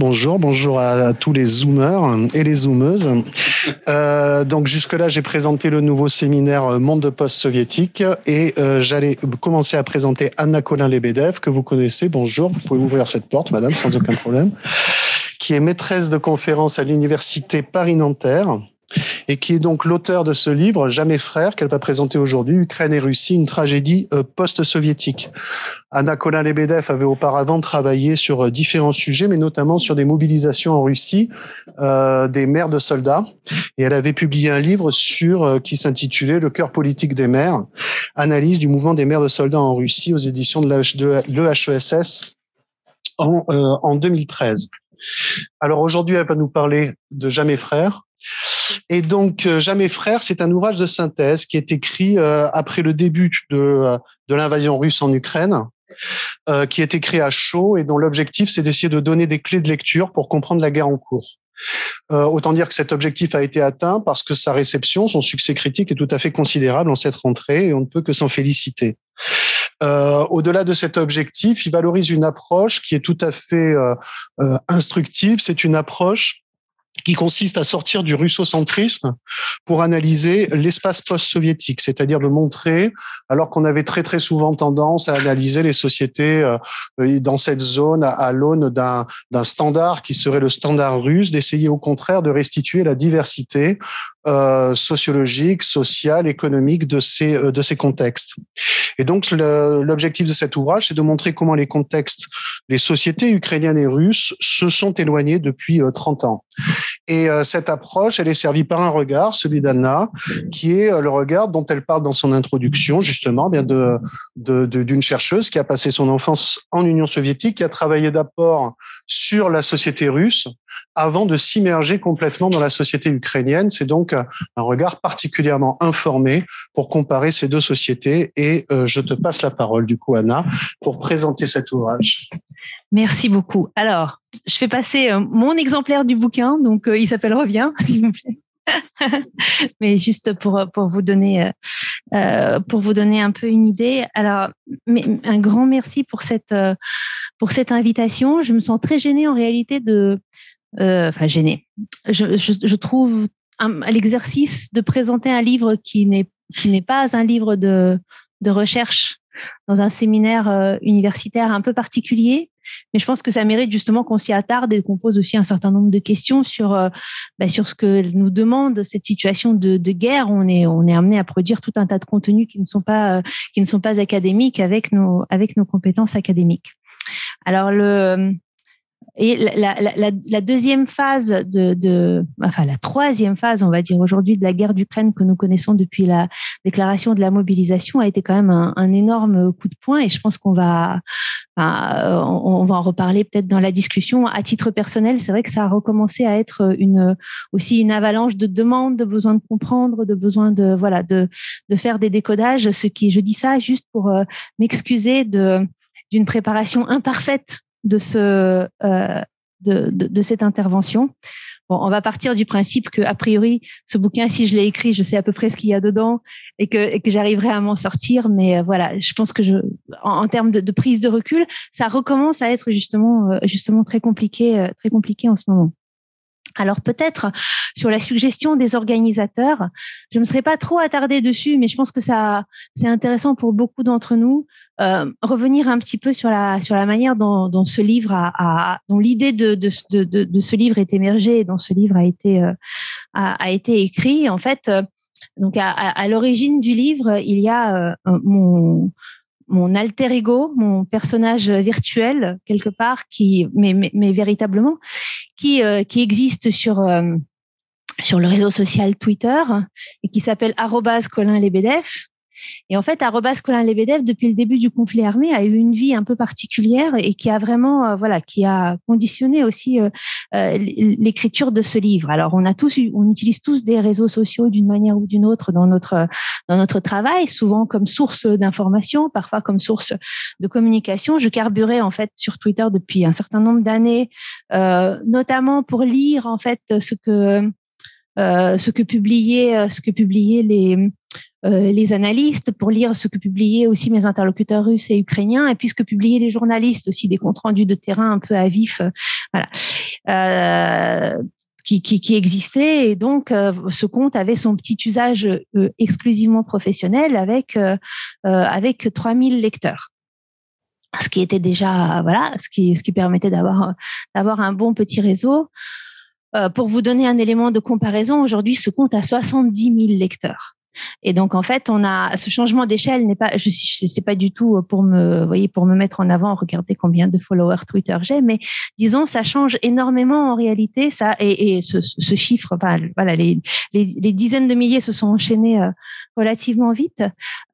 Bonjour, bonjour à, tous les zoomers et les zoomeuses. Euh, donc jusque-là, j'ai présenté le nouveau séminaire Monde post-soviétique et euh, j'allais commencer à présenter Anna Colin-Lebedev, que vous connaissez. Bonjour, vous pouvez ouvrir cette porte, madame, sans aucun problème, qui est maîtresse de conférence à l'université Paris-Nanterre et qui est donc l'auteur de ce livre, Jamais frère, qu'elle va présenter aujourd'hui, Ukraine et Russie, une tragédie euh, post-soviétique. Anna Colin-Lebedev avait auparavant travaillé sur euh, différents sujets, mais notamment sur des mobilisations en Russie euh, des mères de soldats. Et elle avait publié un livre sur euh, qui s'intitulait Le cœur politique des mères, analyse du mouvement des mères de soldats en Russie aux éditions de l'EHESS en, en 2013. Alors aujourd'hui, elle va nous parler de Jamais frère, et donc, euh, Jamais frère, c'est un ouvrage de synthèse qui est écrit euh, après le début de, euh, de l'invasion russe en Ukraine, qui est écrit à chaud et dont l'objectif, c'est d'essayer de donner des clés de lecture pour comprendre la guerre en cours. autant dire que cet objectif a été atteint parce que sa réception, son succès critique est tout à fait considérable en cette rentrée et on ne peut que s'en féliciter. Euh, Au-delà de cet objectif, il valorise une approche qui est tout à fait euh, instructive. C'est une approche qui consiste à sortir du russocentrisme pour analyser l'espace post-soviétique, c'est-à-dire de montrer, alors qu'on avait très très souvent tendance à analyser les sociétés euh, dans cette zone à, l'aune d'un standard qui serait le standard russe, d'essayer au contraire de restituer la diversité euh, sociologique, sociale, économique de ces euh, de ces contextes. Et donc l'objectif de cet ouvrage, c'est de montrer comment les contextes, les sociétés ukrainiennes et russes se sont éloignés depuis 30 ans. Et euh, cette approche, elle est servie par un regard, celui d'Anna, qui est euh, le regard dont elle parle dans son introduction, justement, bien de d'une chercheuse qui a passé son enfance en Union soviétique, qui a travaillé d'abord sur la société russe avant de s'immerger complètement dans la société ukrainienne. C'est donc un regard particulièrement informé pour comparer ces deux sociétés. Et euh, je te passe la parole, du coup, Anna, pour présenter cet ouvrage. Merci beaucoup. Alors, je fais passer euh, mon exemplaire du bouquin, donc euh, il s'appelle Reviens, s'il vous plaît. Mais juste pour pour vous donner pour vous donner un peu une idée. Alors, un grand merci pour cette pour cette invitation. Je me sens très gênée en réalité de enfin gênée. Je, je, trouve l'exercice de présenter un livre qui n'est qui n'est pas un livre de de recherche dans un séminaire universitaire un peu particulier mais je pense que ça mérite justement qu'on s'y attarde et qu'on pose aussi un certain nombre de questions sur, euh, bah, sur ce que nous demande cette situation de, de, guerre. On est, on est amené à produire tout un tas de contenus qui ne sont pas, euh, qui ne sont pas académiques avec nos, avec nos compétences académiques. Alors le, et la, deuxième phase de, enfin la troisième phase, on va dire aujourd'hui, de la guerre d'Ukraine que nous connaissons depuis la déclaration de la mobilisation a été quand même un, énorme coup de poing. Et je pense qu'on va, enfin, on, va en reparler peut-être dans la discussion. À titre personnel, c'est vrai que ça a recommencé à être une aussi une avalanche de demandes, de besoin de comprendre, de besoin de voilà de faire des décodages. Ce qui, je dis ça juste pour euh, m'excuser d'une préparation imparfaite de, ce, euh, de, de, cette intervention. Bon, on va partir du principe que, a priori, ce bouquin, si je l'ai écrit, je sais à peu près ce qu'il y a dedans et que, que j'arriverai à m'en sortir. Mais euh, voilà, je pense que je, en, termes de, de, prise de recul, ça recommence à être justement, euh, justement très compliqué, très compliqué en ce moment. Alors peut-être sur la suggestion des organisateurs, je ne me serais pas trop attardée dessus, mais je pense que ça c'est intéressant pour beaucoup d'entre nous euh, revenir un petit peu sur la manière dont, l'idée de, ce livre est émergée, dont ce livre a été euh, écrit. En fait, euh, donc à, à, l'origine du livre, il y a mon mon alter ego, mon personnage virtuel quelque part, qui, mais, mais, véritablement, qui, euh, qui existe sur euh, sur le réseau social Twitter et qui s'appelle Colin et en fait, Arrobas Colin Lebedev, depuis le début du conflit armé, a eu une vie un peu particulière et qui a vraiment, euh, voilà, qui a conditionné aussi euh, euh, l'écriture de ce livre. Alors, on a tous, on utilise tous des réseaux sociaux d'une manière ou d'une autre dans notre dans notre travail, souvent comme source d'information, parfois comme source de communication. Je carburais en fait sur Twitter depuis un certain nombre d'années, notamment pour lire en fait ce que ce que publiaient ce que publiaient les euh, les analystes, pour lire ce que publiaient aussi mes interlocuteurs russes et ukrainiens, et puis ce que publiaient les journalistes aussi, des comptes rendus de terrain un peu à vif. Euh, voilà. qui, qui, qui, existait et donc ce compte avait son petit usage exclusivement professionnel avec avec 3000 lecteurs ce qui était déjà voilà ce qui ce qui permettait d'avoir d'avoir un bon petit réseau pour vous donner un élément de comparaison aujourd'hui ce compte a 70 000 lecteurs et donc en fait, on a ce changement d'échelle n'est pas, je sais pas du tout pour me, voyez, pour me mettre en avant. Regardez combien de followers Twitter j'ai, mais disons ça change énormément en réalité. Ça et, et ce, ce, chiffre, voilà, les, les, les, dizaines de milliers se sont enchaînés euh, relativement vite.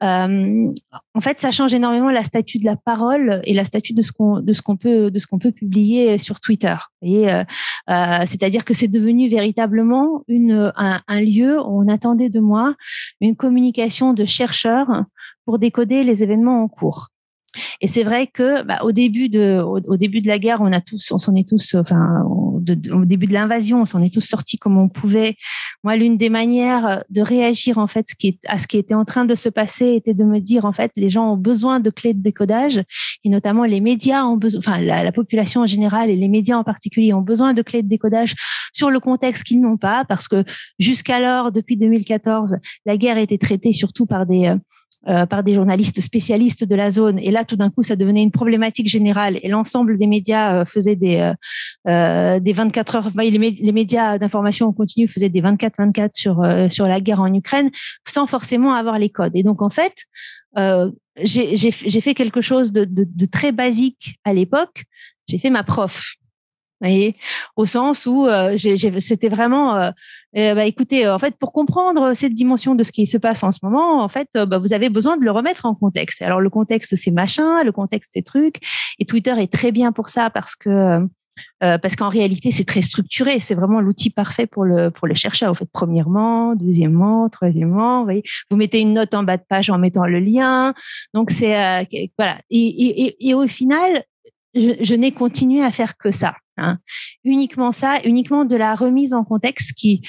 Euh, en fait, ça change énormément la statut de la parole et la statut de ce qu'on de ce qu'on peut de ce qu'on peut publier sur Twitter. Et euh, euh, c'est-à-dire que c'est devenu véritablement une un, un lieu où on attendait de moi une communication de chercheurs pour décoder les événements en cours. Et c'est vrai que bah, au début de au, début de la guerre, on a tous, on s'en est tous, enfin au début de l'invasion, on s'en est tous sortis comme on pouvait. Moi, l'une des manières de réagir en fait, à ce qui était en train de se passer, était de me dire en fait, les gens ont besoin de clés de décodage et notamment les médias ont besoin, enfin la, la population en général et les médias en particulier ont besoin de clés de décodage sur le contexte qu'ils n'ont pas parce que jusqu'alors, depuis 2014, la guerre était traitée surtout par des euh, par des journalistes spécialistes de la zone. Et là, tout d'un coup, ça devenait une problématique générale. Et l'ensemble des médias euh, faisaient des euh, des 24 heures. Les, médias d'information en continu faisaient des 24-24 sur sur la guerre en Ukraine, sans forcément avoir les codes. Et donc, en fait, j'ai fait quelque chose de, de, de très basique à l'époque. J'ai fait ma prof voyez, au sens où euh, c'était vraiment, euh, euh, bah, écoutez, en fait, pour comprendre cette dimension de ce qui se passe en ce moment, en fait, bah, vous avez besoin de le remettre en contexte. Alors le contexte, c'est machin, le contexte, c'est truc, et Twitter est très bien pour ça parce que parce qu'en réalité, c'est très structuré. C'est vraiment l'outil parfait pour le pour le chercheur. Vous faites premièrement, deuxièmement, troisièmement. Vous, voyez, vous mettez une note en bas de page en mettant le lien. Donc c'est voilà. Et, et, et, au final, je, je n'ai continué à faire que ça. Hein. Uniquement ça, uniquement de la remise en contexte qui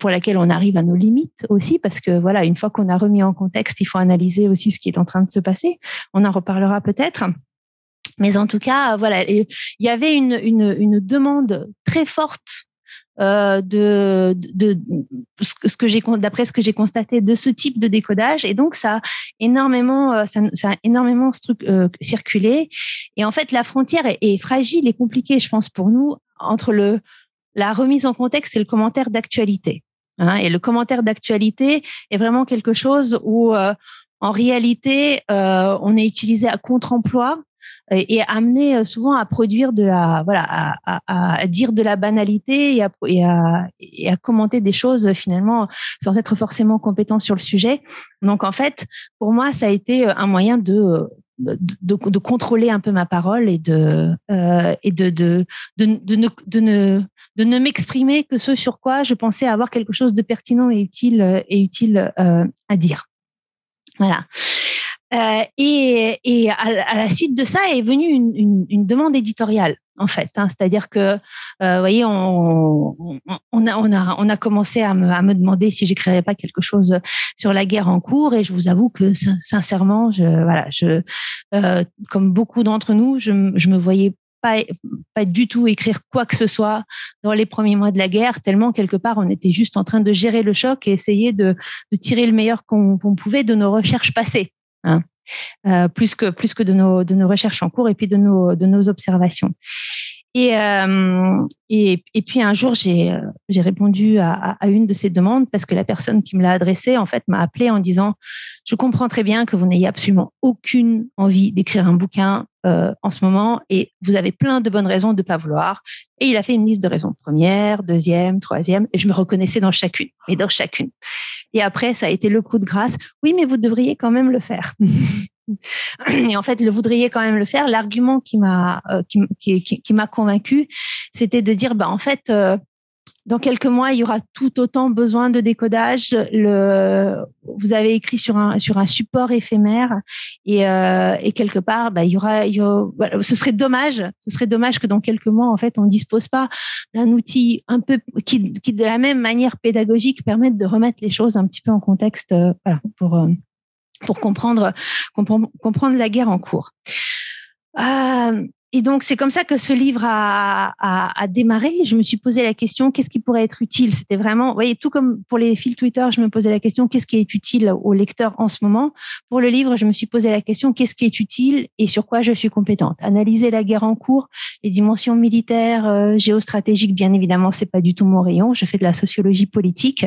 pour laquelle on arrive à nos limites aussi, parce que voilà, une fois qu'on a remis en contexte, il faut analyser aussi ce qui est en train de se passer. On en reparlera peut-être. Mais en tout cas, voilà, il y avait une, une, une demande très forte euh, de, de, ce que j'ai d'après ce que j'ai constaté de ce type de décodage. Et donc ça a énormément euh, ça, a énormément euh, circulé. Et en fait la frontière est, fragile et compliquée je pense pour nous entre le la remise en contexte et le commentaire d'actualité hein, et le commentaire d'actualité est vraiment quelque chose où en réalité on est utilisé à contre-emploi et amené euh, souvent à produire de la voilà à, dire de la banalité et à, et à, commenter des choses finalement sans être forcément compétent sur le sujet. Donc en fait pour moi ça a été euh, un moyen de de, contrôler un peu ma parole et de euh, et de de, de, ne de ne de ne m'exprimer que ce sur quoi je pensais avoir quelque chose de pertinent et utile euh, et utile euh, à dire. Voilà euh, et, et à, la suite de ça est venue une, une, une demande éditoriale en fait. Hein, C'est-à-dire que, euh, vous voyez, on, on, a, on, a, on a commencé à me, à me demander si j'écrirais pas quelque chose sur la guerre en cours, et je vous avoue que sincèrement, je, voilà, je, euh, comme beaucoup d'entre nous, je, je me voyais pas, pas du tout écrire quoi que ce soit dans les premiers mois de la guerre, tellement quelque part on était juste en train de gérer le choc et essayer de, de tirer le meilleur qu'on pouvait de nos recherches passées. Hein. Euh, plus que plus que de nos de nos recherches en cours et puis de nos de nos observations. Et, euh, et, et, puis un jour, j'ai euh, j'ai répondu à, à, une de ces demandes parce que la personne qui me l'a adressée, en fait, m'a appelé en disant Je comprends très bien que vous n'ayez absolument aucune envie d'écrire un bouquin euh, en ce moment et vous avez plein de bonnes raisons de ne pas vouloir. Et il a fait une liste de raisons première, deuxième, troisième, et je me reconnaissais dans chacune, et dans chacune. Et après, ça a été le coup de grâce. Oui, mais vous devriez quand même le faire. Et en fait, le voudriez quand même le faire. L'argument qui m'a euh, qui, qui, qui m'a convaincu, c'était de dire bah en fait euh, dans quelques mois, il y aura tout autant besoin de décodage. Le, vous avez écrit sur un sur un support éphémère et, euh, et quelque part, bah, il y aura, il y ce serait dommage, ce serait dommage que dans quelques mois, en fait, on dispose pas d'un outil un peu qui, qui de la même manière pédagogique permette de remettre les choses un petit peu en contexte, voilà, pour pour comprendre, comprendre, la guerre en cours. Euh, et donc, c'est comme ça que ce livre a, a, a, démarré. Je me suis posé la question, qu'est-ce qui pourrait être utile? C'était vraiment, vous voyez, tout comme pour les fils Twitter, je me posais la question, qu'est-ce qui est utile au lecteur en ce moment? Pour le livre, je me suis posé la question, qu'est-ce qui est utile et sur quoi je suis compétente? Analyser la guerre en cours, les dimensions militaires, euh, géostratégiques, bien évidemment, c'est pas du tout mon rayon. Je fais de la sociologie politique.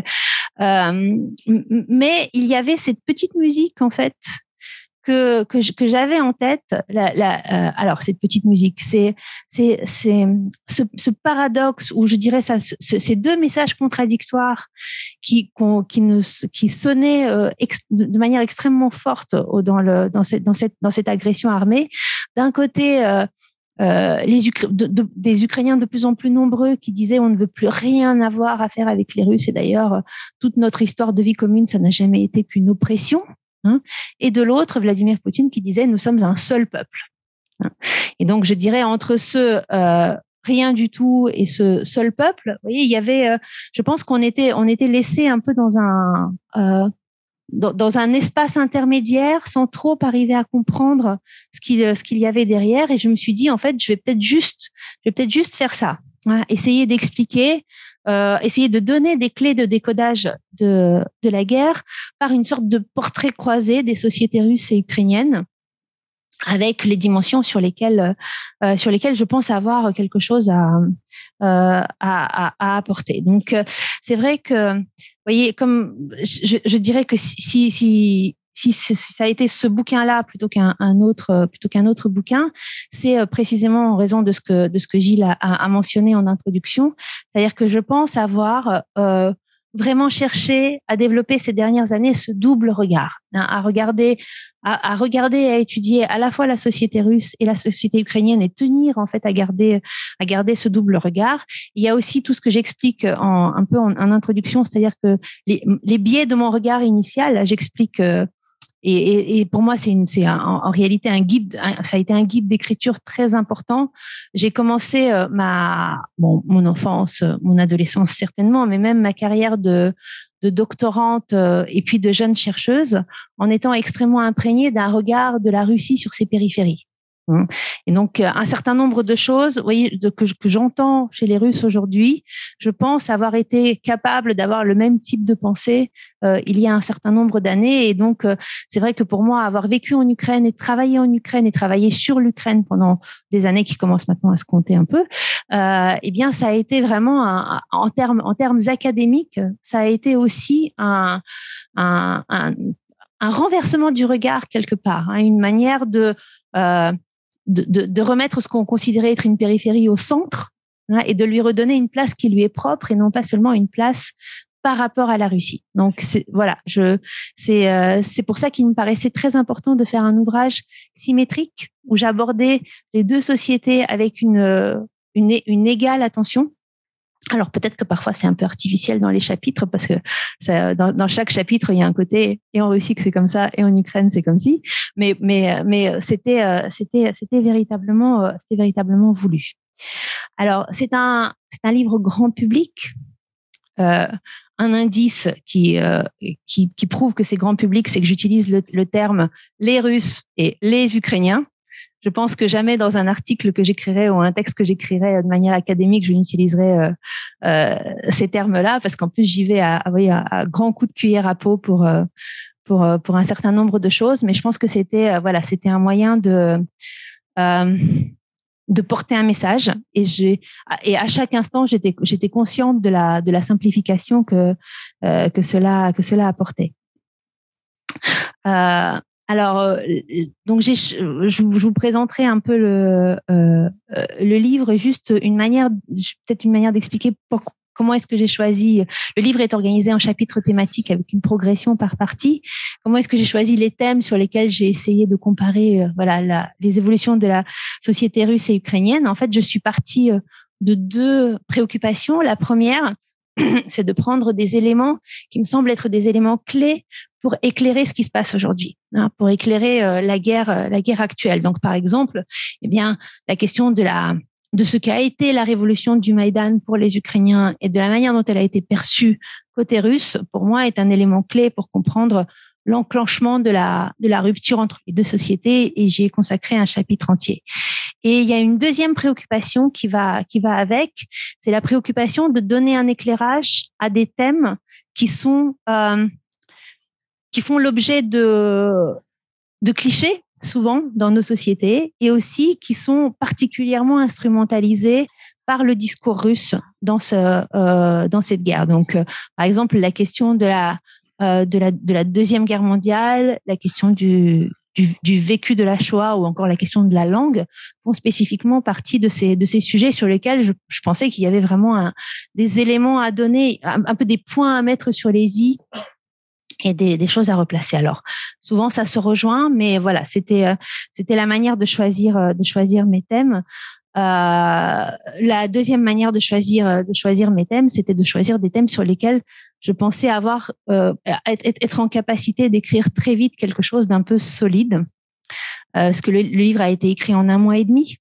Euh, mais il y avait cette petite musique, en fait, que, que, que j'avais en tête, la, la, euh, alors cette petite musique, c'est c'est ce, ce, paradoxe où je dirais ça, ces deux messages contradictoires qui qui ne qui sonnaient euh, de manière extrêmement forte dans le dans cette dans cette dans cette agression armée. D'un côté, euh, euh, les des Ukrainiens de plus en plus nombreux qui disaient on ne veut plus rien avoir à faire avec les Russes et d'ailleurs toute notre histoire de vie commune ça n'a jamais été qu'une oppression Hein. et de l'autre, Vladimir Poutine qui disait nous sommes un seul peuple. Hein. Et donc, je dirais entre ce euh, rien du tout et ce seul peuple, vous voyez, il y avait, euh, je pense qu'on était, on était laissé un peu dans un euh, dans, un espace intermédiaire sans trop arriver à comprendre ce qu'il ce qu'il y avait derrière. Et je me suis dit en fait, je vais peut-être juste, je vais peut-être juste faire ça, hein, essayer d'expliquer euh, essayer de donner des clés de décodage de, de la guerre par une sorte de portrait croisé des sociétés russes et ukrainiennes avec les dimensions sur lesquelles euh, sur lesquelles je pense avoir quelque chose à euh, à, à, apporter. Donc euh, c'est vrai que vous voyez comme je, je dirais que si si si ça a été ce bouquin-là plutôt qu'un autre euh, plutôt qu'un autre bouquin, c'est euh, précisément en raison de ce que de ce que Gilles a, mentionné en introduction, c'est-à-dire que je pense avoir euh, vraiment cherché à développer ces dernières années ce double regard, hein, à regarder à, regarder et à étudier à la fois la société russe et la société ukrainienne et tenir en fait à garder à garder ce double regard. Il y a aussi tout ce que j'explique en un peu en, introduction, c'est-à-dire que les biais de mon regard initial, j'explique et, et, et, pour moi, c'est une, en, réalité un guide. ça a été un guide d'écriture très important. J'ai commencé euh, ma, bon, mon enfance, euh, mon adolescence certainement, mais même ma carrière de, de doctorante euh, et puis de jeune chercheuse en étant extrêmement imprégnée d'un regard de la Russie sur ses périphéries. Hein. Et donc, euh, un certain nombre de choses voyez, que, j'entends chez les Russes aujourd'hui, je pense avoir été capable d'avoir le même type de pensée euh, il y a un certain nombre d'années. Et donc, euh, c'est vrai que pour moi, avoir vécu en Ukraine et travaillé en Ukraine et travaillé sur l'Ukraine pendant des années qui commencent maintenant à se compter un peu, euh, eh bien, ça a été vraiment, en termes en termes académiques, ça a été aussi un, un, renversement du regard quelque part, hein, une manière de de, de, remettre ce qu'on considérait être une périphérie au centre hein, et de lui redonner une place qui lui est propre et non pas seulement une place par rapport à la Russie. Donc voilà, je c'est euh, c'est pour ça qu'il me paraissait très important de faire un ouvrage symétrique où j'abordais les deux sociétés avec une euh, une, une égale attention alors peut-être que parfois c'est un peu artificiel dans les chapitres parce que dans, chaque chapitre il y a un côté et en Russie que c'est comme ça et en Ukraine c'est comme si, mais mais mais c'était euh, c'était c'était véritablement euh, c'était véritablement voulu. Alors c'est un c'est un livre grand public. Euh, un indice qui, euh, qui, prouve que c'est grand public, c'est que j'utilise le terme les Russes et les Ukrainiens je pense que jamais dans un article que j'écrirais ou un texte que j'écrirais de manière académique, je n'utiliserai euh, euh, ces termes-là, parce qu'en plus j'y vais à, à, à, grands coups de cuillère à peau pour euh, pour euh, pour un certain nombre de choses. Mais je pense que c'était voilà, un moyen de de porter un message et et à chaque instant j'étais j'étais consciente de la de la simplification que que cela que cela apportait. Euh, alors, euh, donc je, vous présenterai un peu le, euh, euh, livre, juste une manière, peut-être une manière d'expliquer comment est-ce que j'ai choisi. Le livre est organisé en chapitres thématiques avec une progression par partie. Comment est-ce que j'ai choisi les thèmes sur lesquels j'ai essayé de comparer, voilà, les évolutions de la société russe et ukrainienne? En fait, je suis partie de deux préoccupations. La première, c'est de prendre des éléments qui me semblent être des éléments clés pour éclairer ce qui se passe aujourd'hui, hein, pour éclairer euh, la guerre, euh, la guerre actuelle. Donc, par exemple, eh bien, la question de la de ce qu'a été la révolution du Maïdan pour les Ukrainiens et de la manière dont elle a été perçue côté russe, pour moi, est un élément clé pour comprendre l'enclenchement de la, de la rupture entre les deux sociétés et j'ai consacré un chapitre entier. Et il y a une deuxième préoccupation qui va, qui va avec, c'est la préoccupation de donner un éclairage à des thèmes qui sont, euh, qui font l'objet de, de clichés souvent dans nos sociétés et aussi qui sont particulièrement instrumentalisés par le discours russe dans ce euh, dans cette guerre. Donc, euh, par exemple, la question de la euh, de la, de la Deuxième Guerre mondiale, la question du, du, vécu de la Shoah ou encore la question de la langue font spécifiquement partie de ces, de ces sujets sur lesquels je, je pensais qu'il y avait vraiment un, des éléments à donner, un, peu des points à mettre sur les i et des, des, choses à replacer. Alors, souvent, ça se rejoint, mais voilà, c'était euh, c'était la manière de choisir euh, de choisir mes thèmes. Euh, la deuxième manière de choisir de choisir mes thèmes, c'était de choisir des thèmes sur lesquels je pensais avoir euh, être, en capacité d'écrire très vite quelque chose d'un peu solide, euh, parce que le, livre a été écrit en un mois et demi.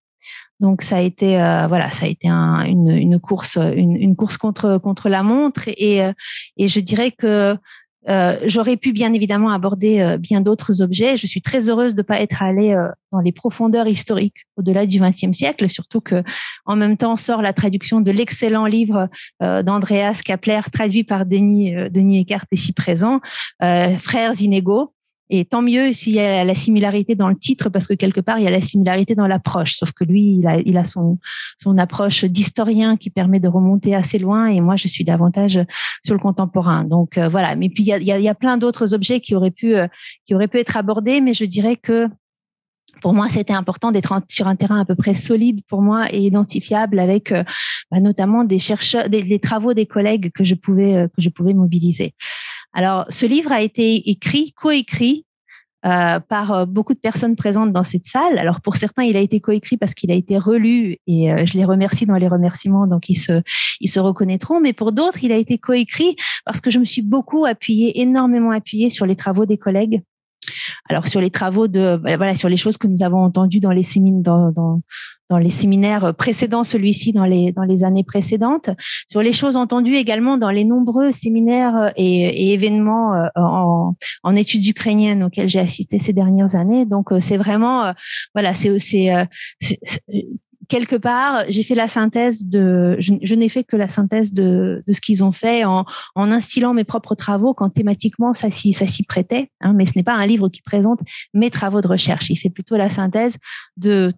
Donc ça a été euh, voilà, ça a été une, une, course, une, une, course contre contre la montre et et je dirais que euh, j'aurais pu bien évidemment aborder euh, bien d'autres objets. Je suis très heureuse de ne pas être allée euh, dans les profondeurs historiques au-delà du XXe siècle, surtout que en même temps sort la traduction de l'excellent livre d'Andreas Kapler, traduit par Denis, Denis Eckart ici présent, Frères inégaux, et tant mieux s'il y a la similarité dans le titre, parce que quelque part, il y a la similarité dans l'approche. Sauf que lui, il a, il a son, son approche d'historien qui permet de remonter assez loin, et moi, je suis davantage sur le contemporain. Donc euh, voilà. Mais puis, il y a, y a plein d'autres objets qui auraient pu, euh, qui auraient pu être abordés, mais je dirais que pour moi, c'était important d'être sur un terrain à peu près solide pour moi et identifiable avec euh, bah, notamment des chercheurs, des, des, travaux des collègues que je pouvais que je pouvais mobiliser. Alors, ce livre a été écrit, coécrit euh, par euh, beaucoup de personnes présentes dans cette salle. Alors pour certains, il a été coécrit parce qu'il a été relu et euh, je les remercie dans les remerciements, donc ils se ils se reconnaîtront. Mais pour d'autres, il a été coécrit parce que je me suis beaucoup appuyée, énormément appuyée sur les travaux des collègues alors sur les travaux de bah, voilà sur les choses que nous avons entendues dans les séminaires dans, dans, les séminaires précédents, celui-ci dans les dans les années précédentes, sur les choses entendues également dans les nombreux séminaires et, et événements euh, en, en études ukrainiennes auxquels j'ai assisté ces dernières années. Donc euh, c'est vraiment euh, voilà c'est c'est quelque part, j'ai fait la synthèse de, je, n'ai fait que la synthèse de, ce qu'ils ont fait en, instillant mes propres travaux quand thématiquement ça s'y, prêtait. Hein, mais ce n'est pas un livre qui présente mes travaux de recherche. Il fait plutôt la synthèse de,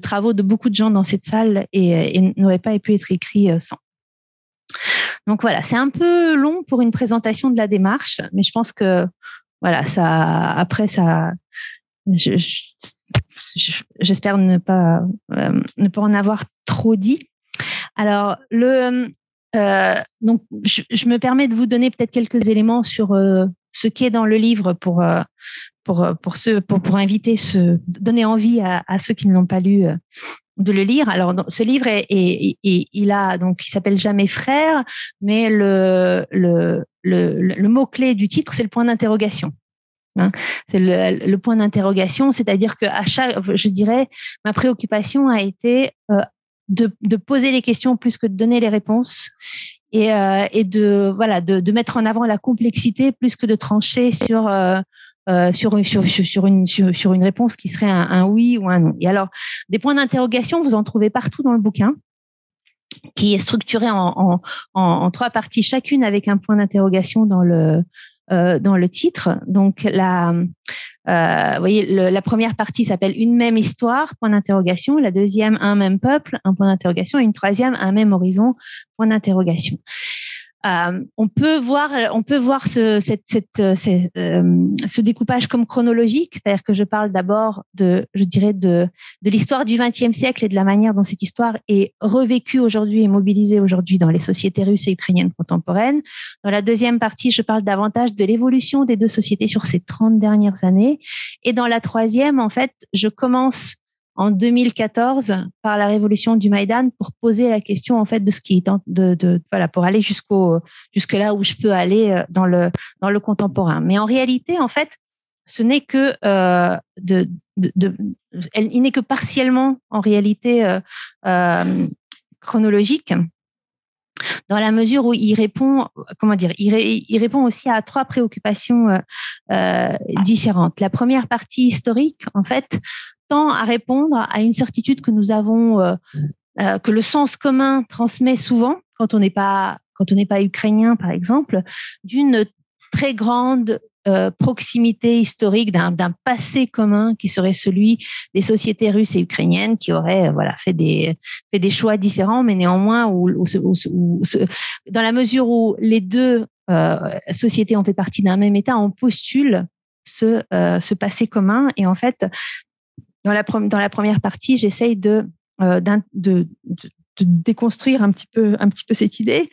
travaux de beaucoup de gens dans cette salle et, et n'aurait pas pu être écrit euh, sans. Donc voilà, c'est un peu long pour une présentation de la démarche, mais je pense que voilà, ça après ça, je, j'espère ne pas euh, ne pas en avoir trop dit. Alors le euh, donc je, me permets de vous donner peut-être quelques éléments sur euh, ce qui est dans le livre pour pour pour ceux pour pour inviter ce donner envie à, ceux qui ne l'ont pas lu de le lire. Alors, ce livre est, il a donc il s'appelle Jamais frère, mais le le, le, le mot clé du titre c'est le point d'interrogation. Hein. C'est le, point d'interrogation, c'est-à-dire que à chaque, je dirais, ma préoccupation a été euh, de, poser les questions plus que de donner les réponses et, euh, de voilà de, mettre en avant la complexité plus que de trancher sur euh, une, réponse qui serait un, oui ou un non. Et alors, des points d'interrogation, vous en trouvez partout dans le bouquin, qui est structuré en trois parties, chacune avec un point d'interrogation dans le, euh, dans le titre. Donc la, euh, la première partie s'appelle une même histoire, point d'interrogation. La deuxième, un même peuple, un point d'interrogation. Et une troisième, un même horizon, point d'interrogation. Euh, on peut voir, on peut voir ce, cette, cette, euh, ce découpage comme chronologique, c'est-à-dire que je parle d'abord de, je dirais, de, de l'histoire du XXe siècle et de la manière dont cette histoire est revécue aujourd'hui et mobilisée aujourd'hui dans les sociétés russes et ukrainiennes contemporaines. Dans la deuxième partie, je parle davantage de l'évolution des deux sociétés sur ces 30 dernières années. Et dans la troisième, en fait, je commence en 2014 par la révolution du Maïdan pour poser la question en fait de ce qui est de, voilà pour aller jusqu'au jusque là où je peux aller euh, dans le dans le contemporain. Mais en réalité en fait ce n'est que euh, de, de, il n'est que partiellement en réalité euh, euh, chronologique dans la mesure où il répond, comment dire, il, répond aussi à trois préoccupations différentes. La première partie historique, en fait, tend à répondre à une certitude que nous avons, euh, que le sens commun transmet souvent quand on n'est pas quand on n'est pas ukrainien, par exemple, d'une très grande euh, proximité historique d'un passé commun qui serait celui des sociétés russes et ukrainiennes qui auraient voilà fait des fait des choix différents mais néanmoins où, dans la mesure où les deux euh, sociétés ont fait partie d'un même État on postule ce euh, ce passé commun. Et en fait dans la dans la première partie j'essaye de, de, de de déconstruire un petit peu un petit peu cette idée.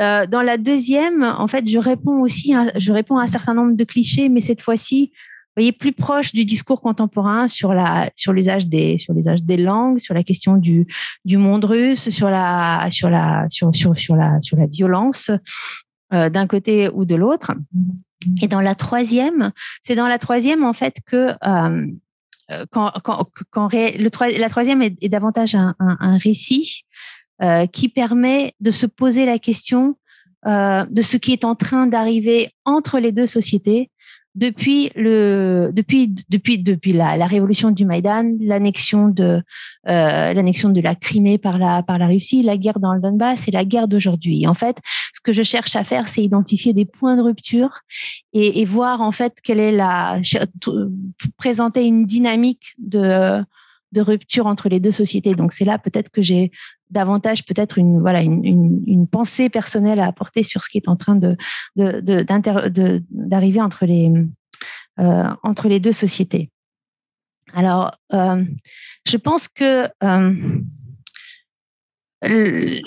Euh, dans la deuxième, en fait, je réponds aussi, à, je réponds à un certain nombre de clichés, mais cette fois-ci, voyez, plus proche du discours contemporain sur la sur l'usage des sur l'usage des langues, sur la question du du monde russe, sur la sur la sur sur sur la sur la violence euh, d'un côté ou de l'autre. Et dans la troisième, c'est dans la troisième en fait que euh, euh, quand, quand, le, la troisième est, davantage un récit euh, qui permet de se poser la question euh, de ce qui est en train d'arriver entre les deux sociétés depuis le depuis depuis depuis la, révolution du Maïdan, l'annexion de euh, l'annexion de la Crimée par la par la Russie, la guerre dans le Donbass et la guerre d'aujourd'hui. En fait, ce que je cherche à faire, c'est identifier des points de rupture et, et voir en fait quelle est la présenter une dynamique de de rupture entre les deux sociétés. Donc c'est là peut-être que j'ai davantage peut-être une pensée personnelle à apporter sur ce qui est en train de d'arriver entre les euh, entre les deux sociétés. Alors, euh, je pense que euh, le,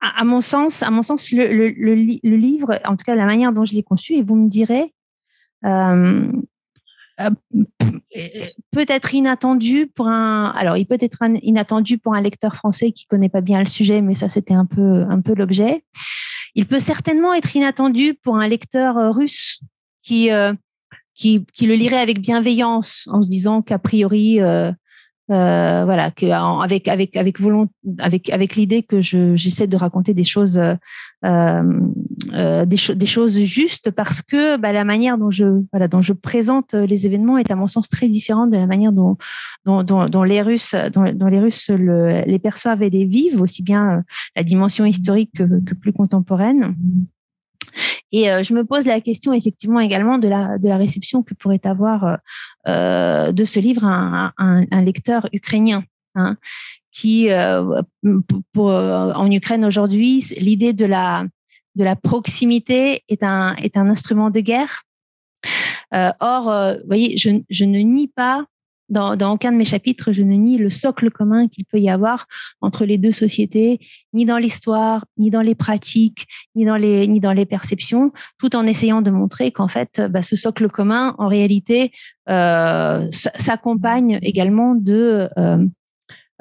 à mon sens, le, livre, en tout cas la manière dont je l'ai conçu, et vous me direz, peut être inattendu pour un. Alors, il peut être inattendu pour un lecteur français qui connaît pas bien le sujet, mais ça, c'était un peu un peu l'objet. Il peut certainement être inattendu pour un lecteur euh, russe qui euh, qui, qui le lirait avec bienveillance en se disant qu'a priori euh, voilà, que avec avec avec volonté, avec avec l'idée que je j'essaie de raconter des choses euh, euh, des, des choses justes parce que bah, la manière dont je voilà dont je présente les événements est à mon sens très différente de la manière dont dont, dont, les Russes dont, les Russes le, les perçoivent et les vivent aussi bien la dimension historique que, que plus contemporaine. Et euh, je me pose la question effectivement également de la, de la réception que pourrait avoir euh, euh de ce livre un, un, un lecteur ukrainien. Hein, qui, euh, pour, en Ukraine aujourd'hui, l'idée de la, de la proximité est un, est un instrument de guerre. or, vous voyez, je, je ne nie pas dans, dans, aucun de mes chapitres, je ne nie le socle commun qu'il peut y avoir entre les deux sociétés, ni dans l'histoire, ni dans les pratiques, ni dans les, ni dans les perceptions, tout en essayant de montrer qu'en fait, bah, ce socle commun, en réalité, euh, s'accompagne également de, euh,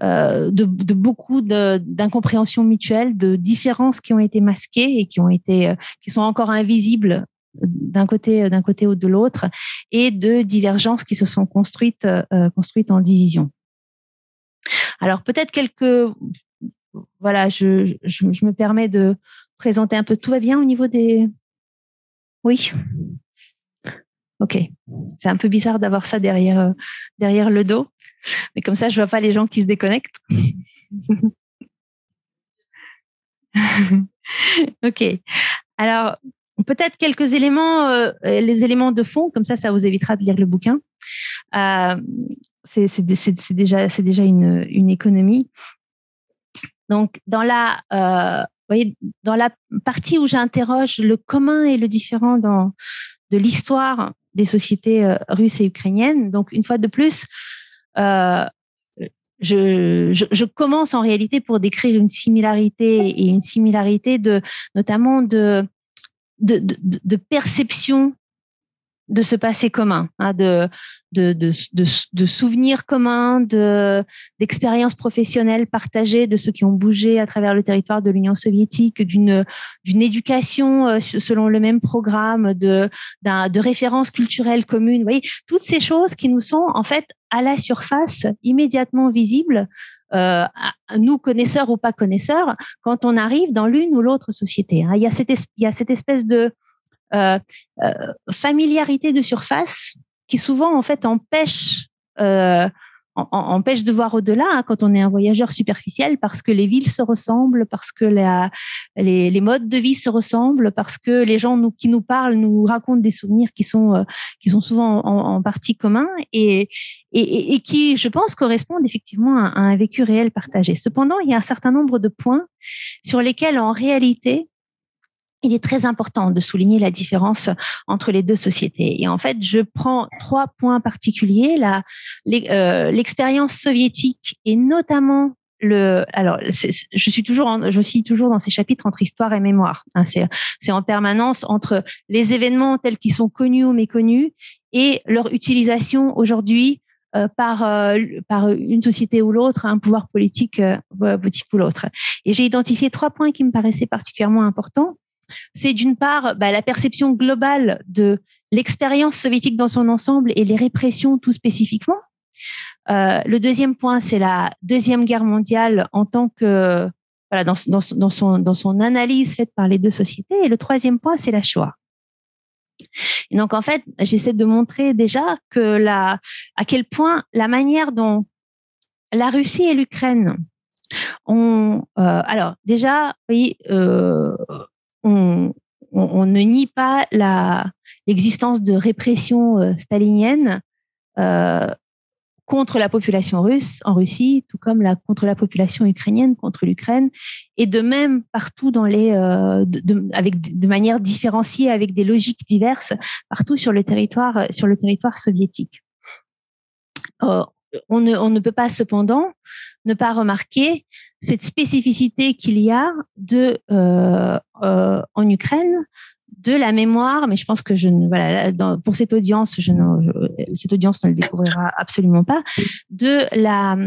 euh, de, de, beaucoup d'incompréhensions mutuelles, de différences qui ont été masquées et qui ont été, euh, qui sont encore invisibles d'un côté, d'un côté ou de l'autre, et de divergences qui se sont construites, euh, construites en division. Alors peut-être quelques, voilà, je, je, me permets de présenter un peu. Tout va bien au niveau des, oui? Ok, c'est un peu bizarre d'avoir ça derrière euh, derrière le dos, mais comme ça je vois pas les gens qui se déconnectent. ok. Alors, peut-être quelques éléments, euh, les éléments de fond, comme ça, ça vous évitera de lire le bouquin. Euh, c'est déjà, une, économie. Donc, dans la, euh, dans la partie où j'interroge le commun et le différent dans, de l'histoire des sociétés russes et ukrainiennes, donc une fois de plus, je, je, je, commence en réalité pour décrire une similarité et une similarité de, notamment de, de, perception de ce passé commun, hein, de, souvenirs communs, de, d'expériences professionnelles partagées de ceux qui ont bougé à travers le territoire de l'Union soviétique, d'une, éducation euh, selon le même programme, de, de références culturelles communes. Vous voyez, toutes ces choses qui nous sont en fait à la surface, immédiatement visibles, nous connaisseurs ou pas connaisseurs, quand on arrive dans l'une ou l'autre société. Hein. Il, y a cette il y a cette espèce de familiarité de surface qui souvent en fait empêche empêche de voir au-delà hein, quand on est un voyageur superficiel parce que les villes se ressemblent, parce que les, les, modes de vie se ressemblent, parce que les gens nous, qui nous parlent nous racontent des souvenirs qui sont, euh, qui sont souvent en, partie communs et, et, et, qui, je pense, correspondent effectivement à, à un vécu réel partagé. Cependant, il y a un certain nombre de points sur lesquels, en réalité, il est très important de souligner la différence entre les deux sociétés. Et en fait, je prends trois points particuliers. Euh, l'expérience soviétique et notamment le, alors, je suis toujours, je suis toujours dans ces chapitres entre histoire et mémoire. Hein, c'est en permanence entre les événements tels qu'ils sont connus ou méconnus et leur utilisation aujourd'hui euh, par euh, par une société ou l'autre, un pouvoir politique, politique ou l'autre. Et j'ai identifié trois points qui me paraissaient particulièrement importants c'est d'une part bah, la perception globale de l'expérience soviétique dans son ensemble et les répressions tout spécifiquement. Euh, le deuxième point, c'est la deuxième guerre mondiale en tant que voilà dans, dans, son dans son analyse faite par les deux sociétés. Et le troisième point, c'est la Shoah. Et donc en fait, j'essaie de montrer déjà que la à quel point la manière dont la Russie et l'Ukraine ont euh, alors déjà oui on, ne nie pas l'existence de répression euh, stalinienne euh, contre la population russe en Russie, tout comme contre la population ukrainienne contre l'Ukraine, et de même partout dans les, euh, de, avec de manière différenciée, avec des logiques diverses, partout sur le territoire, sur le territoire soviétique. on ne peut pas cependant ne pas remarquer cette spécificité qu'il y a de euh, euh, en Ukraine de la mémoire, mais je pense que je ne voilà pour cette audience, cette audience ne le découvrira absolument pas de la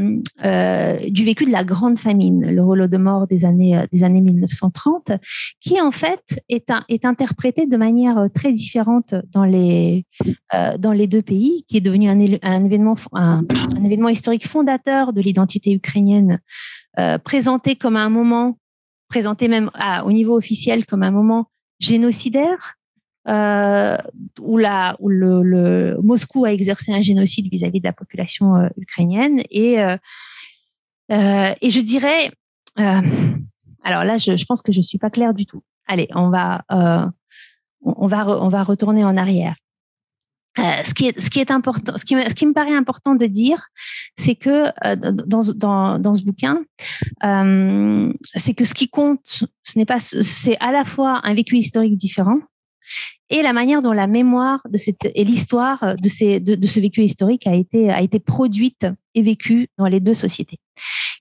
euh, du vécu de la grande famine, le holodomor des années des années 1930, qui en fait est un, est interprété de manière très différente dans les dans les deux pays, qui est devenu un, événement un, événement historique fondateur de l'identité ukrainienne euh, présenté comme un moment, présenté même au niveau officiel comme un moment génocidaire, euh, où, la, le, Moscou a exercé un génocide vis-à-vis de la population euh, ukrainienne. Et, et je dirais, alors là, je, pense que je suis pas claire du tout. Allez, on va, on, va, on va retourner en arrière. Euh, ce, qui est, important, ce qui, me, paraît important de dire, c'est que euh, dans, ce bouquin, euh, c'est que ce qui compte, ce n'est pas, c'est à la fois un vécu historique différent et la manière dont la mémoire de cette et l'histoire de, ces, de, ce vécu historique a été a été produite et vécue dans les deux sociétés.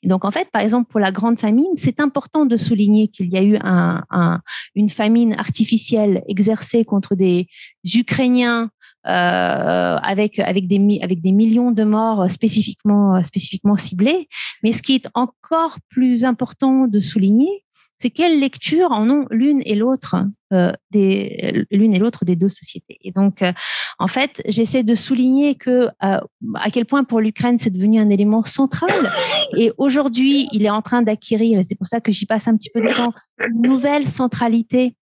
Donc en fait, par exemple pour la grande famine, c'est important de souligner qu'il y a eu un, un, une famine artificielle exercée contre des Ukrainiens euh, avec avec des avec des millions de morts spécifiquement spécifiquement ciblés. Mais ce qui est encore plus important de souligner, c'est quelle lecture en ont l'une et l'autre euh, des l'une et l'autre des deux sociétés. Et donc, euh, en fait, j'essaie de souligner que euh, à quel point pour l'Ukraine c'est devenu un élément central. Et aujourd'hui, il est en train d'acquérir, et c'est pour ça que j'y passe un petit peu de temps, une nouvelle centralité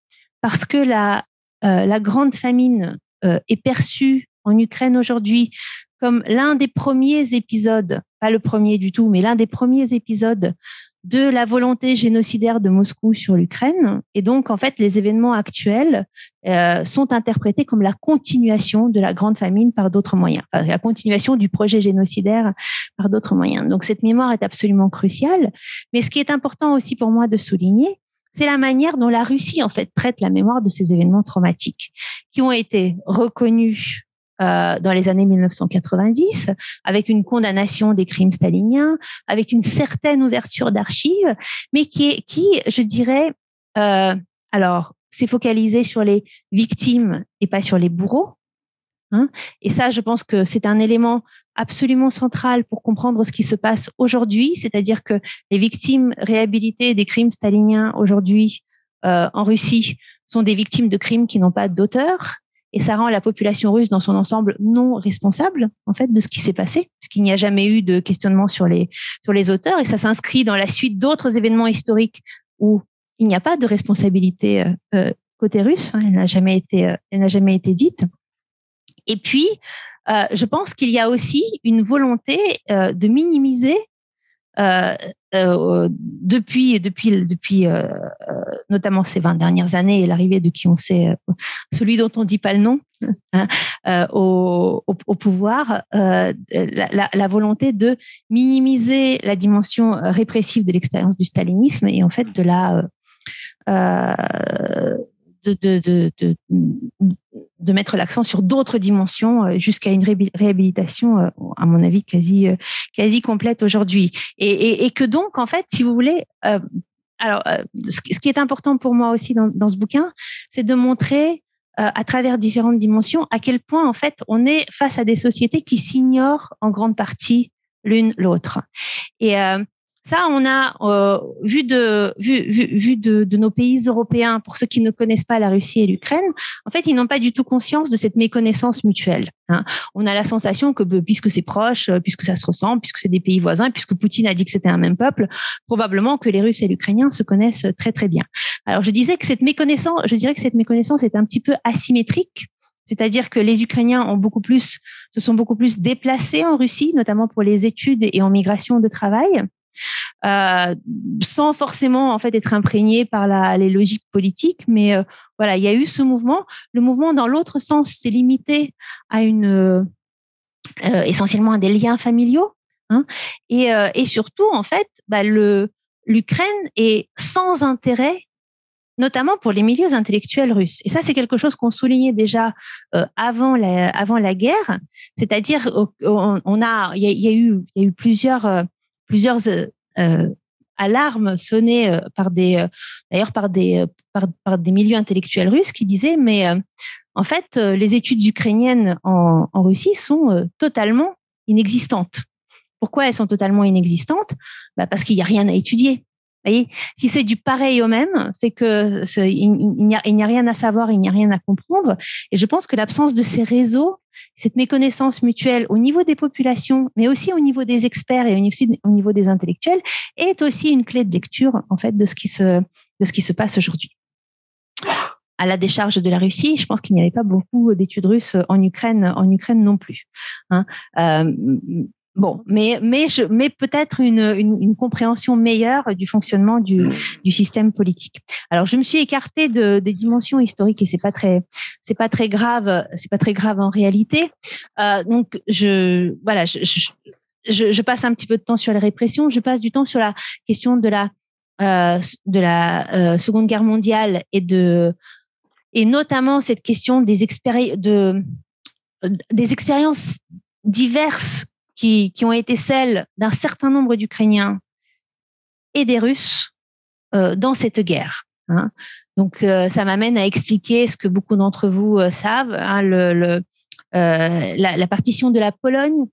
parce que la la grande famine euh, est perçu en Ukraine aujourd'hui comme l'un des premiers épisodes, pas le premier du tout, mais l'un des premiers épisodes de la volonté génocidaire de Moscou sur l'Ukraine. Et donc, en fait, les événements actuels euh, sont interprétés comme la continuation de la grande famine par d'autres moyens, la continuation du projet génocidaire par d'autres moyens. Donc, cette mémoire est absolument cruciale. Mais ce qui est important aussi pour moi de souligner, c'est la manière dont la Russie en fait traite la mémoire de ces événements traumatiques qui ont été reconnus euh, dans les années 1990, avec une condamnation des crimes staliniens, avec une certaine ouverture d'archives, mais qui est, qui, je dirais, euh, alors, s'est focalisé sur les victimes et pas sur les bourreaux. Hein. Et ça, je pense que c'est un élément absolument central pour comprendre ce qui se passe aujourd'hui, c'est-à-dire que les victimes réhabilitées des crimes staliniens aujourd'hui euh, en Russie sont des victimes de crimes qui n'ont pas d'auteur. Et ça rend la population russe dans son ensemble non responsable en fait de ce qui s'est passé, parce qu'il n'y a jamais eu de questionnement sur les sur les auteurs, et ça s'inscrit dans la suite d'autres événements historiques où il n'y a pas de responsabilité euh, euh, côté russe, hein, elle n'a jamais été euh, elle n'a jamais été dite. Et puis, je pense qu'il y a aussi une volonté de minimiser euh, euh, depuis, depuis, depuis euh, notamment ces 20 dernières années et l'arrivée de qui on sait, celui dont on dit pas le nom, hein, au, au, pouvoir, la, la, la, volonté de minimiser la dimension répressive de l'expérience du stalinisme et en fait de la de, de, de, de mettre l'accent sur d'autres dimensions euh, jusqu'à une réhabilitation, euh, à mon avis, quasi, euh, quasi complète aujourd'hui. Et, et, que donc, en fait, si vous voulez, alors, ce qui est important pour moi aussi dans, dans ce bouquin, c'est de montrer à travers différentes dimensions à quel point, en fait, on est face à des sociétés qui s'ignorent en grande partie l'une l'autre. Et ça, on a euh, vu de vu, vu, de, de, nos pays européens, pour ceux qui ne connaissent pas la Russie et l'Ukraine, en fait, ils n'ont pas du tout conscience de cette méconnaissance mutuelle. Hein. On a la sensation que puisque c'est proche, euh, puisque ça se ressemble, puisque c'est des pays voisins, puisque Poutine a dit que c'était un même peuple, probablement que les Russes et l'Ukrainien se connaissent très très bien. Alors, je disais que cette méconnaissance, je dirais que cette méconnaissance est un petit peu asymétrique. C'est-à-dire que les Ukrainiens ont beaucoup plus, se sont beaucoup plus déplacés en Russie, notamment pour les études et en migration de travail. Euh, sans forcément en fait être imprégné par les logiques politiques. Mais euh, voilà, il y a eu ce mouvement. Le mouvement, dans l'autre sens, s'est limité à une euh, essentiellement à des liens familiaux. Hein, et, surtout, en fait, bah, l'Ukraine est sans intérêt notamment pour les milieux intellectuels russes. Et ça, c'est quelque chose qu'on soulignait déjà avant la guerre, c'est-à-dire on, a y a eu plusieurs plusieurs euh, euh, alarmes sonnées euh, par des, d'ailleurs par des, par, des milieux intellectuels russes qui disaient, mais en fait, les études ukrainiennes en, Russie sont totalement inexistantes. Pourquoi elles sont totalement inexistantes? Bah Parce qu'il n'y a rien à étudier. Voyez si c'est du pareil au même, c'est que il n'y a, rien à savoir, il n'y a rien à comprendre. Et je pense que l'absence de ces réseaux cette méconnaissance mutuelle au niveau des populations, mais aussi au niveau des experts et au niveau des intellectuels, est aussi une clé de lecture en fait de ce qui se de ce qui se passe aujourd'hui. À la décharge de la Russie, je pense qu'il n'y avait pas beaucoup d'études russes en Ukraine, en Ukraine non plus. Hein. Euh, Bon, mais mais mais peut-être une, une, une, compréhension meilleure du fonctionnement du, du système politique. Alors je me suis écartée de, des dimensions historiques et c'est pas très c'est pas très grave c'est pas très grave en réalité. Euh, donc je voilà je, je, je, passe un petit peu de temps sur les répressions. Je passe du temps sur la question de la euh, de la euh, Seconde Guerre mondiale et de et notamment cette question des expériences de des expériences diverses qui, ont été celles d'un certain nombre d'Ukrainiens et des Russes euh, dans cette guerre. Hein. Donc, euh, ça m'amène à expliquer ce que beaucoup d'entre vous euh, savent, hein, la, partition de la Pologne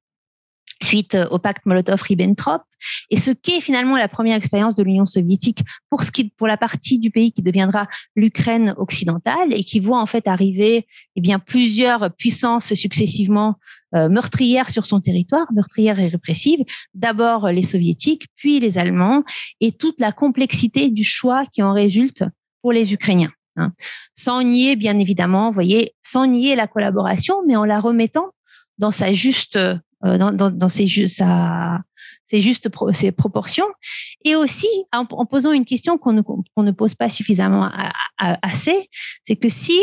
suite au pacte Molotov-Ribbentrop et ce qu'est finalement la première expérience de l'Union soviétique pour ce qui pour la partie du pays qui deviendra l'Ukraine occidentale et qui voit en fait arriver eh bien plusieurs puissances successivement euh, meurtrières sur son territoire, meurtrières et répressives, d'abord les soviétiques, puis les allemands et toute la complexité du choix qui en résulte pour les Ukrainiens. Hein. Sans nier, bien évidemment, voyez, sans nier la collaboration, mais en la remettant dans sa juste euh, dans, dans, dans ses, sa, ses justes ses proportions, et aussi en, en posant une question qu'on ne, qu'on ne pose pas suffisamment à, assez, c'est que si,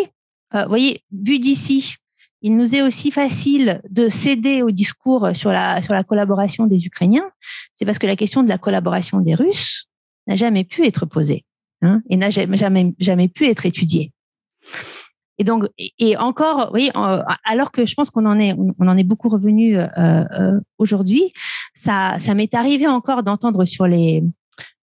euh, vous voyez, vu d'ici, il nous est aussi facile de céder au discours sur la, sur la collaboration des Ukrainiens, c'est parce que la question de la collaboration des Russes n'a jamais pu être posée hein, et n'a jamais, jamais, jamais pu être étudiée. Et donc, et encore, oui, alors que je pense qu'on en est, on en est beaucoup revenu euh, euh, aujourd'hui, ça, ça m'est arrivé encore d'entendre sur les,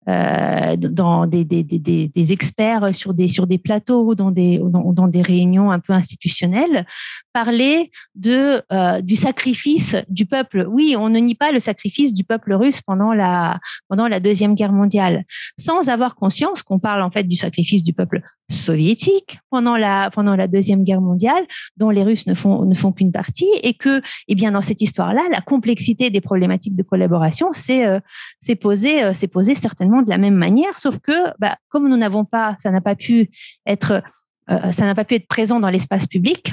euh, dans des, des, des, des, experts sur des, sur des plateaux ou dans des, dans, dans des réunions un peu institutionnelles, parler de, euh, du sacrifice du peuple. Oui, on ne nie pas le sacrifice du peuple russe pendant la, pendant la Deuxième Guerre mondiale, sans avoir conscience qu'on parle en fait du sacrifice du peuple soviétique pendant la pendant la deuxième guerre mondiale dont les Russes ne font ne font qu'une partie et que eh bien dans cette histoire-là la complexité des problématiques de collaboration c'est euh, c'est posé euh, posé certainement de la même manière sauf que bah, comme nous n'avons pas ça n'a pas pu être euh, ça n'a pas pu être présent dans l'espace public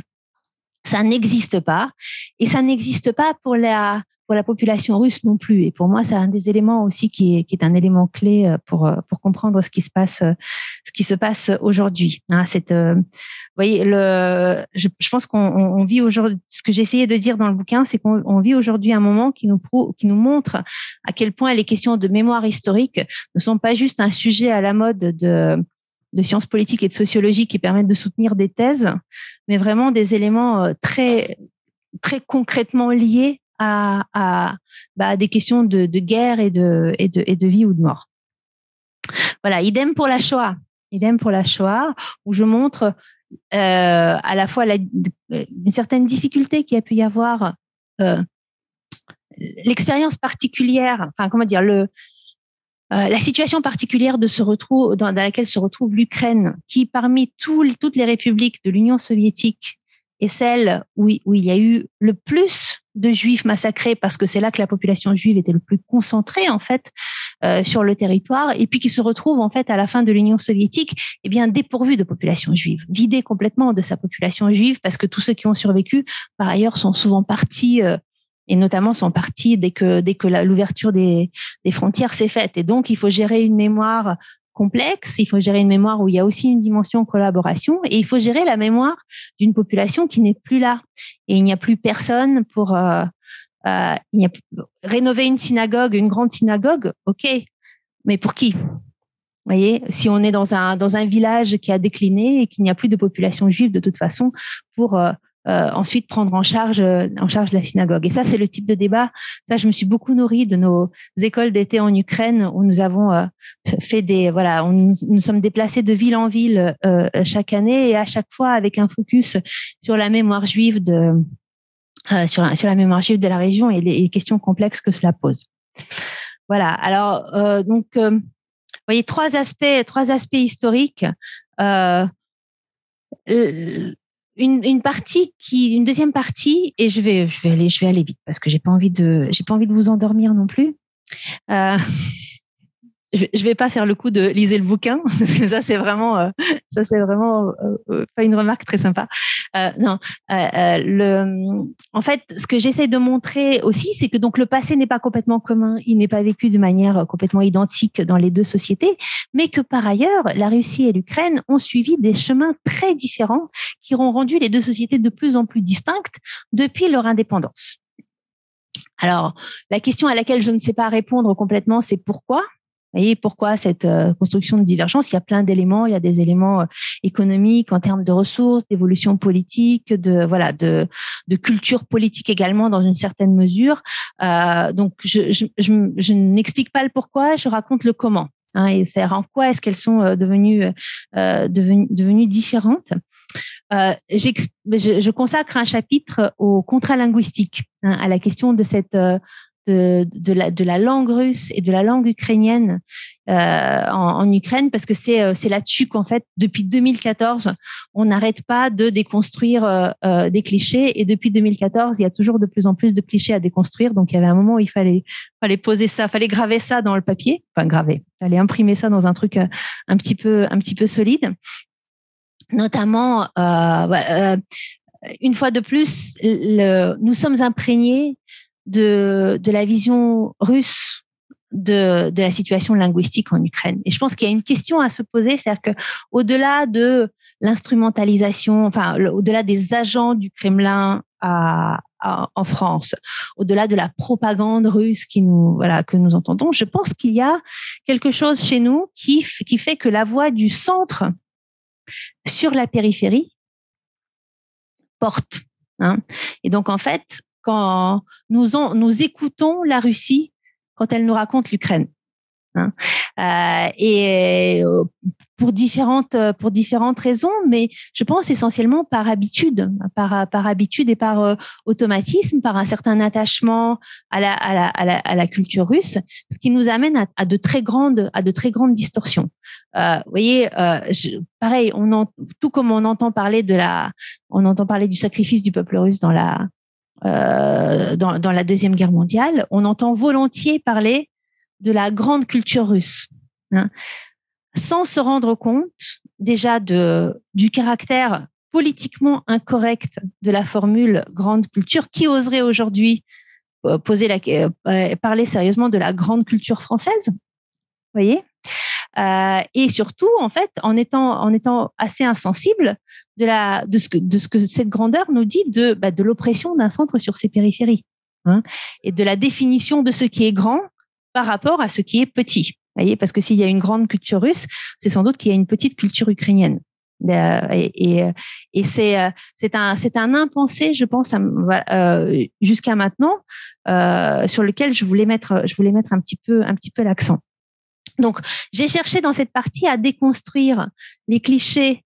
ça n'existe pas et ça n'existe pas pour la pour la population russe non plus. Et pour moi, c'est un des éléments aussi qui est, qui est un élément clé euh, pour, euh, pour comprendre ce qui se passe, euh, ce qui se passe aujourd'hui. Hein, cette, vous voyez, le, je, pense qu'on on vit aujourd'hui. Ce que essayé de dire dans le bouquin, c'est qu'on vit aujourd'hui un moment qui nous qui nous montre à quel point les questions de mémoire historique ne sont pas juste un sujet à la mode de de sciences politiques et de sociologie qui permettent de soutenir des thèses, mais vraiment des éléments très très concrètement liés à, bah, des questions de, guerre et de, vie ou de mort. Voilà, idem pour la Shoah. Idem pour la Shoah, où je montre euh, à la fois une certaine difficulté qu'il y a pu y avoir, euh, l'expérience particulière, enfin comment dire, euh, la situation particulière de se dans, laquelle se retrouve l'Ukraine, qui parmi toutes les républiques de l'Union soviétique est celle où, il y a eu le plus de juifs massacrés parce que c'est là que la population juive était le plus concentrée en fait euh, sur le territoire et puis qui se retrouve en fait à la fin de l'Union soviétique eh bien dépourvu de population juive, vidé complètement de sa population juive parce que tous ceux qui ont survécu par ailleurs sont souvent partis euh, et notamment sont partis dès que dès que l'ouverture des, des frontières s'est faite. Et donc il faut gérer une mémoire complexe, il faut gérer une mémoire où il y a aussi une dimension collaboration et il faut gérer la mémoire d'une population qui n'est plus là. Et il n'y a plus personne pour euh, euh, rénover une synagogue, une grande synagogue, ok, mais pour qui? Vous voyez, si on est dans un, dans un village qui a décliné et qu'il n'y a plus de population juive de toute façon pour euh, euh, ensuite prendre en charge euh, en charge la synagogue. Et ça, c'est le type de débat. Ça, je me suis beaucoup nourrie de nos écoles d'été en Ukraine où nous avons euh, fait des voilà, on, nous sommes déplacés de ville en ville chaque année et à chaque fois avec un focus sur la mémoire juive de sur la, sur la mémoire juive de la région et les, questions complexes que cela pose. Voilà. Alors donc, vous voyez trois aspects trois aspects historiques une, partie qui, une deuxième partie, et je vais, je vais aller, je vais aller vite parce que j'ai pas envie de, j'ai pas envie de vous endormir non plus. Euh, je, je vais pas faire le coup de lisez le bouquin parce que ça c'est vraiment, euh, ça c'est vraiment euh, euh, pas une remarque très sympa. Euh, non, le, en fait, ce que j'essaie de montrer aussi, c'est que donc le passé n'est pas complètement commun, il n'est pas vécu de manière complètement identique dans les deux sociétés, mais que par ailleurs, la Russie et l'Ukraine ont suivi des chemins très différents qui ont rendu les deux sociétés de plus en plus distinctes depuis leur indépendance. Alors, la question à laquelle je ne sais pas répondre complètement, c'est pourquoi? Voyez pourquoi cette euh, construction de divergence? Il y a plein d'éléments. Il y a des éléments euh, économiques en termes de ressources, d'évolution politique, de voilà, de, de culture politique également dans une certaine mesure. Euh, donc, je, je, je, je n'explique pas le pourquoi, je raconte le comment. Hein, et c'est en quoi est-ce qu'elles sont devenues, devenues, devenues différentes. Je, je, consacre un chapitre au contrat linguistique, hein, à la question de cette de, la, langue russe et de la langue ukrainienne euh, en, Ukraine, parce que c'est euh, là-dessus qu'en fait, depuis 2014, on n'arrête pas de déconstruire euh, des clichés. Et depuis 2014, il y a toujours de plus en plus de clichés à déconstruire. Donc, il y avait un moment où il fallait, fallait poser ça, fallait graver ça dans le papier, enfin graver, fallait imprimer ça dans un truc un petit peu, un petit peu solide. Notamment, une fois de plus, nous sommes imprégnés de, de la vision russe de, de la situation linguistique en Ukraine. Et je pense qu'il y a une question à se poser, c'est-à-dire que au-delà de l'instrumentalisation, enfin au-delà des agents du Kremlin en France, au-delà de la propagande russe qui nous voilà que nous entendons, je pense qu'il y a quelque chose chez nous qui qui fait que la voix du centre sur la périphérie porte. Hein. Et donc en fait, quand nous, nous écoutons la Russie quand elle nous raconte l'Ukraine. Hein. Euh, et euh, pour différentes pour différentes raisons, mais je pense essentiellement par habitude, par par habitude et par euh, automatisme, par un certain attachement à la à la, à la, à la culture russe, ce qui nous amène à, de très grandes à de très grandes distorsions. Vous voyez, pareil, on en, tout comme on entend parler de la, on entend parler du sacrifice du peuple russe dans la euh, dans, dans la deuxième guerre mondiale, on entend volontiers parler de la grande culture russe, hein, sans se rendre compte déjà de, du caractère politiquement incorrect de la formule grande culture. Qui oserait aujourd'hui euh, poser la, euh, parler sérieusement de la grande culture française voyez? Euh, et surtout, en fait, en étant, en étant assez insensible de, la, de, ce que, de ce que cette grandeur nous dit de, bah, de l'oppression d'un centre sur ses périphéries hein, et de la définition de ce qui est grand par rapport à ce qui est petit. Voyez, parce que s'il y a une grande culture russe, c'est sans doute qu'il y a une petite culture ukrainienne. Euh, et, et, et c'est euh, c'est un c'est un impensé, je pense, euh, jusqu'à maintenant, euh, sur lequel je voulais mettre je voulais mettre un petit peu un petit peu l'accent. Donc, j'ai cherché dans cette partie à déconstruire les clichés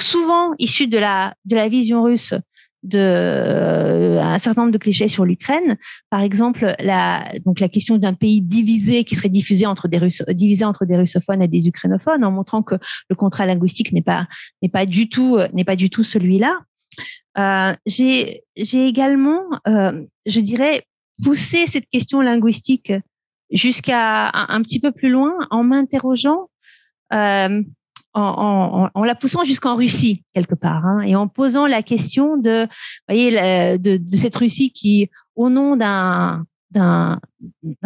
souvent issus de la de la vision russe de euh, un certain nombre de clichés sur l'Ukraine. Par exemple, la, donc la question d'un pays divisé qui serait diffusé entre des Russes, divisé entre des russophones et des ukrainophones, en montrant que le contrat linguistique n'est pas n'est pas du tout n'est pas du tout celui-là. Euh, j'ai j'ai également, euh, je dirais, poussé cette question linguistique jusqu'à un, petit peu plus loin en m'interrogeant euh, en, en, en, la poussant jusqu'en Russie quelque part hein, et en posant la question de, voyez, de, de cette Russie qui, au nom d'un d'un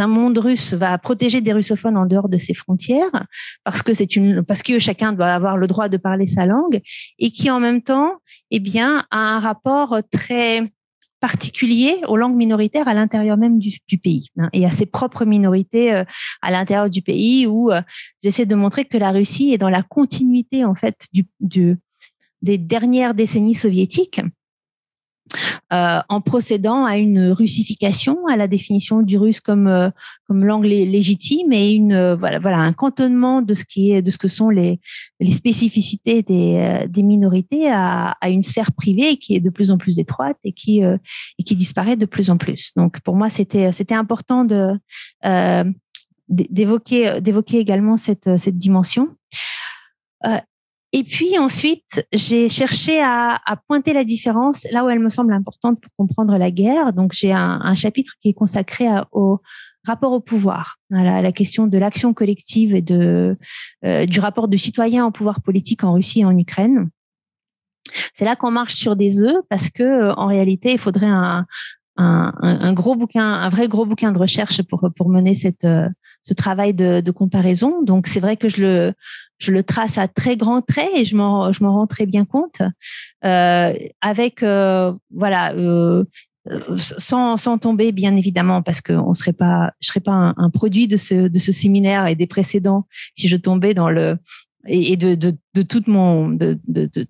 monde russe va protéger des russophones en dehors de ses frontières parce que c'est une parce que chacun doit avoir le droit de parler sa langue et qui en même temps eh bien a un rapport très particulier aux langues minoritaires à l'intérieur même du, pays hein, et à ses propres minorités euh, à l'intérieur du pays où euh, j'essaie de montrer que la Russie est dans la continuité en fait des dernières décennies soviétiques euh, en procédant à une russification, à la définition du russe comme euh, comme langue légitime et une euh, voilà voilà un cantonnement de ce qui est de ce que sont les les spécificités des des minorités à, à une sphère privée qui est de plus en plus étroite et qui et qui disparaît de plus en plus. Donc pour moi c'était c'était important de d'évoquer d'évoquer également cette cette dimension. Et puis ensuite, j'ai cherché à, pointer la différence là où elle me semble importante pour comprendre la guerre. Donc j'ai un, chapitre qui est consacré au rapport au pouvoir, à la, question de l'action collective et de, euh, du rapport de citoyens au pouvoir politique en Russie et en Ukraine. C'est là qu'on marche sur des œufs parce que euh, en réalité, il faudrait un, gros bouquin, un vrai gros bouquin de recherche pour, mener cette, euh, ce travail de comparaison. Donc c'est vrai que je le, je le trace à très grands traits et je m'en rends très bien compte. Euh, avec euh, voilà euh, sans, tomber bien évidemment parce que serait pas je serais pas un, produit de ce séminaire et des précédents si je tombais dans le et, de, toute mon, de,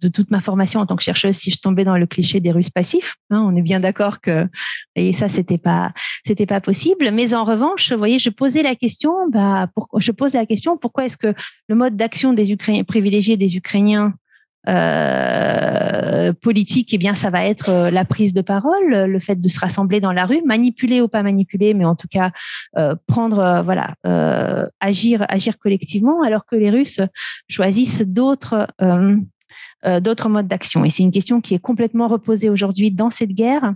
toute ma formation en tant que chercheuse, si je tombais dans le cliché des Russes passifs, hein, on est bien d'accord que et ça c'était pas c'était pas possible. Mais en revanche, vous voyez, je posais la question, bah, je pose la question pourquoi est-ce que le mode d'action des Ukrainiens privilégié des Ukrainiens euh, politique, eh bien, ça va être euh, la prise de parole, le fait de se rassembler dans la rue, manipuler ou pas manipuler, mais en tout cas euh, prendre, voilà, agir, agir collectivement, alors que les Russes choisissent d'autres. d'autres modes d'action. Et c'est une question qui est complètement reposée aujourd'hui dans cette guerre,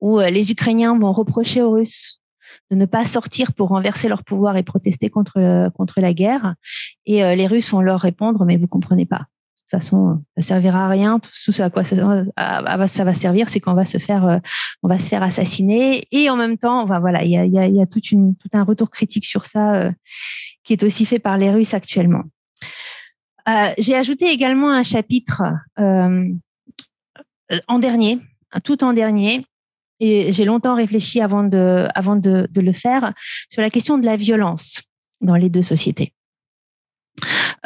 où les Ukrainiens vont reprocher aux Russes de ne pas sortir pour renverser leur pouvoir et protester contre contre la guerre. Et les Russes vont leur répondre mais vous comprenez pas toute façon, ça servira à rien. Tout ce à quoi ça, va servir, c'est qu'on va se faire, euh, on va se faire assassiner. Et en même temps, voilà, il y a, tout un retour critique sur ça euh, qui est aussi fait par les Russes actuellement. Euh, J'ai ajouté également un chapitre euh, en dernier, tout en dernier, et j'ai longtemps réfléchi avant de, de, de le faire sur la question de la violence dans les deux sociétés.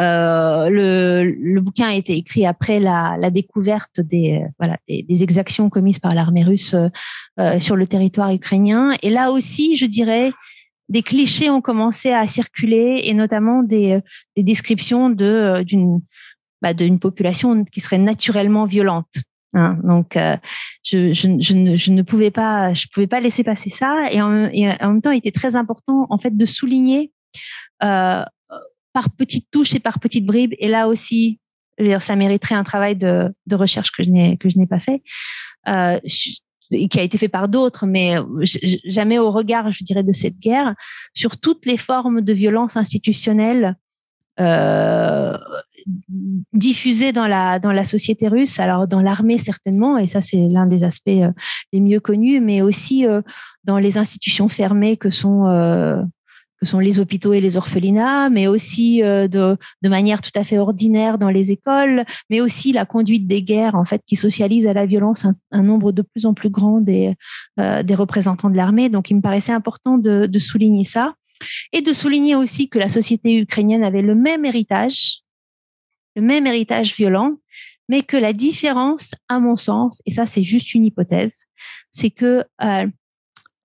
Euh, le, bouquin a été écrit après la, découverte des, voilà, des, exactions commises par l'armée russe euh, sur le territoire ukrainien. Et là aussi, je dirais, des clichés ont commencé à circuler et notamment des, des descriptions de d'une bah, population qui serait naturellement violente. Hein. Donc, je, je, ne, je, ne, pouvais pas, je pouvais pas laisser passer ça. Et en, même temps, il était très important en fait de souligner euh, par petites touches et par petites bribes. Et là aussi, ça mériterait un travail de, recherche que je n'ai que je n'ai pas fait, euh, qui a été fait par d'autres, mais jamais au regard, je dirais, de cette guerre sur toutes les formes de violence institutionnelle euh, diffusées dans la dans la société russe. Alors dans l'armée certainement, et ça c'est l'un des aspects euh, les mieux connus, mais aussi euh, dans les institutions fermées que sont euh, que sont les hôpitaux et les orphelinats, mais aussi euh, de, manière tout à fait ordinaire dans les écoles, mais aussi la conduite des guerres, en fait, qui socialise à la violence un, nombre de plus en plus grand des, euh, des représentants de l'armée. Donc, il me paraissait important de, de, souligner ça et de souligner aussi que la société ukrainienne avait le même héritage, le même héritage violent, mais que la différence, à mon sens, et ça c'est juste une hypothèse, c'est que euh,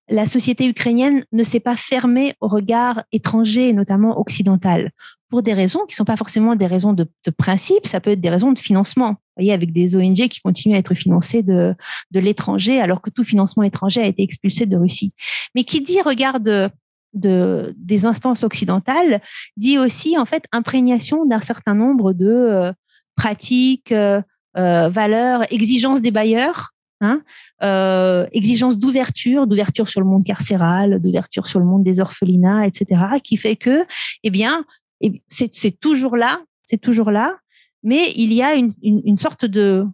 la société ukrainienne ne s'est pas fermée au regard étranger, notamment occidental, pour des raisons qui ne sont pas forcément des raisons de, principe, ça peut être des raisons de financement. Voyez, avec des ONG qui continuent à être financées de, de l'étranger, alors que tout financement étranger a été expulsé de Russie. Mais qui dit regard de, des instances occidentales, dit aussi en fait imprégnation d'un certain nombre de euh, pratiques, euh, euh, valeurs, exigences des bailleurs Hein, euh, exigence d'ouverture, d'ouverture sur le monde carcéral, d'ouverture sur le monde des orphelinats, etc., qui fait que, eh bien, eh, c'est toujours là, c'est toujours là, mais il y a une, sorte de,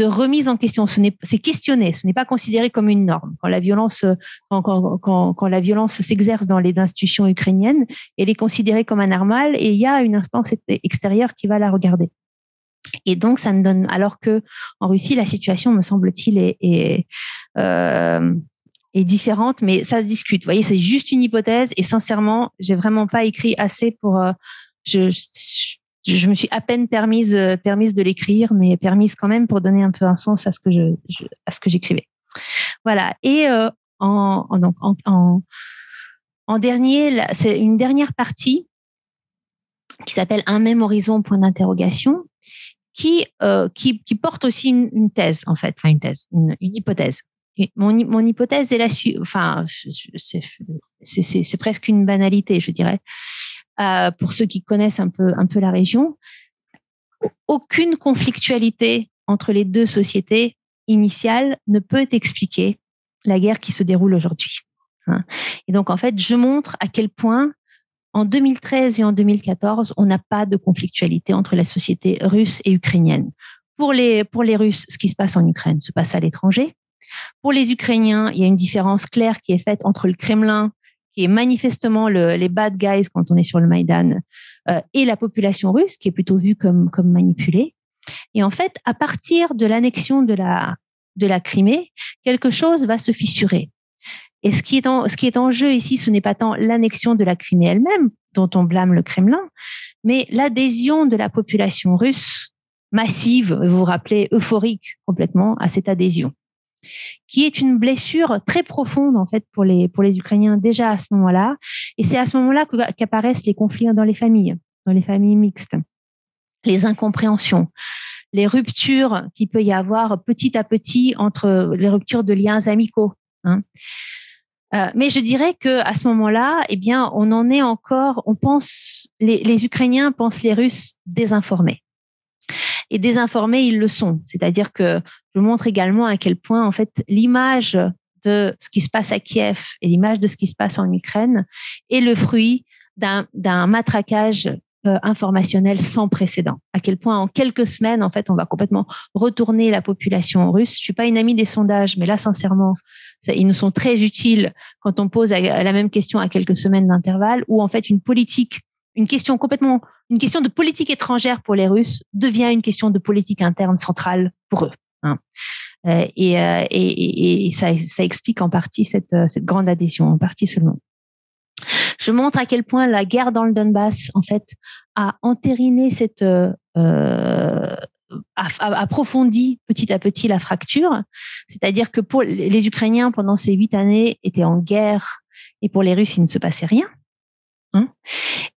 remise en question. Ce c'est questionné, ce n'est pas considéré comme une norme. Quand la violence, quand, quand, la violence s'exerce dans les institutions ukrainiennes, elle est considérée comme anormale et il y a une instance extérieure qui va la regarder. Et donc, ça ne donne, alors que en Russie, la situation, me semble-t-il, euh, est, différente, mais ça se discute. Vous voyez, c'est juste une hypothèse et sincèrement, j'ai vraiment pas écrit assez pour. Euh, je, me suis à peine permise, permise de l'écrire, mais permise quand même pour donner un peu un sens à ce que je, à ce que j'écrivais. Voilà. Et euh, en, en, en, en dernier, c'est une dernière partie qui s'appelle Un même horizon point d'interrogation qui, euh, qui, qui, porte aussi une, thèse, en fait, enfin une thèse, une, une hypothèse. mon, mon, hypothèse est la suivante, enfin, c'est presque une banalité, je dirais, euh, pour ceux qui connaissent un peu, un peu la région. Aucune conflictualité entre les deux sociétés initiales ne peut expliquer la guerre qui se déroule aujourd'hui. Hein. Et donc, en fait, je montre à quel point en 2013 et en 2014, on n'a pas de conflictualité entre la société russe et ukrainienne. Pour les, pour les Russes, ce qui se passe en Ukraine se passe à l'étranger. Pour les Ukrainiens, il y a une différence claire qui est faite entre le Kremlin, qui est manifestement le, les bad guys quand on est sur le Maïdan, euh, et la population russe, qui est plutôt vue comme, comme manipulée. Et en fait, à partir de l'annexion de la, de la Crimée, quelque chose va se fissurer. Et ce qui est en, jeu ici, ce n'est pas tant l'annexion de la Crimée elle-même, dont on blâme le Kremlin, mais l'adhésion de la population russe massive, vous vous rappelez, euphorique complètement à cette adhésion, qui est une blessure très profonde en fait pour les pour les Ukrainiens déjà à ce moment-là. Et c'est à ce moment-là qu'apparaissent les conflits dans les familles, dans les familles mixtes, les incompréhensions, les ruptures qu'il peut y avoir petit à petit entre les ruptures de liens amicaux. Hein. Euh, mais je dirais que à ce moment-là, eh bien, on en est encore. On pense les, les Ukrainiens pensent les Russes désinformés. Et désinformés, ils le sont. C'est-à-dire que je montre également à quel point, en fait, l'image de ce qui se passe à Kiev et l'image de ce qui se passe en Ukraine est le fruit d'un matraquage euh, informationnel sans précédent. À quel point en quelques semaines, en fait, on va complètement retourner la population russe. Je suis pas une amie des sondages, mais là, sincèrement, ils nous sont très utiles quand on pose la même question à quelques semaines d'intervalle, où en fait une politique, une question complètement, une question de politique étrangère pour les Russes devient une question de politique interne centrale pour eux. Hein. Euh, et, euh, et, et, ça, ça explique en partie cette, cette grande adhésion, en partie seulement. Je montre à quel point la guerre dans le Donbass, en fait, a entériné cette, euh, euh approfondi petit à petit la fracture. C'est-à-dire que pour les Ukrainiens, pendant ces huit années, étaient en guerre et pour les Russes, il ne se passait rien. Hein.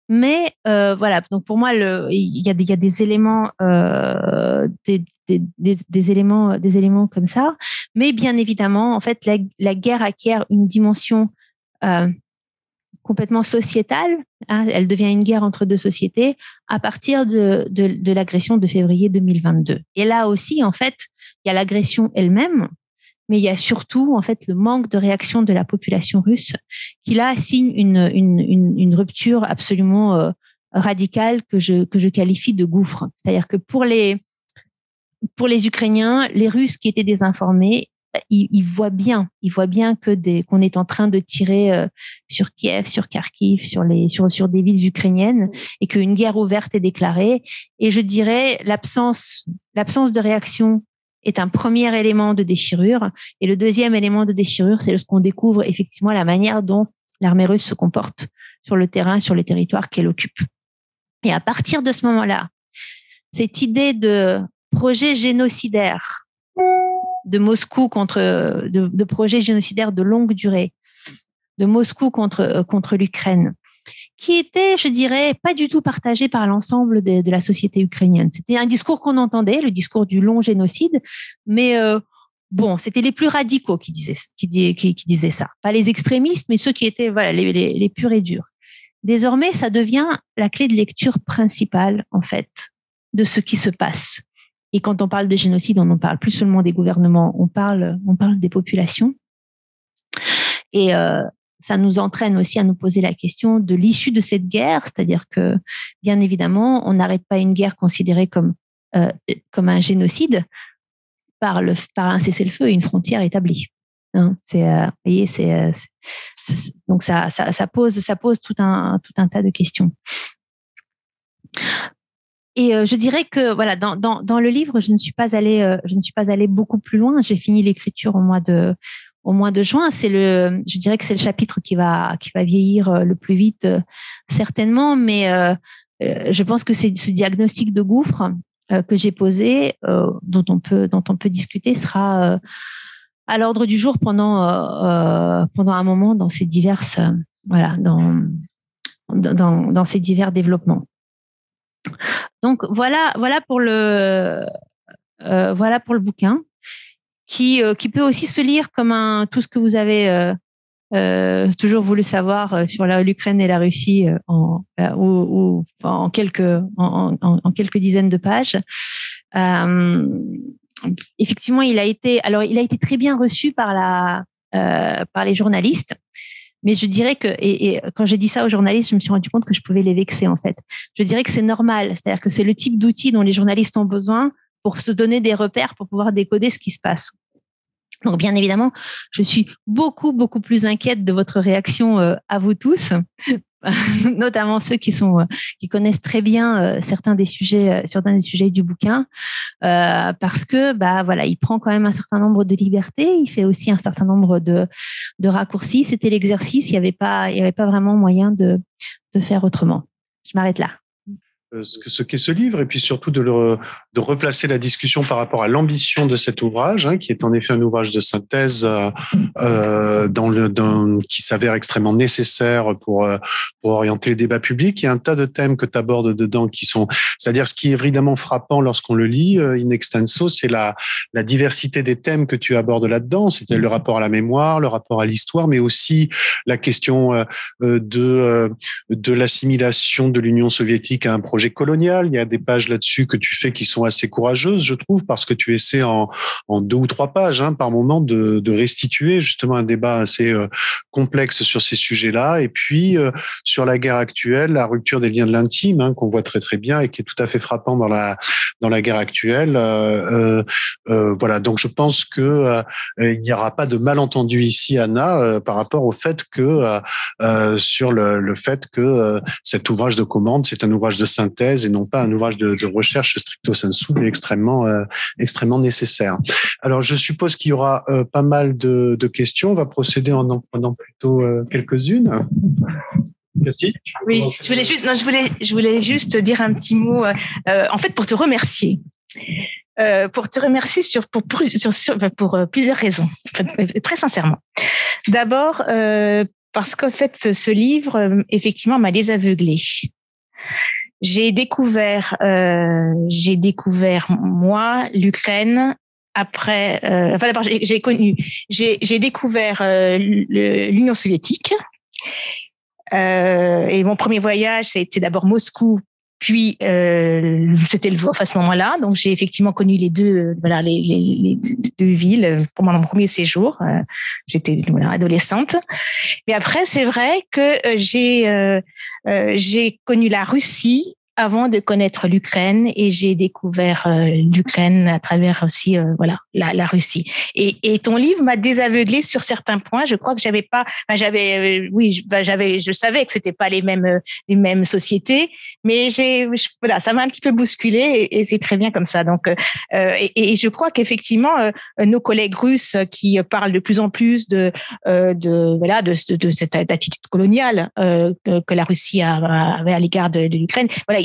Mais euh, voilà, donc pour moi, il y, a des éléments, euh, des, éléments, des éléments comme ça. Mais bien évidemment, en fait, la, guerre acquiert une dimension euh, complètement sociétale. Hein. elle devient une guerre entre deux sociétés à partir de, de l'agression de février 2022. Et là aussi, en fait, il y a l'agression elle-même, mais il y a surtout en fait le manque de réaction de la population russe qui là signe une, une, rupture absolument euh, radicale que je, que je qualifie de gouffre. C'est-à-dire que pour les, pour les Ukrainiens, les Russes qui étaient désinformés, ils, voient bien, ils voient bien que des, qu'on est en train de tirer euh, sur Kiev, sur Kharkiv, sur les, sur, sur des villes ukrainiennes et qu'une guerre ouverte est déclarée. Et je dirais l'absence, l'absence de réaction est un premier élément de déchirure. Et le deuxième élément de déchirure, c'est lorsqu'on découvre effectivement la manière dont l'armée russe se comporte sur le terrain, sur les territoires qu'elle occupe. Et à partir de ce moment-là, cette idée de projet génocidaire de Moscou contre de, de projet génocidaire de longue durée de Moscou contre contre l'Ukraine qui était, je dirais, pas du tout partagé par l'ensemble de, la société ukrainienne. C'était un discours qu'on entendait, le discours du long génocide, mais euh, bon, c'était les plus radicaux qui disaient, qui, qui, disaient ça. Pas les extrémistes, mais ceux qui étaient voilà, les, les, les purs et durs. Désormais, ça devient la clé de lecture principale, en fait, de ce qui se passe. Et quand on parle de génocide, on ne parle plus seulement des gouvernements, on parle, on parle des populations. Et euh, ça nous entraîne aussi à nous poser la question de l'issue de cette guerre, c'est-à-dire que, bien évidemment, on n'arrête pas une guerre considérée comme, euh, comme un génocide par, le, par un cessez-le-feu et une frontière établie. Hein, euh, voyez, euh, c'est, donc ça, ça, ça, pose, ça pose tout un, tout un tas de questions. Et je dirais que voilà, dans, dans, dans, le livre, je ne suis pas allée, je ne suis pas allée beaucoup plus loin. J'ai fini l'écriture au mois de au mois de juin. C'est le, je dirais que c'est le chapitre qui va qui va vieillir euh, le plus vite euh, certainement, mais euh, je pense que c'est ce diagnostic de gouffre que j'ai posé, dont on peut dont on peut discuter, sera à l'ordre du jour pendant pendant un moment dans ces diverses voilà dans dans, dans ces divers développements. Donc voilà voilà pour le bouquin qui, euh, qui peut aussi se lire comme tout ce que vous avez euh, euh, toujours voulu savoir sur l'Ukraine et la Russie en, quelques, dizaines de pages. effectivement, il a été, alors il a été très bien reçu par la, par les journalistes. Mais je dirais que, et, quand j'ai dit ça aux journalistes, je me suis rendu compte que je pouvais les vexer en fait. Je dirais que c'est normal, c'est-à-dire que c'est le type d'outil dont les journalistes ont besoin pour se donner des repères, pour pouvoir décoder ce qui se passe. Donc, bien évidemment, je suis beaucoup, beaucoup plus inquiète de votre réaction euh, à vous tous, notamment ceux qui sont euh, qui connaissent très bien euh, certains des sujets certains des sujets du bouquin parce que bah voilà il prend quand même un certain nombre de libertés il fait aussi un certain nombre de de raccourcis. C'était l'exercice il n'y avait pas il y avait pas vraiment moyen de de faire autrement. Je m'arrête là ce qu'est ce livre et puis surtout de, le, de replacer la discussion par rapport à l'ambition de cet ouvrage, hein, qui est en effet un ouvrage de synthèse euh, euh dans le, dans, qui s'avère extrêmement nécessaire pour, euh, pour orienter les débats publics. Il y a un tas de thèmes que tu abordes dedans qui sont, c'est-à-dire ce qui est évidemment frappant lorsqu'on le lit euh, in extenso, c'est la, la diversité des thèmes que tu abordes là-dedans, c'était le rapport à la mémoire, le rapport à l'histoire, mais aussi la question de, de l'assimilation de l'Union soviétique à un projet colonial. Il y a des pages là-dessus que tu fais qui sont assez courageuses, je trouve, parce que tu essaies en, deux ou trois pages hein, par moment de, restituer justement un débat assez euh, complexe sur ces sujets-là. Et puis euh, sur la guerre actuelle, la rupture des liens de l'intime, hein, qu'on voit très très bien et qui est tout à fait frappant dans la guerre actuelle. Euh, voilà. Donc je pense que il n'y aura pas de malentendu ici, Anna, par rapport au fait que sur le fait que cet ouvrage de commande, c'est un ouvrage de synthèse thèse et non pas un ouvrage de, recherche stricto sensu, mais extrêmement, euh, extrêmement nécessaire. Alors, je suppose qu'il y aura euh, pas mal de, questions. On va procéder en en prenant plutôt euh, quelques-unes. Oui, je voulais juste, non, je voulais, je voulais juste dire un petit mot, en fait, pour te remercier. pour te remercier sur, pour, pour, sur, pour plusieurs raisons, très sincèrement. D'abord, parce qu'en fait, ce livre, effectivement, m'a désaveuglé. J'ai découvert, euh, j'ai découvert moi l'Ukraine après. Euh, enfin d'abord j'ai connu, j'ai découvert euh, l'Union soviétique. Euh, et mon premier voyage, c'était d'abord Moscou puis euh, c'était le à ce moment-là, donc j'ai effectivement connu les deux, euh, voilà, les, les, deux villes pour mon premier séjour. Euh, j'étais voilà, adolescente. Mais après, c'est vrai que j'ai j'ai connu la Russie avant de connaître l'Ukraine et j'ai découvert euh, l'Ukraine à travers aussi euh, voilà la, la, Russie. Et, et ton livre m'a désaveuglé sur certains points. Je crois que j'avais pas, j'avais euh, oui, j'avais, je savais que c'était pas les mêmes les mêmes sociétés, mais j'ai voilà ça m'a un petit peu bousculé et, c'est très bien comme ça. Donc et, et, je crois qu'effectivement nos collègues russes qui parlent de plus en plus de de voilà de, cette attitude coloniale que, la Russie avait à l'égard de, l'Ukraine, voilà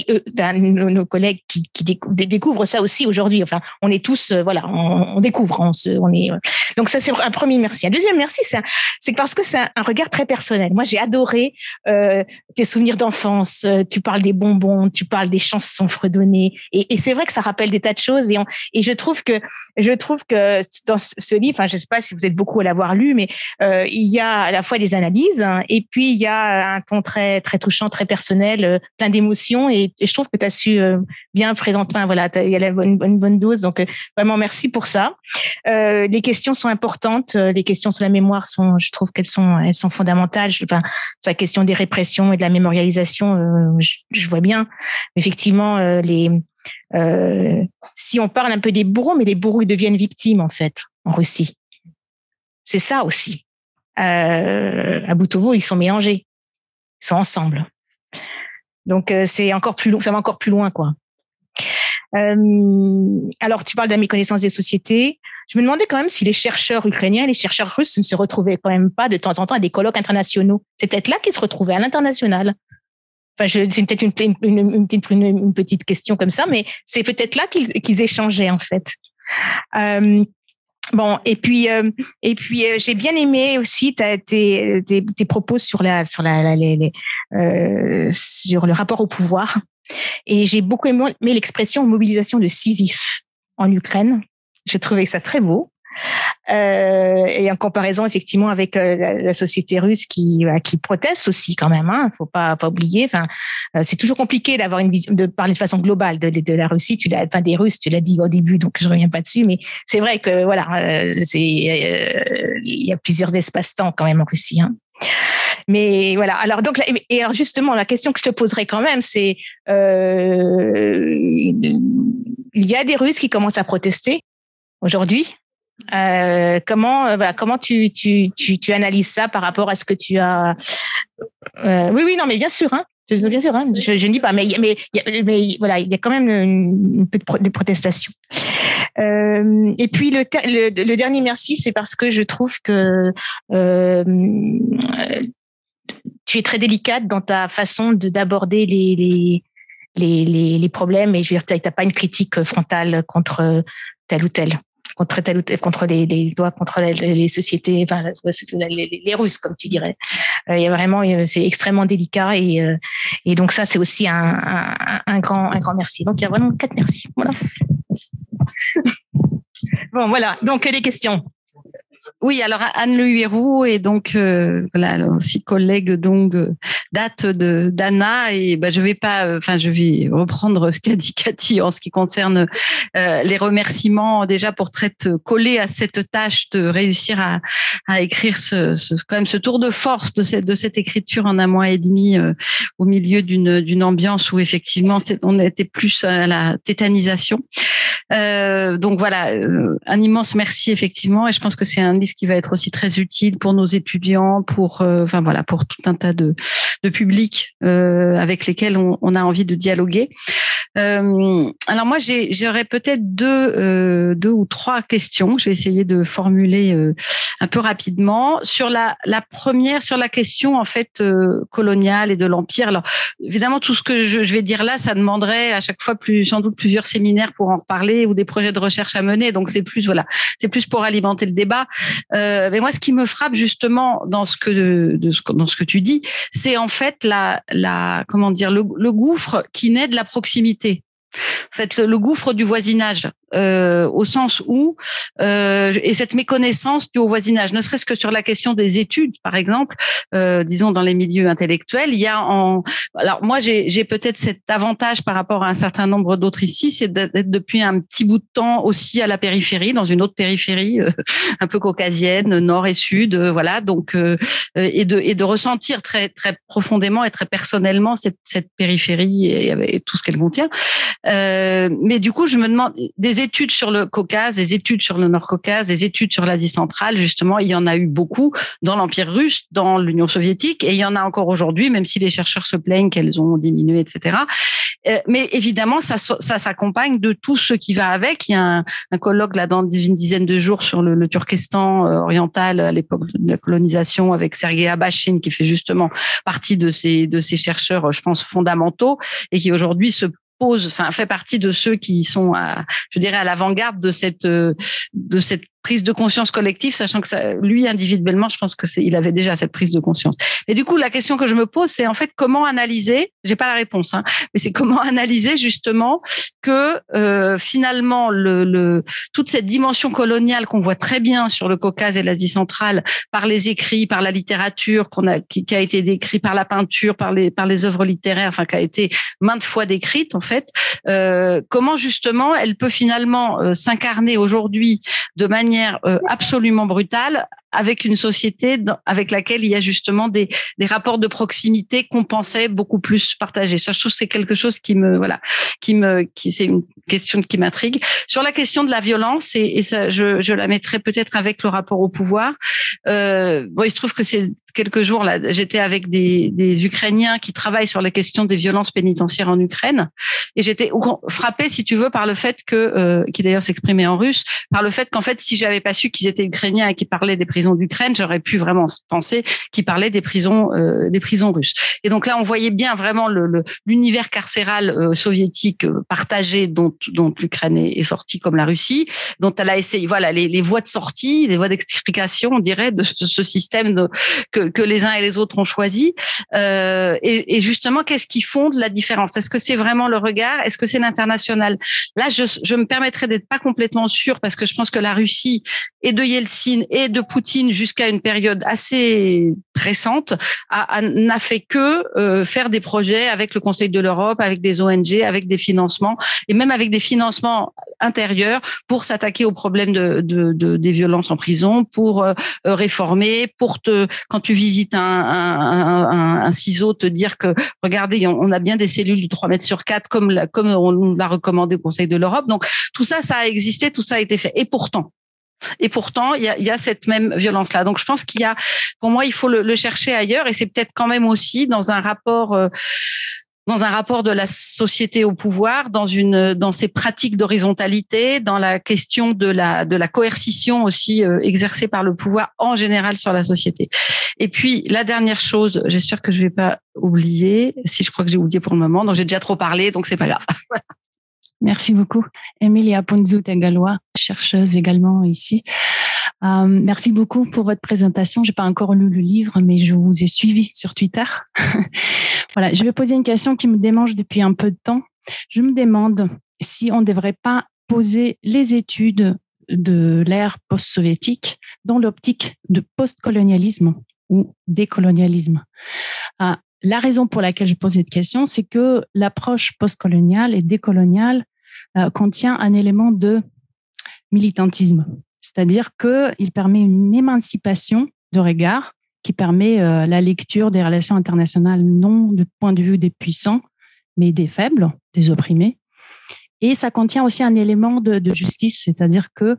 nos, collègues qui, découvrent, ça aussi aujourd'hui. Enfin, on est tous, euh, voilà, on, découvre, on, se, on est. Euh. Donc ça, c'est un premier merci. Un deuxième merci, c'est parce que c'est un, regard très personnel. Moi, j'ai adoré euh, tes souvenirs d'enfance. Tu parles des bonbons, tu parles des chansons fredonnées, et, et c'est vrai que ça rappelle des tas de choses. Et, je trouve que je trouve que dans ce livre, enfin, je sais pas si vous êtes beaucoup à l'avoir lu, mais il y a à la fois des analyses hein, et puis il y a un ton très très touchant, très personnel, plein d'émotions et je trouve que tu as su euh, bien présenter. Enfin, voilà, il y a la bonne, dose. Donc, euh, vraiment, merci pour ça. Euh, les questions sont importantes. Les questions sur la mémoire sont, je trouve qu'elles sont, elles sont fondamentales. Enfin, sur la question des répressions et de la mémorialisation, je, vois bien. Effectivement, les, si on parle un peu des bourreaux, mais les bourreaux ils deviennent victimes en fait en Russie. C'est ça aussi. à Boutovo, ils sont mélangés, ils sont ensemble. Donc euh, c'est encore plus long, ça va encore plus loin, quoi. Euh, alors, tu parles de la méconnaissance des sociétés. Je me demandais quand même si les chercheurs ukrainiens les chercheurs russes ne se retrouvaient quand même pas de temps en temps à des colloques internationaux. C'est peut-être là qu'ils se retrouvaient, à l'international. C'est peut-être une, petite question comme ça, mais c'est peut-être là qu'ils échangeaient en fait. Euh, Bon, et puis, euh, et puis euh, j'ai bien aimé aussi tes, propos sur, sur le rapport au pouvoir. Et j'ai beaucoup aimé l'expression mobilisation de Sisyphe en Ukraine. J'ai trouvé ça très beau. Euh, et en comparaison effectivement avec euh, la, société russe qui euh, qui proteste aussi quand même. Hein, faut pas oublier. Enfin, c'est toujours compliqué d'avoir une vision, de parler de façon globale de, la Russie. Tu l'as, enfin des Russes, tu l'as dit au début, donc je reviens pas dessus. Mais c'est vrai que voilà, il y a plusieurs espaces-temps quand même en Russie. Hein. Mais voilà. Alors donc, et alors justement, la question que je te poserai quand même, c'est euh, il y a des Russes qui commencent à protester aujourd'hui? Euh, comment euh, voilà, comment tu, tu, tu, tu, analyses ça par rapport à ce que tu as euh, Oui, oui, non, mais bien sûr, hein, bien sûr, hein, je, ne dis pas, mais, mais, mais, voilà, il y a quand même une peu de protestation. Et puis le, le, dernier merci, c'est parce que je trouve que tu es très délicate dans ta façon d'aborder les, les, les, les, les problèmes et je veux dire, tu n'as pas une critique frontale contre tel ou tel contre tel ou tel, contre les, les doigts, contre les, sociétés, enfin les, les, Russes comme tu dirais. Euh, il y a vraiment, euh, c'est extrêmement délicat et euh, et donc ça c'est aussi un, un, un, grand un grand merci. Donc il y a vraiment quatre merci. Voilà. bon voilà. Donc les questions. Oui, alors Anne-Le Héroux est donc euh, voilà, aussi collègue donc euh, date de d'Anna et bah, je vais pas, euh, enfin je vais reprendre ce qu'a dit Cathy en ce qui concerne les remerciements déjà pour être collé à cette tâche de réussir à, à écrire ce, ce, quand même ce tour de force de cette de cette écriture en un mois et demi au milieu d'une d'une ambiance où effectivement on était plus à la tétanisation. Donc voilà, un immense merci effectivement et je pense que c'est un livre qui va être aussi très utile pour nos étudiants, pour, euh, enfin voilà, pour tout un tas de, de publics euh, avec lesquels on, a envie de dialoguer. Euh, alors moi, j'aurais peut-être deux, euh, deux ou trois questions. Je vais essayer de formuler euh, un peu rapidement sur la, la première, sur la question en fait coloniale et de l'empire. Alors évidemment, tout ce que je, je, vais dire là, ça demanderait à chaque fois plus, sans doute plusieurs séminaires pour en reparler ou des projets de recherche à mener. Donc c'est plus voilà, c'est plus pour alimenter le débat. mais moi, ce qui me frappe justement dans ce que de, ce, dans ce que tu dis, c'est en fait la, la comment dire le, le gouffre qui naît de la proximité. En fait, le, gouffre du voisinage, euh, au sens où euh, et cette méconnaissance du voisinage, ne serait-ce que sur la question des études, par exemple, euh, disons dans les milieux intellectuels, il y a en alors moi j'ai peut-être cet avantage par rapport à un certain nombre d'autres ici, c'est d'être depuis un petit bout de temps aussi à la périphérie, dans une autre périphérie un peu caucasienne, nord et sud, voilà, donc et de et de ressentir très très profondément et très personnellement cette cette périphérie et, tout ce qu'elle contient. Euh, mais du coup, je me demande études sur le Caucase, des études sur le Nord-Caucase, des études sur l'Asie centrale. Justement, il y en a eu beaucoup dans l'Empire russe, dans l'Union soviétique, et il y en a encore aujourd'hui, même si les chercheurs se plaignent qu'elles ont diminué, etc. Euh, mais évidemment, ça, s'accompagne de tout ce qui va avec. Il y a un, colloque là dans une dizaine de jours sur le, Turkestan euh, oriental à l'époque de la colonisation avec Sergei Abashin, qui fait justement partie de ces chercheurs, je pense fondamentaux, et qui aujourd'hui se pose, enfin fait partie de ceux qui sont, à, je dirais, à l'avant-garde de cette euh, de cette prise de conscience collective, sachant que ça, lui individuellement, je pense que c'est, il avait déjà cette prise de conscience. Et du coup, la question que je me pose, c'est en fait comment analyser. J'ai pas la réponse, hein, mais c'est comment analyser justement que euh, finalement le, le, toute cette dimension coloniale qu'on voit très bien sur le Caucase et l'Asie centrale par les écrits, par la littérature qu'on a, qui, qui, a été décrit par la peinture, par les par les œuvres littéraires, enfin qui a été maintes fois décrite en fait. Euh, comment justement elle peut finalement euh, s'incarner aujourd'hui de manière euh, absolument brutale avec une société avec laquelle il y a justement des, rapports de proximité qu'on pensait beaucoup plus partagés. Ça, je trouve c'est quelque chose qui me voilà, qui me qui c'est une question qui m'intrigue. Sur la question de la violence et, ça, je, je la mettrai peut-être avec le rapport au pouvoir. Euh, bon, il se trouve que c'est quelques jours là, j'étais avec des, des Ukrainiens qui travaillent sur la question des violences pénitentiaires en Ukraine et j'étais frappée, si tu veux, par le fait que, euh, qui d'ailleurs s'exprimait en russe, par le fait qu'en fait, si j'avais pas su qu'ils étaient ukrainiens et qu'ils parlaient des prisons d'Ukraine, j'aurais pu vraiment penser qu'il parlait des prisons, euh, des prisons russes. Et donc là, on voyait bien vraiment l'univers le, carcéral euh, soviétique euh, partagé dont, dont l'Ukraine est, sortie comme la Russie, dont elle a essayé, voilà, les, les voies de sortie, les voies d'extrication, on dirait, de, ce système de, que, que les uns et les autres ont choisi. Euh, et, et, justement, qu'est-ce qui fonde la différence? Est-ce que c'est vraiment le regard? Est-ce que c'est l'international? Là, je, je me permettrais d'être pas complètement sûr parce que je pense que la Russie et de Yeltsin et de Poutine jusqu'à une période assez récente, n'a fait que euh, faire des projets avec le Conseil de l'Europe, avec des ONG, avec des financements et même avec des financements intérieurs pour s'attaquer aux problèmes de, de, des violences en prison, pour euh, réformer, pour te, quand tu visites un, un, un, ciseau, te dire que regardez, on, a bien des cellules du 3 mètres sur 4 comme, la, comme on l'a recommandé au Conseil de l'Europe. Donc tout ça, ça a existé, tout ça a été fait. Et pourtant, et pourtant, il y a, cette même violence-là. Donc, je pense qu'il y a, pour moi, il faut le, chercher ailleurs, et c'est peut-être quand même aussi dans un rapport. Euh, dans un rapport de la société au pouvoir, dans une dans ces pratiques d'horizontalité, dans la question de la de la coercition aussi euh, exercée par le pouvoir en général sur la société. Et puis la dernière chose, j'espère que je vais pas oublier, si je crois que j'ai oublié pour le moment, donc j'ai déjà trop parlé, donc c'est pas grave. Merci beaucoup. Emilia Ponzut-Egalois, chercheuse également ici. Euh, merci beaucoup pour votre présentation. Je n'ai pas encore lu le livre, mais je vous ai suivi sur Twitter. voilà, je vais poser une question qui me démange depuis un peu de temps. Je me demande si on ne devrait pas poser les études de l'ère post-soviétique dans l'optique de post-colonialisme ou décolonialisme. Euh, la raison pour laquelle je pose cette question, c'est que l'approche postcoloniale et décoloniale euh, contient un élément de militantisme, c'est-à-dire qu'il permet une émancipation de regard qui permet euh, la lecture des relations internationales non du point de vue des puissants, mais des faibles, des opprimés. Et ça contient aussi un élément de, justice, c'est-à-dire que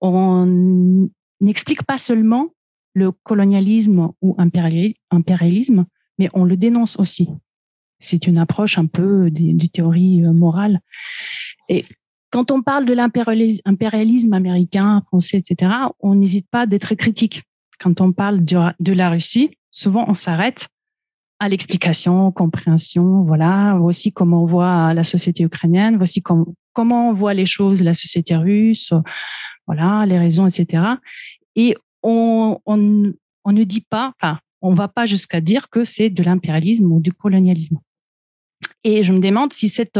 on n'explique pas seulement le colonialisme ou impérialisme, mais on le dénonce aussi. C'est une approche un peu du théorie morale. Et quand on parle de l'impérialisme américain, français, etc., on n'hésite pas d'être critique. Quand on parle de la Russie, souvent on s'arrête à l'explication, compréhension, voilà, aussi comment on voit la société ukrainienne, voici comment, on voit les choses, la société russe, voilà, les raisons, etc. Et on, on, ne dit pas, on va pas jusqu'à dire que c'est de l'impérialisme ou du colonialisme. Et je me demande si cette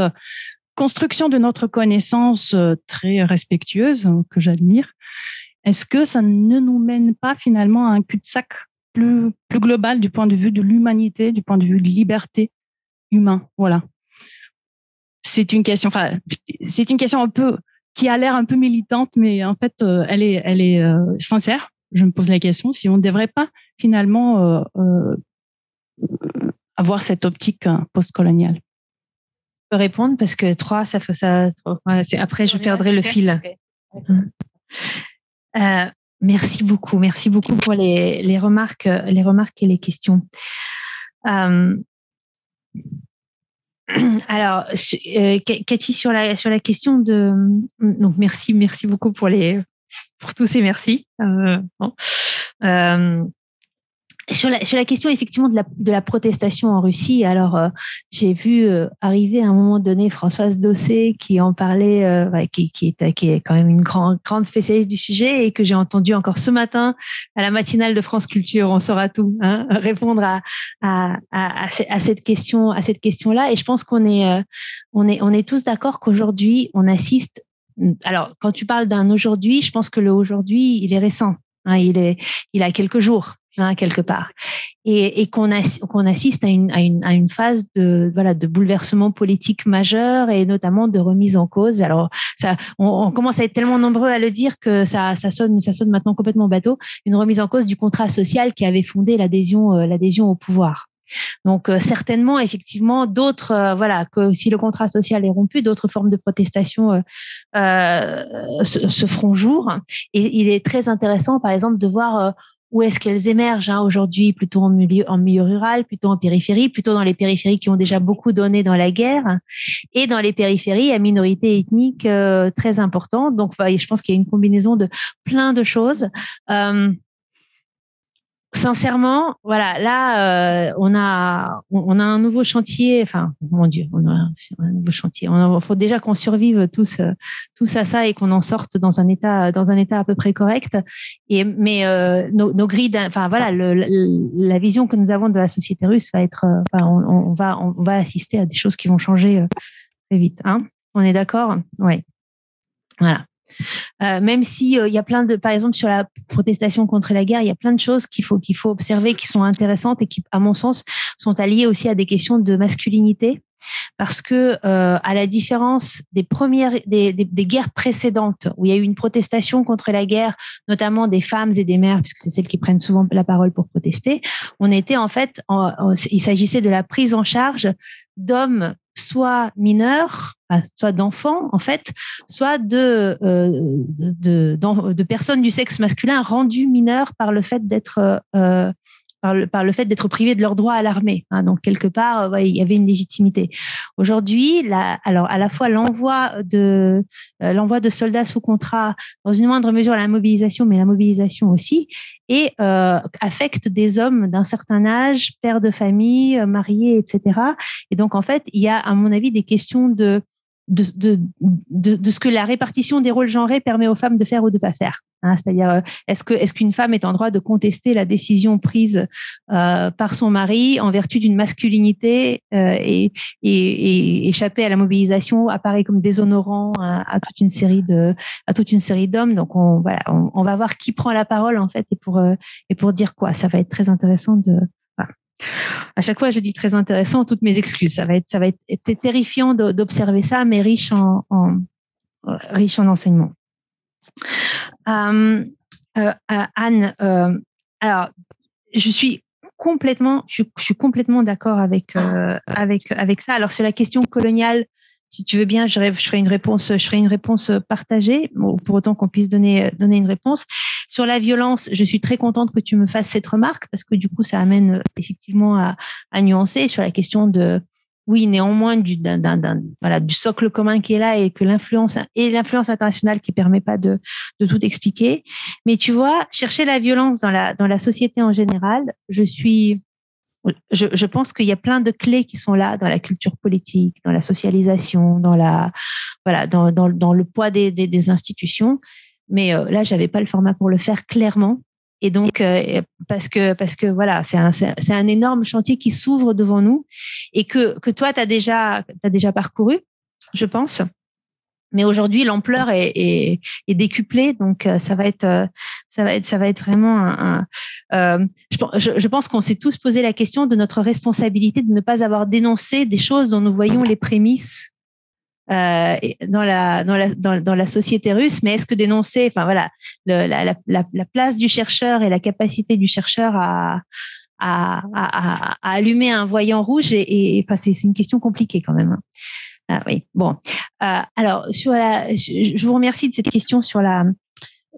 construction de notre connaissance euh, très respectueuse, que j'admire, est-ce que ça ne nous mène pas finalement à un cul-de-sac plus, global du point de vue de l'humanité, du point de vue de liberté humain? Voilà. C'est une question, enfin, c'est une question un peu qui a l'air un peu militante, mais en fait, euh, elle est, elle est euh, sincère. Je me pose la question si on ne devrait pas finalement euh, avoir cette optique postcoloniale. Je peux répondre parce que trois, ça fait ça. après, je perdrai le fil. Merci beaucoup, merci beaucoup pour les, les, remarques, les remarques et les questions. Euh, alors, euh, Cathy, sur la sur la question de donc merci, merci beaucoup pour les pour tous ces merci. Euh, bon. Euh, sur la, sur la question effectivement de la, de la protestation en Russie, alors euh, j'ai vu euh, arriver à un moment donné Françoise Dossé qui en parlait, euh, qui, qui, est, qui est quand même une grande, spécialiste du sujet et que j'ai entendu encore ce matin à la matinale de France Culture, on saura tout, hein, répondre à, à, à, à, cette question, à cette question-là. Et je pense qu'on est, on est, on est tous d'accord qu'aujourd'hui on assiste. Alors, quand tu parles d'un aujourd'hui, je pense que le aujourd'hui, il est récent. Hein, il est, il a quelques jours hein, quelque part, et, et qu'on assiste à une, à, une, à une phase de voilà de bouleversement politique majeur et notamment de remise en cause. Alors ça, on, commence à être tellement nombreux à le dire que ça, ça sonne, ça sonne maintenant complètement bateau. Une remise en cause du contrat social qui avait fondé l'adhésion, euh, au pouvoir. Donc euh, certainement, effectivement, d'autres, euh, voilà, que si le contrat social est rompu, d'autres formes de protestation se, feront jour. Et il est très intéressant, par exemple, de voir où est-ce qu'elles émergent hein, aujourd'hui Plutôt en milieu, rural, plutôt en périphérie, plutôt dans les périphéries qui ont déjà beaucoup donné dans la guerre, et dans les périphéries à minorité ethnique euh, très importante. Donc, je pense qu'il y a une combinaison de plein de choses. Euh, sincèrement, voilà, là, euh, on a, on a un nouveau chantier. Enfin, mon Dieu, on a un nouveau chantier. Il faut déjà qu'on survive tous, euh, tous à ça et qu'on en sorte dans un état, dans un état à peu près correct. Et mais euh, nos, nos, grilles, enfin voilà, le, la vision que nous avons de la société russe va être, euh, enfin, on, on, va, on va assister à des choses qui vont changer euh, très vite. Hein on est d'accord? Oui. Voilà. Euh, même si il y a plein de, par exemple sur la protestation contre la guerre, il y a plein de choses qu'il faut observer qui sont intéressantes et qui, à mon sens, sont alliées aussi à des questions de masculinité, parce que euh, à la différence des premières guerres précédentes où il y a eu une protestation contre la guerre, notamment des femmes et des mères, puisque c'est celles qui prennent souvent la parole pour protester, on était en fait, il s'agissait de la prise en charge d'hommes soit mineurs, soit d'enfants en fait, soit de, euh, de, personnes du sexe masculin rendues mineures par le fait d'être euh, par le, par le fait d'être privés de leur droit à l'armée. Hein, donc quelque part, ouais, il y avait une légitimité. Aujourd'hui, alors à la fois l'envoi de euh, de soldats sous contrat, dans une moindre mesure la mobilisation, mais la mobilisation aussi, et euh, affecte des hommes d'un certain âge, pères de famille, euh, mariés, etc. Et donc en fait, il y a à mon avis des questions de de, de, de, de, ce que la répartition des rôles genrés permet aux femmes de faire ou de pas faire. Hein, C'est-à-dire, euh, est-ce que est-ce qu'une femme est en droit de contester la décision prise euh, par son mari en vertu d'une masculinité euh, et, et, et, échapper à la mobilisation apparaît comme déshonorant à, toute une série de à toute une série d'hommes? Donc on voilà, on, on, va voir qui prend la parole en fait et pour euh, et pour dire quoi. Ça va être très intéressant de à chaque fois, je dis très intéressant, toutes mes excuses. Ça va être, ça va être terrifiant d'observer ça, mais riche en, en, riche en enseignement. Euh, euh, Anne, euh, alors, je suis complètement, je, complètement d'accord avec, euh, avec, avec ça. Alors, c'est la question coloniale si tu veux bien, je, ferai une réponse, réponse partagée, pour autant qu'on puisse donner, donner une réponse. Sur la violence, je suis très contente que tu me fasses cette remarque parce que du coup, ça amène effectivement à, nuancer sur la question de, oui, néanmoins du, socle commun qui est là et que l'influence et l'influence internationale qui permet pas de, de tout expliquer. Mais tu vois, chercher la violence dans la dans la société en général, je suis je, je, pense qu'il y a plein de clés qui sont là dans la culture politique, dans la socialisation, dans la voilà, dans, dans, dans le poids des, des, des institutions. Mais euh, là, j'avais pas le format pour le faire clairement. Et donc, euh, parce que parce que voilà, c'est un c'est un énorme chantier qui s'ouvre devant nous et que que toi tu déjà as déjà parcouru, je pense. Mais aujourd'hui, l'ampleur est, est, est, décuplée, donc euh, ça va être, euh, ça va être, ça va être vraiment un. un euh, je, je, pense qu'on s'est tous posé la question de notre responsabilité de ne pas avoir dénoncé des choses dont nous voyons les prémices euh, dans la dans la dans, la société russe. Mais est-ce que dénoncer, enfin voilà, le, la, la, la, place du chercheur et la capacité du chercheur à à, à, à allumer un voyant rouge et, et enfin, c'est une question compliquée quand même. Ah oui, bon. Euh, alors, sur la, je vous remercie de cette question sur la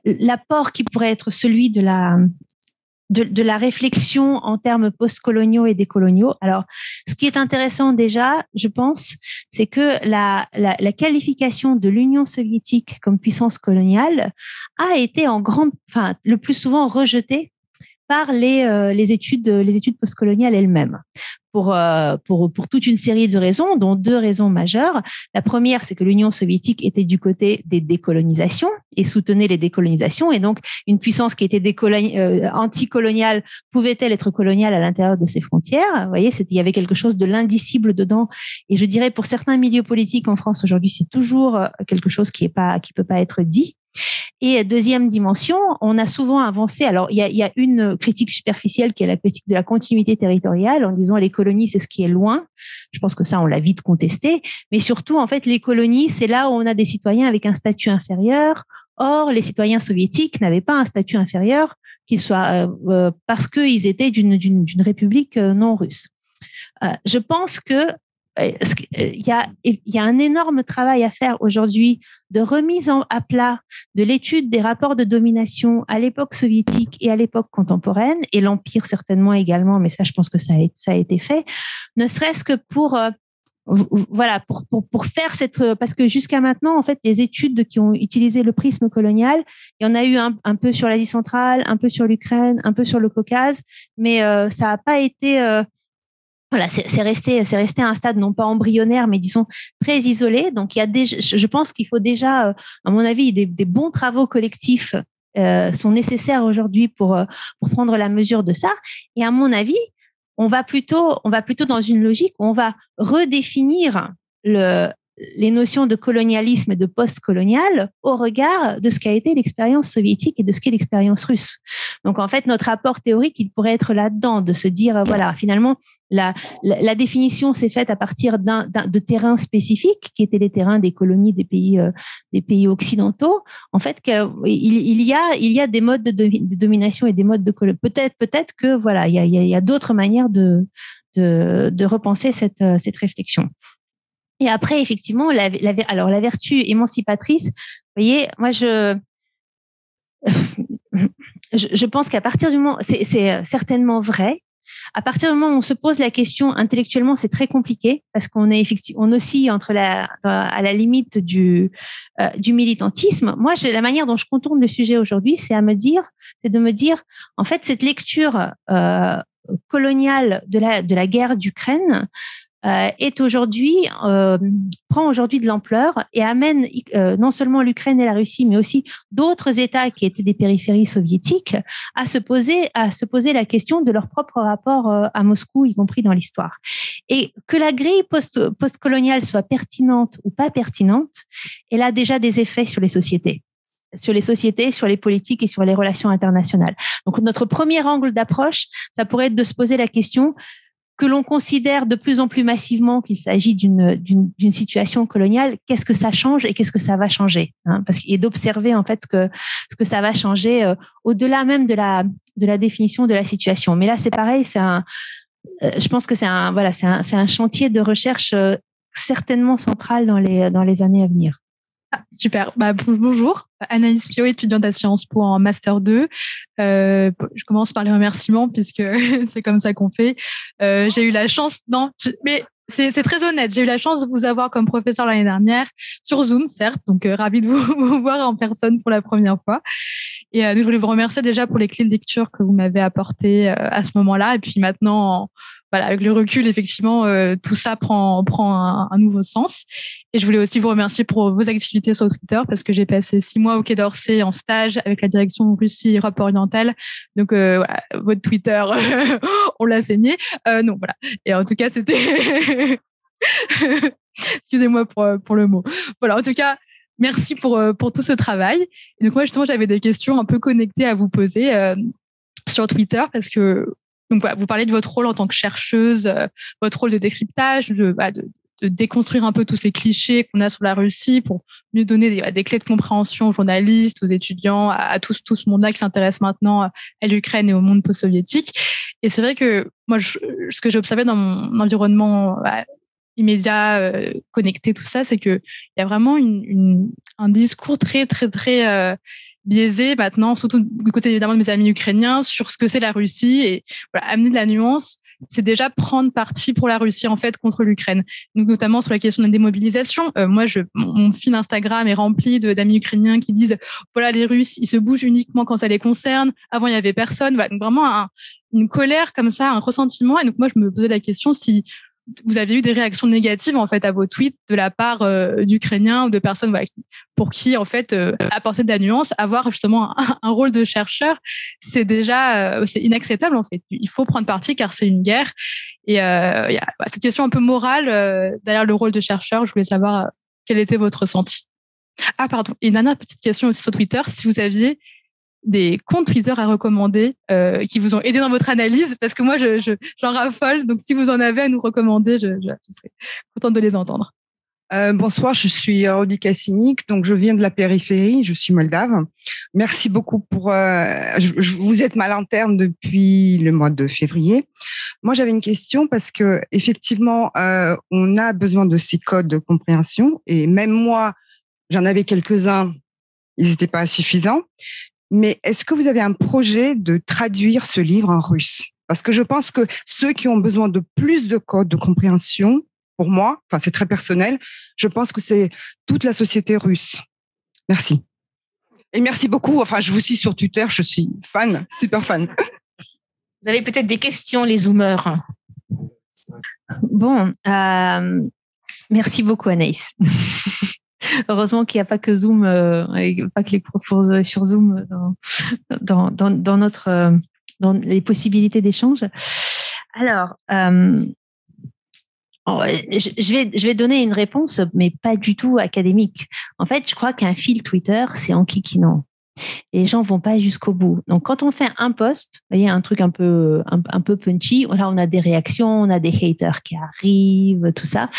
l'apport qui pourrait être celui de la réflexion en termes postcoloniaux et décoloniaux. Alors, ce qui est intéressant déjà, je pense, c'est que la, qualification de l'Union soviétique comme puissance coloniale a été en grande, enfin, le plus souvent rejetée par les, euh, les études, les études postcoloniales elles-mêmes pour, euh, pour, pour toute une série de raisons, dont deux raisons majeures. La première, c'est que l'Union soviétique était du côté des décolonisations et soutenait les décolonisations. Et donc, une puissance qui était euh, anticoloniale pouvait-elle être coloniale à l'intérieur de ses frontières? Vous voyez, il y avait quelque chose de l'indicible dedans. Et je dirais, pour certains milieux politiques en France aujourd'hui, c'est toujours euh, quelque chose qui est pas, qui peut pas être dit. Et deuxième dimension, on a souvent avancé. Alors, il y a, une critique superficielle qui est la critique de la continuité territoriale, en disant les colonies, c'est ce qui est loin. Je pense que ça, on l'a vite contesté. Mais surtout, en fait, les colonies, c'est là où on a des citoyens avec un statut inférieur. Or, les citoyens soviétiques n'avaient pas un statut inférieur, qu'il soit euh, euh, parce qu'ils étaient d'une république euh, non russe. je pense que euh, il y, a, il y a un énorme travail à faire aujourd'hui de remise à plat de l'étude des rapports de domination à l'époque soviétique et à l'époque contemporaine, et l'Empire certainement également, mais ça, je pense que ça a, été fait, ne serait-ce que pour euh, voilà, pour, pour, faire cette, parce que jusqu'à maintenant, en fait, les études qui ont utilisé le prisme colonial, il y en a eu un, peu sur l'Asie centrale, un peu sur l'Ukraine, un peu sur le Caucase, mais euh, ça n'a pas été euh, voilà, c'est resté, c'est resté à un stade non pas embryonnaire, mais disons très isolé. Donc, il y a déjà, je pense qu'il faut déjà, euh, à mon avis, des, des bons travaux collectifs euh, sont nécessaires aujourd'hui pour euh, pour prendre la mesure de ça. Et à mon avis, on va plutôt, on va plutôt dans une logique où on va redéfinir le les notions de colonialisme et de post-colonial au regard de ce qu'a été l'expérience soviétique et de ce qu'est l'expérience russe. Donc en fait, notre apport théorique, il pourrait être là-dedans, de se dire, voilà, finalement, la, la, définition s'est faite à partir de terrains spécifiques, qui étaient les terrains des colonies des pays, euh, des pays occidentaux. En fait, il, y a, il y a des modes de, domination et des modes de peut-être, peut-être que voilà, il y a, a d'autres manières de, de, de repenser cette, euh, cette réflexion. Et après, effectivement, la, alors la vertu émancipatrice, vous voyez, moi je, je, pense qu'à partir du moment, c'est certainement vrai. À partir du moment où on se pose la question intellectuellement, c'est très compliqué parce qu'on est effectivement, on oscille entre la, à la limite du, euh, du militantisme. Moi, la manière dont je contourne le sujet aujourd'hui, c'est à me dire, c'est de me dire, en fait, cette lecture euh, coloniale de la, de la guerre d'Ukraine, euh, est aujourd'hui euh, prend aujourd'hui de l'ampleur et amène euh, non seulement l'Ukraine et la Russie, mais aussi d'autres États qui étaient des périphéries soviétiques à se poser à se poser la question de leur propre rapport à Moscou, y compris dans l'histoire. Et que la grille post postcoloniale soit pertinente ou pas pertinente, elle a déjà des effets sur les sociétés sur les sociétés, sur les politiques et sur les relations internationales. Donc notre premier angle d'approche, ça pourrait être de se poser la question que l'on considère de plus en plus massivement qu'il s'agit d'une, situation coloniale, qu'est-ce que ça change et qu'est-ce que ça va changer hein? Parce est d'observer en fait ce que, ce que ça va changer euh, au-delà même de la, de la définition de la situation. Mais là, c'est pareil, c'est un, euh, je pense que c'est un, voilà, c'est un, un chantier de recherche euh, certainement central dans les, dans les années à venir. Super. Bah, bonjour, Anaïs Fio, étudiante à Sciences Po en Master 2. Euh, je commence par les remerciements puisque c'est comme ça qu'on fait. Euh, j'ai eu la chance, non, mais C'est très honnête. J'ai eu la chance de vous avoir comme professeur l'année dernière sur Zoom, certes. Donc, euh, ravi de vous, voir en personne pour la première fois. Et euh, je voulais vous remercier déjà pour les clés de lecture que vous m'avez apportées à ce moment-là. Et puis maintenant, voilà, avec le recul, effectivement, euh, tout ça prend, prend un, nouveau sens. Et je voulais aussi vous remercier pour vos activités sur Twitter parce que j'ai passé six mois au Quai d'Orsay en stage avec la direction Russie-Europe orientale. Donc, euh, voilà, votre Twitter, on l'a saigné. Euh, non, voilà. Et en tout cas, c'était... Excusez-moi pour, pour le mot. Voilà, en tout cas, merci pour, pour tout ce travail. Et donc, moi, justement, j'avais des questions un peu connectées à vous poser euh, sur Twitter parce que donc vous parlez de votre rôle en tant que chercheuse, euh, votre rôle de décryptage, de, bah, de, déconstruire un peu tous ces clichés qu'on a sur la Russie pour mieux donner des, des clés de compréhension aux journalistes, aux étudiants, à, à tout, ce monde-là qui s'intéresse maintenant à l'Ukraine et au monde post-soviétique. Et c'est vrai que moi, ce que j'ai observé dans mon environnement bah, immédiat, euh, connecté, tout ça, c'est qu'il y a vraiment un discours très, très, très euh, biaisé maintenant, surtout du côté évidemment de mes amis ukrainiens, sur ce que c'est la Russie et voilà, amener de la nuance. C'est déjà prendre parti pour la Russie en fait contre l'Ukraine. Donc notamment sur la question de la démobilisation. Euh, moi, je, mon, fil Instagram est rempli d'amis ukrainiens qui disent voilà les Russes, ils se bougent uniquement quand ça les concerne. Avant, il y avait personne. Voilà, donc vraiment un, une colère comme ça, un ressentiment. Et donc moi, je me posais la question si vous avez eu des réactions négatives en fait à vos tweets de la part euh, d'Ukrainiens ou de personnes pour qui en fait euh, apporter de la nuance, avoir justement un, rôle de chercheur, c'est déjà euh, c'est inacceptable en fait. Il faut prendre parti car c'est une guerre. Et y a bah, cette question un peu morale derrière le rôle de chercheur. Je voulais savoir quel était votre ressenti? Ah pardon, une dernière petite question aussi sur Twitter, si vous aviez des comptes Twitter à recommander euh, qui vous ont aidé dans votre analyse parce que moi je, je, j'en raffole donc si vous en avez à nous recommander je, je, serais contente de les entendre euh, bonsoir, je suis Rodi Kassinik, donc je viens de la périphérie, je suis moldave. Merci beaucoup pour. Euh, vous êtes ma lanterne depuis le mois de février. Moi, j'avais une question parce que effectivement, on a besoin de ces codes de compréhension et même moi, j'en avais quelques-uns, ils n'étaient pas suffisants. Mais est-ce que vous avez un projet de traduire ce livre en russe? Parce que je pense que ceux qui ont besoin de plus de codes de compréhension, pour moi, enfin c'est très personnel, je pense que c'est toute la société russe. Merci. Et merci beaucoup. Enfin, je vous suis sur Twitter, je suis fan, super fan. Vous avez peut-être des questions, les zoomers. Bon, euh, merci beaucoup, Anaïs. Heureusement qu'il n'y a pas que Zoom, euh, pas que les profs sur Zoom dans, dans, dans, notre, euh, dans les possibilités d'échange. Alors, euh, je vais, je vais donner une réponse, mais pas du tout académique. En fait, je crois qu'un fil Twitter, c'est en kikinant. Et les gens vont pas jusqu'au bout. Donc, quand on fait un post, vous voyez, un truc un peu, un, peu punchy, là, on a des réactions, on a des haters qui arrivent, tout ça.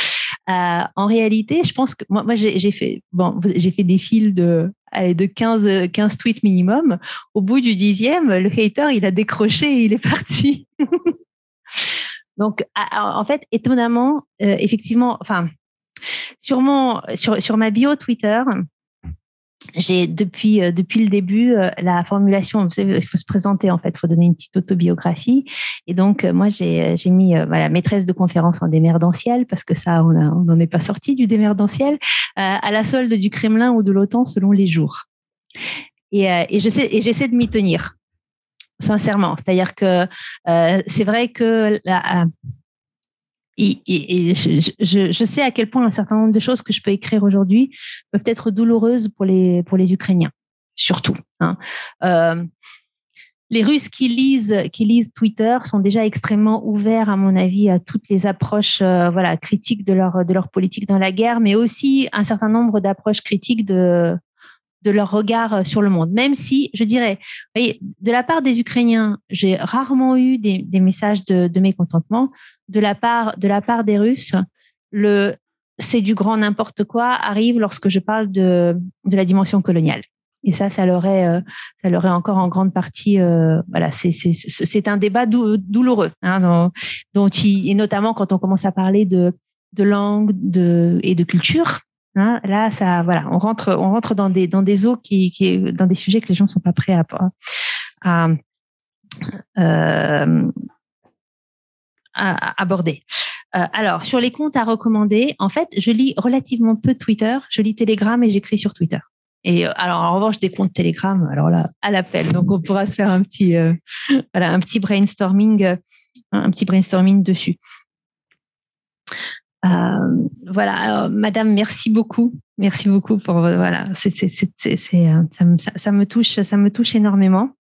Euh, en réalité, je pense que moi, j'ai fait, bon, j'ai fait des fils de, de 15, 15 tweets minimum. Au bout du dixième, le hater, il a décroché et il est parti. Donc, en fait, étonnamment, euh, effectivement, enfin, sûrement sur, sur ma bio Twitter, j'ai depuis euh, depuis le début euh, la formulation il faut se présenter en fait. Il faut donner une petite autobiographie. Et donc euh, moi j'ai j'ai mis voilà maîtresse de conférence en démerdentiel parce que ça on n'en est pas sorti du démerdentiel à la solde du Kremlin ou de l'OTAN selon les jours. Et, et je sais et j'essaie de m'y tenir sincèrement. C'est-à-dire que c'est vrai que la, et, je, sais à quel point un certain nombre de choses que je peux écrire aujourd'hui peuvent être douloureuses pour les, pour les Ukrainiens, surtout. Hein. Euh, les Russes qui lisent, qui lisent Twitter sont déjà extrêmement ouverts, à mon avis, à toutes les approches euh, voilà, critiques de leur, de leur politique dans la guerre, mais aussi un certain nombre d'approches critiques de, de leur regard sur le monde. Même si, je dirais, de la part des Ukrainiens, j'ai rarement eu des, messages de, mécontentement. De la part, de la part des Russes, le c'est du grand n'importe quoi arrive lorsque je parle de, de la dimension coloniale. Et ça, ça leur est, euh, ça leur est encore en grande partie, euh, voilà, c'est un débat dou, douloureux, hein, dont, et notamment quand on commence à parler de, de langue de, et de culture, Hein, là, ça, voilà, on rentre, dans des dans des eaux qui, qui dans des sujets que les gens sont pas prêts à, euh, aborder. alors, sur les comptes à recommander, en fait, je lis relativement peu Twitter. Je lis Telegram et j'écris sur Twitter. Et alors, en revanche, des comptes Telegram, alors là, à l'appel. Donc, on pourra se faire un petit brainstorming, un petit brainstorming dessus. Euh, voilà, Madame, merci beaucoup, merci beaucoup pour voilà, ça, me, touche, ça me touche énormément.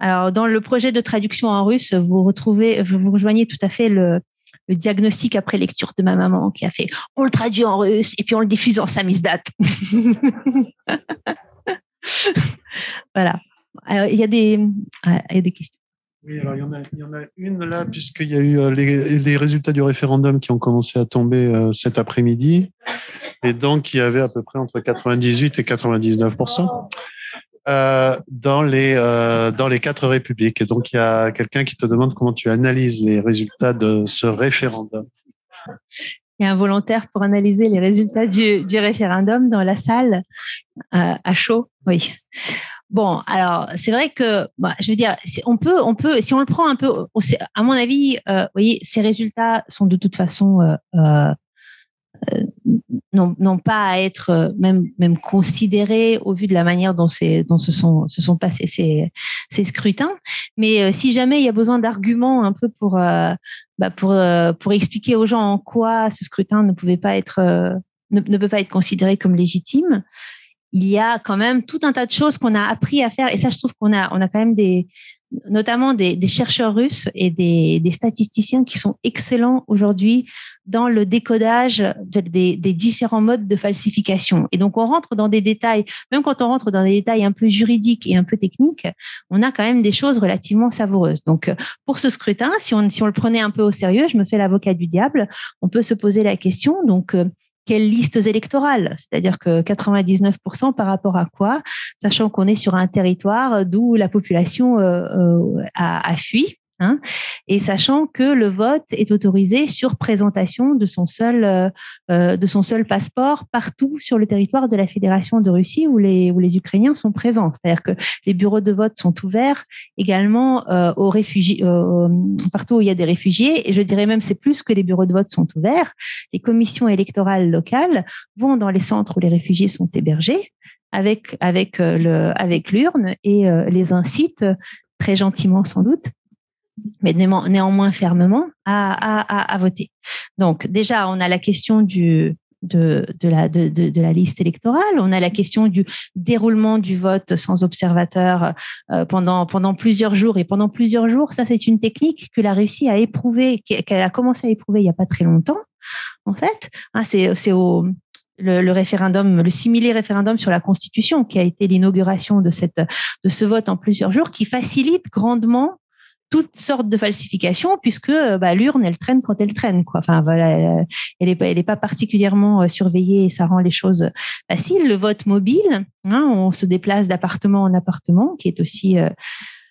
Alors, dans le projet de traduction en russe, vous retrouvez, vous rejoignez tout à fait le, diagnostic après lecture de ma maman qui a fait on le traduit en russe et puis on le diffuse en samizdat. voilà. Des, il y a des questions. Oui, alors il y, en a, une là, puisqu'il y a eu euh, les, résultats du référendum qui ont commencé à tomber euh, cet après-midi. Et donc, il y avait à peu près entre 98 et 99 euh, dans, les, euh, dans les quatre républiques. Et donc, il y a quelqu'un qui te demande comment tu analyses les résultats de ce référendum. Il y a un volontaire pour analyser les résultats du référendum dans la salle à chaud. Oui. Bon, alors c'est vrai que, bah, je veux dire, on peut, on peut, si on le prend un peu, à mon avis, euh, vous voyez, ces résultats sont de toute façon euh, euh, non, pas à être même même considérés au vu de la manière dont, dont se sont se sont passés ces, ces scrutins. Mais si jamais il y a besoin d'arguments un peu pour bah, pour pour expliquer aux gens en quoi ce scrutin ne pouvait pas être ne, ne peut pas être considéré comme légitime, il y a quand même tout un tas de choses qu'on a appris à faire. Et ça, je trouve qu'on a, on a quand même des, notamment des, chercheurs russes et des, statisticiens qui sont excellents aujourd'hui dans le décodage des, différents modes de falsification. Et donc, on rentre dans des détails, même quand on rentre dans des détails un peu juridiques et un peu techniques, on a quand même des choses relativement savoureuses. Donc, pour ce scrutin, si on, si on le prenait un peu au sérieux, je me fais l'avocat du diable, on peut se poser la question. Donc, quelles listes électorales? C'est-à-dire que 99% par rapport à quoi? Sachant qu'on est sur un territoire d'où la population euh, euh, a, a fui Hein, et sachant que le vote est autorisé sur présentation de son seul euh, euh, de son seul passeport partout sur le territoire de la Fédération de Russie où les où les Ukrainiens sont présents. C'est-à-dire que les bureaux de vote sont ouverts également euh, aux réfugiés partout où il y a des réfugiés. Et je dirais même c'est plus que les bureaux de vote sont ouverts. Les commissions électorales locales vont dans les centres où les réfugiés sont hébergés avec avec le avec l'urne et les incitent très gentiment sans doute mais néanmoins fermement, à, voter. Donc déjà, on a la question du, de, la, de, la liste électorale, on a la question du déroulement du vote sans observateur euh, pendant, pendant plusieurs jours. Et pendant plusieurs jours, ça c'est une technique que la Russie a éprouvée, qu'elle a commencé à éprouver il n'y a pas très longtemps, en fait. Hein, c'est au, le, référendum, le similé référendum sur la Constitution, qui a été l'inauguration de, cette, de ce vote en plusieurs jours, qui facilite grandement toutes sortes de falsifications puisque euh, bah, l'urne elle traîne quand elle traîne quoi. Enfin voilà, elle est elle est pas particulièrement euh, surveillée et ça rend les choses faciles. Le vote mobile, hein, on se déplace d'appartement en appartement, qui est aussi euh,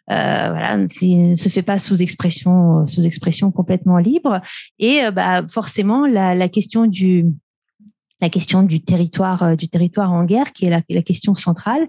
euh, voilà, ne se fait pas sous expression sous expression complètement libre et bah forcément la, la question du la question du territoire euh, du territoire en guerre qui est la, question centrale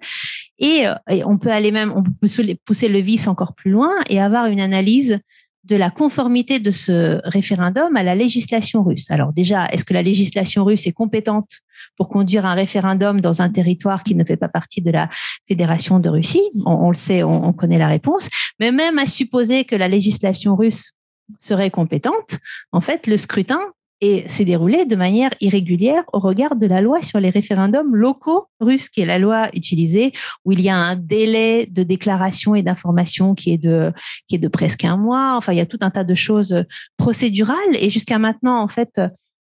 et, euh, et, on peut aller même on peut pousser le vice encore plus loin et avoir une analyse de la conformité de ce référendum à la législation russe. Alors déjà, est-ce que la législation russe est compétente pour conduire un référendum dans un territoire qui ne fait pas partie de la Fédération de Russie? On, le sait, on connaît la réponse. Mais même à supposer que la législation russe serait compétente, en fait, le scrutin et s'est déroulé de manière irrégulière au regard de la loi sur les référendums locaux russes, qui est la loi utilisée, où il y a un délai de déclaration et d'information qui est de qui est de presque un mois. Enfin, il y a tout un tas de choses procédurales. Et jusqu'à maintenant, en fait,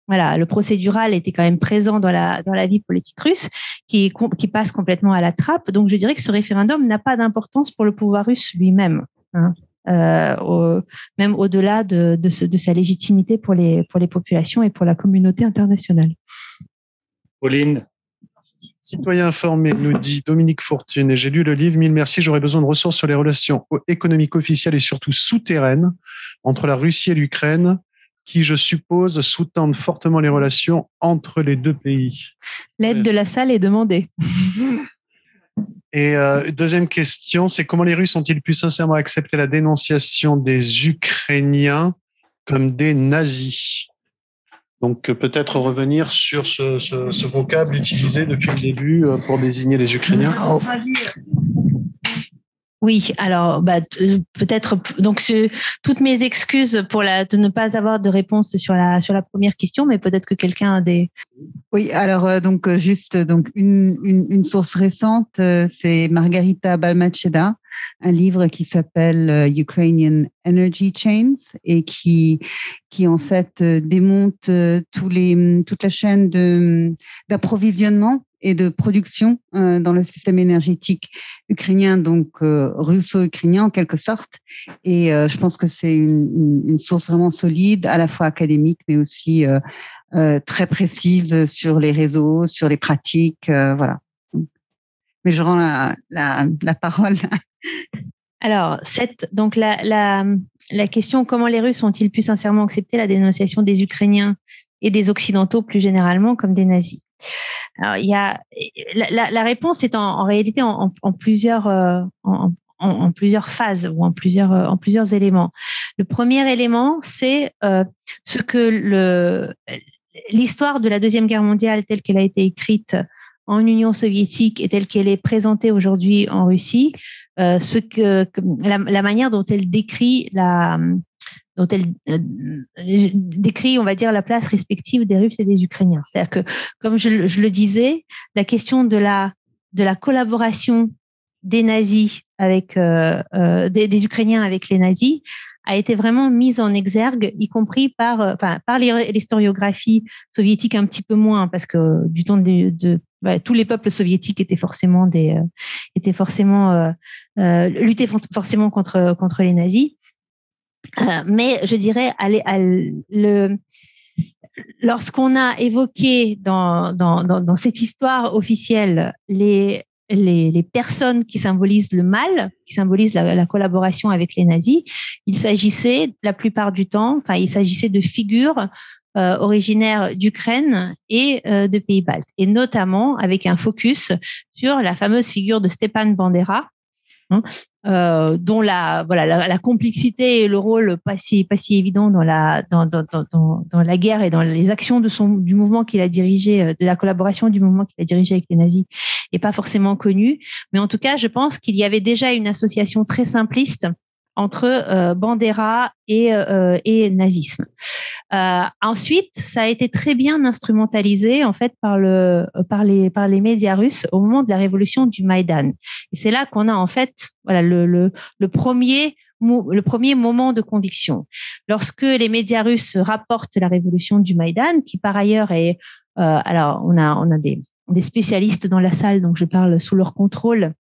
voilà, le procédural était quand même présent dans la dans la vie politique russe, qui qui passe complètement à la trappe. Donc, je dirais que ce référendum n'a pas d'importance pour le pouvoir russe lui-même. Hein. Euh, même au-delà de, de, de, sa légitimité pour les, pour les populations et pour la communauté internationale. Pauline Citoyen informé, nous dit Dominique Fortune, et j'ai lu le livre, mille merci, j'aurais besoin de ressources sur les relations économiques officielles et surtout souterraines entre la Russie et l'Ukraine, qui, je suppose, sous-tendent fortement les relations entre les deux pays. L'aide de la salle est demandée. Et euh, deuxième question, c'est comment les Russes ont-ils pu sincèrement accepter la dénonciation des Ukrainiens comme des nazis? Donc peut-être revenir sur ce, vocable utilisé depuis le début pour désigner les Ukrainiens. Oh. Oui, alors bah, peut-être donc toutes mes excuses pour la de ne pas avoir de réponse sur la sur la première question, mais peut-être que quelqu'un a des. Oui, alors euh, donc euh, juste donc une, une, source récente, euh, c'est Margarita Balmacheda, un livre qui s'appelle Ukrainian Energy Chains et qui qui en fait démonte tous les toute la chaîne de d'approvisionnement et de production euh, dans le système énergétique ukrainien, donc euh, russo-ukrainien en quelque sorte. Et euh, je pense que c'est une, une, source vraiment solide, à la fois académique, mais aussi très précise sur les réseaux, sur les pratiques, voilà. Mais je rends la, la, la parole. Alors, donc la, la, question comment les Russes ont-ils pu sincèrement accepter la dénonciation des Ukrainiens et des Occidentaux plus généralement comme des nazis? Alors, y a la, réponse est en, réalité en, plusieurs euh, en, plusieurs phases ou en plusieurs euh, en plusieurs éléments. Le premier élément, c'est euh, ce que le l'histoire de la deuxième guerre mondiale telle qu'elle a été écrite en Union soviétique et telle qu'elle est présentée aujourd'hui en Russie, euh, ce que, la, manière dont elle décrit la dont elle euh, décrit, on va dire, la place respective des Russes et des Ukrainiens. C'est-à-dire que, comme je, le disais, la question de la, de la collaboration des nazis avec euh, des, Ukrainiens avec les nazis a été vraiment mise en exergue, y compris par, enfin, par l'historiographie soviétique un petit peu moins, parce que du temps de tous les peuples soviétiques étaient forcément des, étaient forcément luttaient forcément contre contre les nazis. Euh, mais je dirais, allez, le, lorsqu'on a évoqué dans, dans, dans, cette histoire officielle les, les, les, personnes qui symbolisent le mal, qui symbolisent la, la collaboration avec les nazis, il s'agissait la plupart du temps, il s'agissait de figures euh, originaires d'Ukraine et euh, de pays baltes, et notamment avec un focus sur la fameuse figure de Stepan Bandera, hein, euh, dont la voilà la, complexité et le rôle pas si pas si évident dans la dans, dans, dans, dans la guerre et dans les actions de son du mouvement qu'il a dirigé euh, de la collaboration du mouvement qu'il a dirigé avec les nazis est pas forcément connu mais en tout cas je pense qu'il y avait déjà une association très simpliste entre euh, Bandera et, euh, et nazisme. Euh, ensuite, ça a été très bien instrumentalisé en fait par le par les par les médias russes au moment de la révolution du Maïdan. Et c'est là qu'on a en fait voilà le le, le premier le premier moment de conviction. Lorsque les médias russes rapportent la révolution du Maïdan, qui par ailleurs est alors on a on a des des spécialistes dans la salle, donc je parle sous leur contrôle,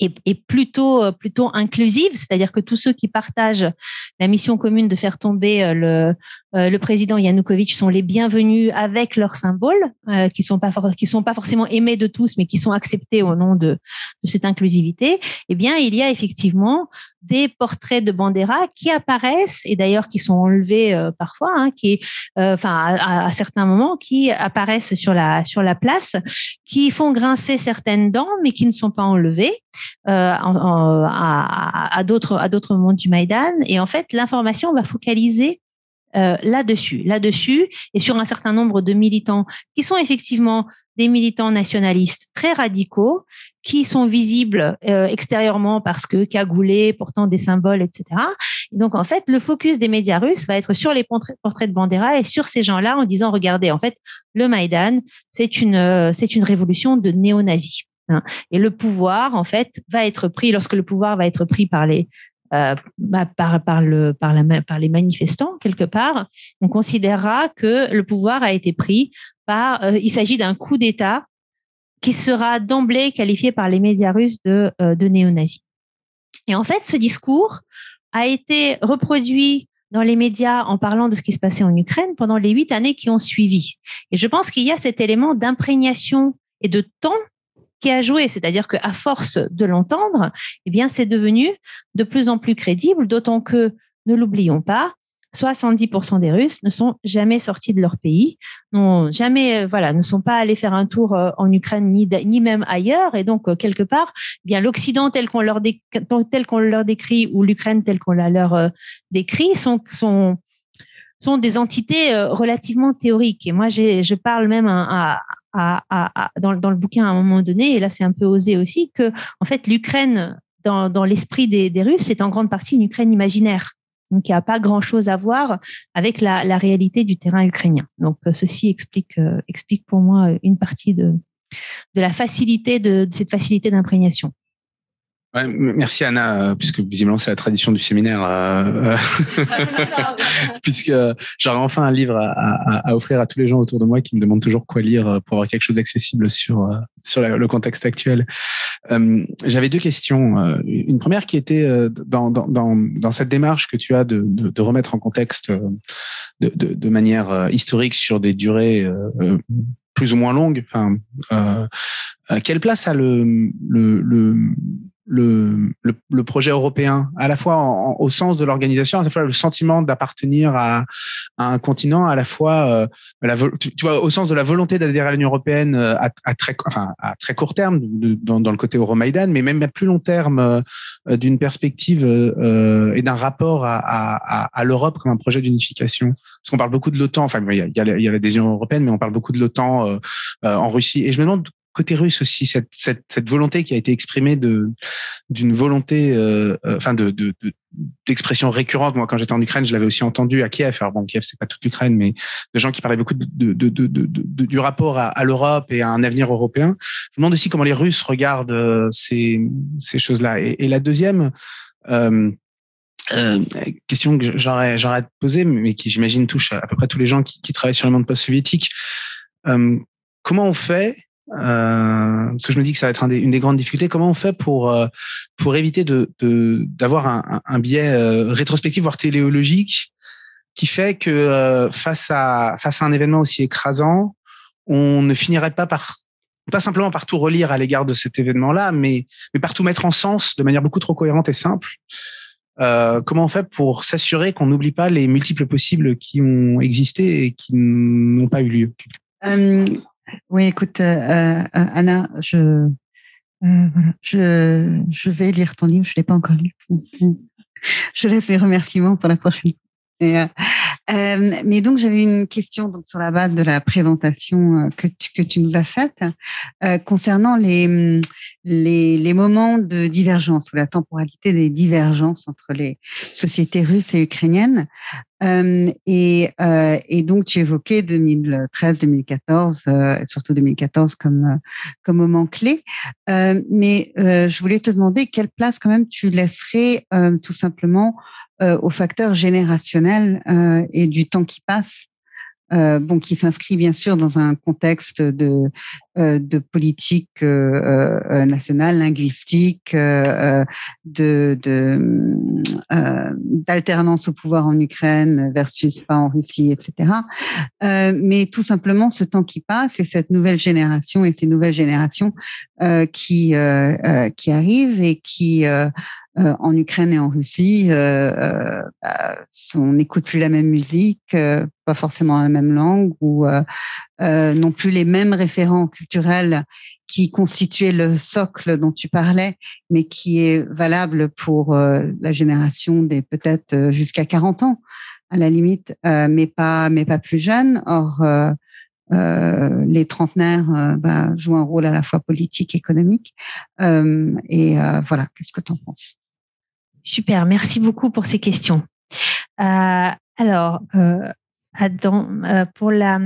est, plutôt euh, plutôt inclusive, c'est-à-dire que tous ceux qui partagent la mission commune de faire tomber euh, le euh, le président Yanukovych sont les bienvenus avec leurs symboles qui sont pas qui sont pas forcément aimés de tous mais qui sont acceptés au nom de, de cette inclusivité. Eh bien, il y a effectivement des portraits de Bandera qui apparaissent et d'ailleurs qui sont enlevés parfois, hein, qui enfin à, à, certains moments qui apparaissent sur la sur la place, qui font grincer certaines dents mais qui ne sont pas enlevés. Euh, à, à d'autres à d'autres moments du Maïdan. Et en fait, l'information va focaliser euh, là-dessus, là-dessus, et sur un certain nombre de militants qui sont effectivement des militants nationalistes très radicaux, qui sont visibles euh, extérieurement parce que cagoulés, portant des symboles, etc. Et donc, en fait, le focus des médias russes va être sur les portraits de Bandera et sur ces gens-là en disant, regardez, en fait, le Maïdan, c'est une, c'est une révolution de néo-nazis. Hein. Et le pouvoir, en fait, va être pris lorsque le pouvoir va être pris par les euh, bah, par, les manifestants, quelque part, on considérera que le pouvoir a été pris par. Euh, il s'agit d'un coup d'État qui sera d'emblée qualifié par les médias russes de, euh, de néo-nazi. Et en fait, ce discours a été reproduit dans les médias en parlant de ce qui se passait en Ukraine pendant les huit années qui ont suivi. Et je pense qu'il y a cet élément d'imprégnation et de temps qui a joué, c'est-à-dire qu'à force de l'entendre, eh bien, c'est devenu de plus en plus crédible, d'autant que, ne l'oublions pas, 70% des Russes ne sont jamais sortis de leur pays, n'ont jamais, euh, voilà, ne sont pas allés faire un tour euh, en Ukraine ni, même ailleurs, et donc euh, quelque part, eh bien l'Occident tel qu'on leur, décrit ou l'Ukraine tel qu'on la leur décrit sont sont des entités relativement théoriques. Et moi, je parle même à, dans, le bouquin à un moment donné, et là c'est un peu osé aussi, que en fait l'Ukraine, dans, l'esprit des, Russes, est en grande partie une Ukraine imaginaire. Donc, il n'y a pas grand-chose à voir avec la, réalité du terrain ukrainien. Donc, ceci explique, explique pour moi une partie de, de la facilité de cette facilité d'imprégnation merci Anna, euh, puisque visiblement c'est la tradition du séminaire, euh, puisque j'aurai enfin un livre à, offrir à tous les gens autour de moi qui me demandent toujours quoi lire pour avoir quelque chose d'accessible sur euh, sur le contexte actuel. J'avais deux questions. Une première qui était dans, dans, cette démarche que tu as de, de, remettre en contexte de, de, manière historique sur des durées plus ou moins longues. Quelle place a le, le, le le, le, projet européen, à la fois au sens de l'organisation, à la fois le sentiment d'appartenir à, à, un continent, à la fois euh, tu, vois, au sens de la volonté d'adhérer à l'Union européenne euh, à, à, très, enfin, à très court terme, dans, dans le côté Euromaïdan, mais même à plus long terme, euh, d'une perspective et d'un rapport à, à, à l'Europe comme un projet d'unification. Parce qu'on parle beaucoup de l'OTAN, enfin, il y a, il y a l'adhésion européenne, mais on parle beaucoup de l'OTAN en Russie. Et je me demande côté russe aussi, cette, cette, cette volonté qui a été exprimée de d'une volonté, euh, euh enfin de, de, d'expression récurrente. Moi, quand j'étais en Ukraine, je l'avais aussi entendu à Kiev. Alors bon, Kiev, c'est pas toute l'Ukraine, mais de gens qui parlaient beaucoup de, de, de, de du rapport à, à l'Europe et à un avenir européen. Je me demande aussi comment les Russes regardent euh, ces, ces choses-là. Et, la deuxième. Euh, euh, question que j'aurais j'aurais à poser, mais qui j'imagine touche à, peu près tous les gens qui, qui travaillent sur le monde post-soviétique. Euh, comment on fait euh, parce que je me dis que ça va être une des grandes difficultés. Comment on fait pour euh, pour éviter d'avoir un, un, biais euh, rétrospectif voire téléologique qui fait que face à face à un événement aussi écrasant, on ne finirait pas par pas simplement par tout relire à l'égard de cet événement-là, mais mais par tout mettre en sens de manière beaucoup trop cohérente et simple. Comment on fait pour s'assurer qu'on n'oublie pas les multiples possibles qui ont existé et qui n'ont pas eu lieu? Oui, écoute, euh, euh, Anna, je, euh, je, je vais lire ton livre, je ne l'ai pas encore lu. Je laisse les remerciements pour la prochaine. Euh, mais donc, j'avais une question donc, sur la base de la présentation que tu, que tu nous as faite concernant les, les, les, moments de divergence ou la temporalité des divergences entre les sociétés russes et ukrainiennes. Euh, et, euh, et, donc, tu évoquais 2013-2014, euh, surtout 2014 comme, comme moment clé. mais je voulais te demander quelle place quand même tu laisserais tout simplement au facteur générationnel et du temps qui passe euh, bon, qui s'inscrit bien sûr dans un contexte de, euh, de politique euh, euh nationale, linguistique, euh, de, d'alternance au pouvoir en Ukraine versus pas en Russie, etc. mais tout simplement, ce temps qui passe et cette nouvelle génération et ces nouvelles générations qui qui arrivent et qui euh, en Ukraine et en Russie, euh, euh bah, on n'écoute plus la même musique, euh, pas forcément la même langue, ou non plus les mêmes référents culturels qui constituaient le socle dont tu parlais, mais qui est valable pour la génération des peut-être jusqu'à 40 ans à la limite, mais pas mais pas plus jeunes. Or euh, les trentenaires bah, jouent un rôle à la fois politique, économique. Euh, et voilà, qu'est-ce que tu en penses? Super, merci beaucoup pour ces questions. Euh, alors, euh, Adam, euh, pour la,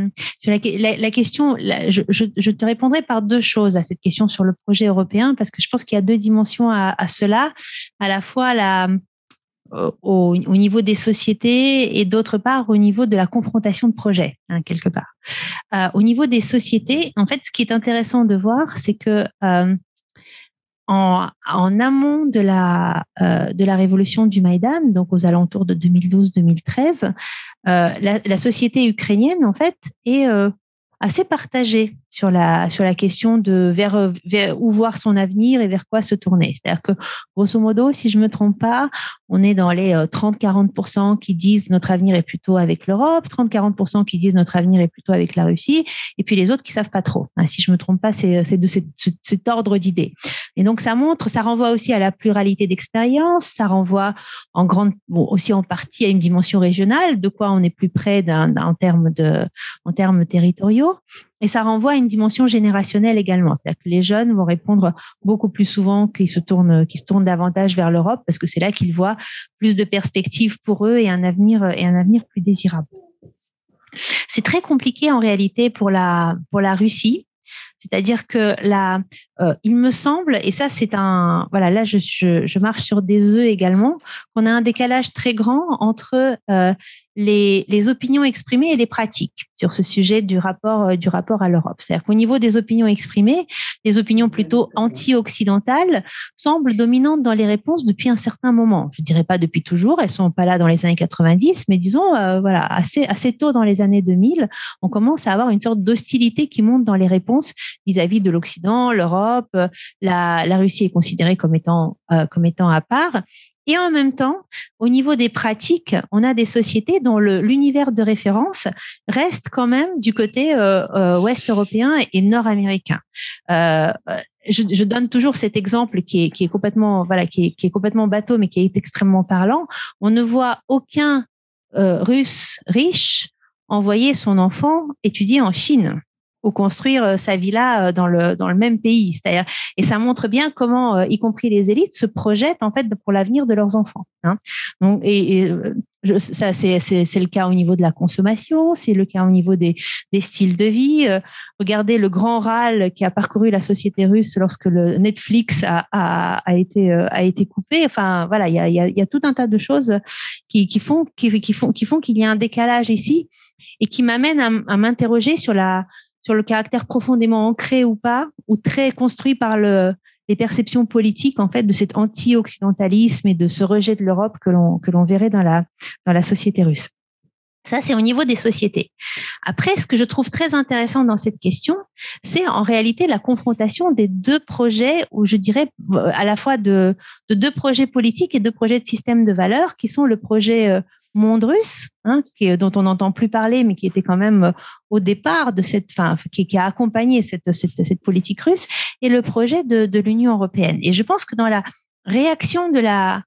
la, question, je, te répondrai par deux choses à cette question sur le projet européen, parce que je pense qu'il y a deux dimensions à, cela, à la fois la, au, niveau des sociétés et d'autre part au niveau de la confrontation de projets, hein, quelque part. au niveau des sociétés, en fait, ce qui est intéressant de voir, c'est que en, amont de la, euh, de la révolution du Maïdan, donc aux alentours de 2012-2013, euh, la, société ukrainienne, en fait, est euh, assez partagée sur la sur la question de vers, vers où voir son avenir et vers quoi se tourner. C'est-à-dire que grosso modo, si je me trompe pas, on est dans les 30-40% qui disent notre avenir est plutôt avec l'Europe, 30-40% qui disent notre avenir est plutôt avec la Russie, et puis les autres qui savent pas trop. Hein, si je me trompe pas, c'est de cet, ordre d'idées. Et donc ça montre, ça renvoie aussi à la pluralité d'expériences, ça renvoie en grande, aussi en partie à une dimension régionale, de quoi on est plus près en termes en termes territoriaux. Et ça renvoie à une dimension générationnelle également. C'est-à-dire que les jeunes vont répondre beaucoup plus souvent qu'ils se tournent, qu'ils se tournent davantage vers l'Europe parce que c'est là qu'ils voient plus de perspectives pour eux et un avenir, et un avenir plus désirable. C'est très compliqué en réalité pour la, pour la Russie c'est-à-dire que là, euh, il me semble, et ça c'est un, voilà, là je, marche sur des œufs également, qu'on a un décalage très grand entre euh, les, opinions exprimées et les pratiques sur ce sujet du rapport, euh, du rapport à l'Europe. C'est-à-dire qu'au niveau des opinions exprimées, les opinions plutôt anti-occidentales semblent dominantes dans les réponses depuis un certain moment. Je dirais pas depuis toujours, elles sont pas là dans les années 90, mais disons, voilà, assez, assez tôt dans les années 2000, on commence à avoir une sorte d'hostilité qui monte dans les réponses vis-à-vis de l'Occident, l'Europe. La, la, Russie est considérée comme étant, euh, comme étant à part. Et en même temps, au niveau des pratiques, on a des sociétés dont l'univers de référence reste quand même du côté euh, euh, ouest européen et nord-américain. Euh, je, je, donne toujours cet exemple qui est, qui est complètement voilà qui est, qui est, complètement bateau mais qui est extrêmement parlant. On ne voit aucun euh, Russe riche envoyer son enfant étudier en Chine construire euh, sa villa euh, dans le dans le même pays. C'est-à-dire et ça montre bien comment, euh, y compris les élites, se projettent en fait pour l'avenir de leurs enfants. Hein. Donc et, ça c'est c'est le cas au niveau de la consommation, c'est le cas au niveau des des styles de vie. regardez le grand râle qui a parcouru la société russe lorsque le Netflix a a, été a été coupé. Enfin voilà, il y a y a, y a tout un tas de choses qui qui font qui, qui font qui font qu'il y a un décalage ici et qui m'amène à m'interroger sur la sur le caractère profondément ancré ou pas, ou très construit par le, les perceptions politiques en fait de cet anti-occidentalisme et de ce rejet de l'Europe que l'on que l'on verrait dans la société russe. Ça, c'est au niveau des sociétés. Après, ce que je trouve très intéressant dans cette question, c'est en réalité la confrontation des deux projets, ou je dirais à la fois de, de deux projets politiques et deux projets de système de valeurs, qui sont le projet euh, monde russe, hein, qui, dont on n'entend plus parler, mais qui était quand même euh, au départ de cette, enfin, qui, a accompagné cette, cette, politique russe, et le projet de, l'Union européenne. Et je pense que dans la réaction de la,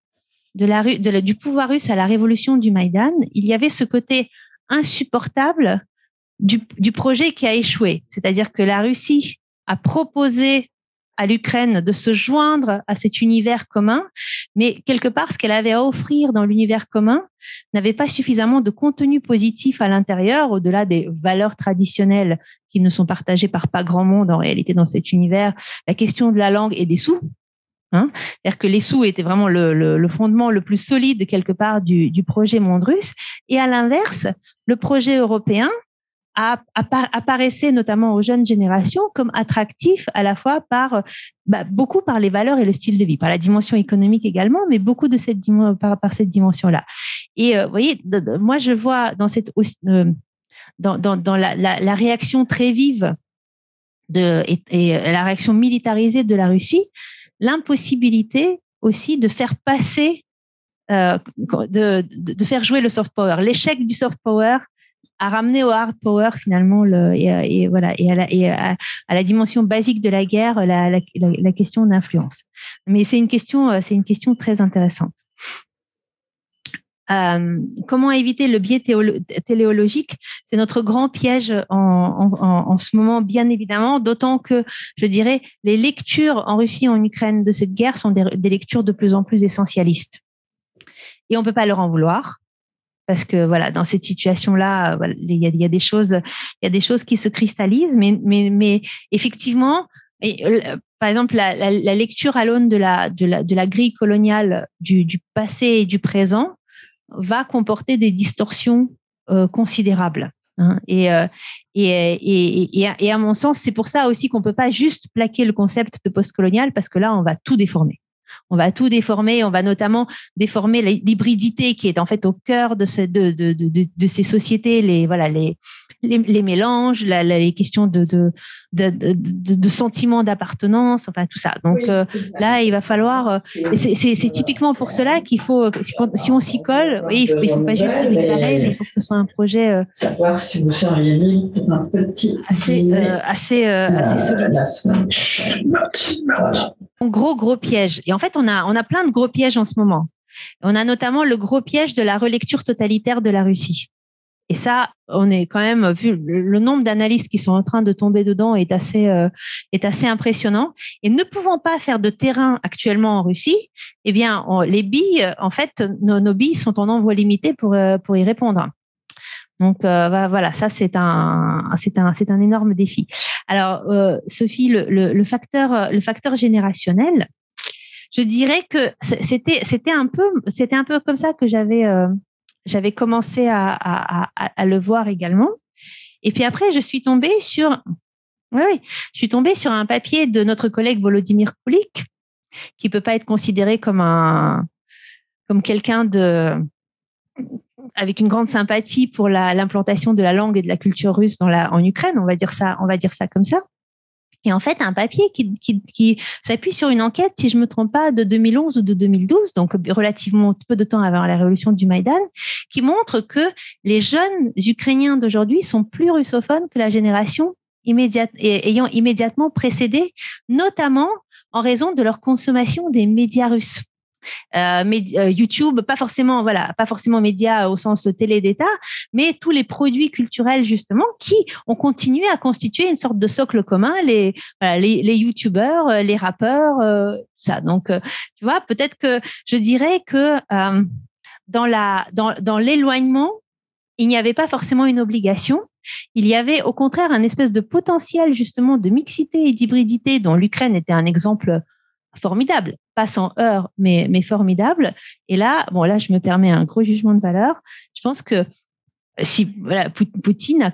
de la, de la, du pouvoir russe à la révolution du Maïdan, il y avait ce côté insupportable du, du projet qui a échoué. C'est-à-dire que la Russie a proposé à l'Ukraine de se joindre à cet univers commun, mais quelque part, ce qu'elle avait à offrir dans l'univers commun n'avait pas suffisamment de contenu positif à l'intérieur, au-delà des valeurs traditionnelles qui ne sont partagées par pas grand monde en réalité dans cet univers, la question de la langue et des sous. Hein C'est-à-dire que les sous étaient vraiment le, fondement le plus solide quelque part du projet monde russe. Et à l'inverse, le projet européen, apparaissait notamment aux jeunes générations comme attractif à la fois par bah, beaucoup par les valeurs et le style de vie, par la dimension économique également, mais beaucoup de cette par, par cette dimension-là. Et euh, vous voyez, moi je vois dans cette euh, dans, dans, la, la, réaction très vive de et, la réaction militarisée de la Russie, l'impossibilité aussi de faire passer euh, de, de, faire jouer le soft power, l'échec du soft power à ramener au hard power finalement le, et, voilà et, à la, et à, la, dimension basique de la guerre la, question d'influence. Mais c'est une question euh, c'est une question très intéressante. Euh, comment éviter le biais téléologique? C'est notre grand piège en, en, ce moment, bien évidemment, d'autant que, je dirais, les lectures en Russie et en Ukraine de cette guerre sont des, des lectures de plus en plus essentialistes. Et on peut pas leur en vouloir parce que voilà, dans cette situation-là, il y a, des choses, il y a des choses qui se cristallisent, mais effectivement, euh, par exemple, la, lecture à l'aune de la, grille coloniale du, passé et du présent va comporter des distorsions euh, considérables. Hein, et, euh, et, à mon sens, c'est pour ça aussi qu'on peut pas juste plaquer le concept de postcolonial parce que là, on va tout déformer on va tout déformer. On va notamment déformer l'hybridité qui est en fait au cœur de, ces, sociétés, les voilà les, mélanges, les questions de de, de, de, sentiments d'appartenance, enfin tout ça. Donc euh, là, il va falloir. Euh, c'est typiquement pour cela qu'il faut, si on s'y colle, oui, il ne faut, pas juste déclarer, mais il faut que ce soit un projet. Euh, Savoir si vous seriez libre un petit. Assez, assez, assez solide. Un gros, gros piège. Et en fait, on a, on a plein de gros pièges en ce moment. On a notamment le gros piège de la relecture totalitaire de la Russie. Et ça, on est quand même vu le nombre d'analystes qui sont en train de tomber dedans est assez euh, est assez impressionnant. Et ne pouvant pas faire de terrain actuellement en Russie, eh bien, les billes, en fait, nos, billes sont en envoi limité pour euh, pour y répondre. Donc euh, voilà, ça c'est un c'est un c'est un énorme défi. Alors Sophie, le, le, facteur le facteur générationnel, je dirais que c'était c'était un peu c'était un peu comme ça que j'avais j'avais commencé à, à, à, le voir également. Et puis après, je suis tombée sur, oui, oui, je suis tombée sur un papier de notre collègue Volodymyr Kulik, qui peut pas être considéré comme un, comme quelqu'un de, avec une grande sympathie pour l'implantation de la langue et de la culture russe dans la, en Ukraine, on va dire ça, on va dire ça comme ça. Et en fait, un papier qui, s'appuie sur une enquête, si je me trompe pas, de 2011 ou de 2012, donc relativement peu de temps avant la révolution du Maïdan, qui montre que les jeunes Ukrainiens d'aujourd'hui sont plus russophones que la génération ayant immédiatement précédé, notamment en raison de leur consommation des médias russes. Euh, euh, YouTube, pas forcément, voilà, pas forcément médias au sens télé d'État, mais tous les produits culturels justement qui ont continué à constituer une sorte de socle commun, les les, YouTubeurs, euh, les rappeurs, ça. Donc, tu vois, peut-être que je dirais que dans la dans dans l'éloignement, il n'y avait pas forcément une obligation. Il y avait au contraire un espèce de potentiel justement de mixité et d'hybridité dont l'Ukraine était un exemple formidable, pas sans heurts, mais, mais formidable. Et là, bon, là, je me permets un gros jugement de valeur. Je pense que si voilà, Poutine a,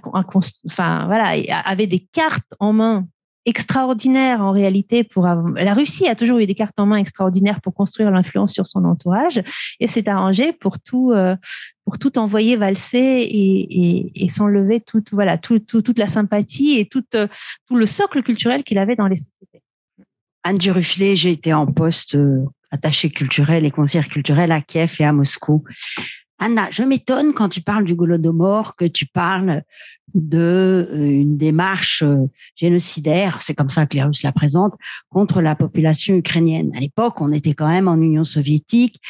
enfin, voilà, avait des cartes en main extraordinaires en réalité pour la Russie a toujours eu des cartes en main extraordinaires pour construire l'influence sur son entourage et s'est arrangé pour tout euh, pour tout envoyer valser et, et, s'enlever toute voilà toute la sympathie et tout, tout le socle culturel qu'il avait dans les sociétés. Anne Duruflé, j'ai été en poste euh, attaché culturel et conseillère culturelle à Kiev et à Moscou. Anna, je m'étonne quand tu parles du Golodomor que tu parles de euh, démarche euh, génocidaire, c'est comme ça que les Russes la présentent, contre la population ukrainienne. À l'époque, on était quand même en Union soviétique.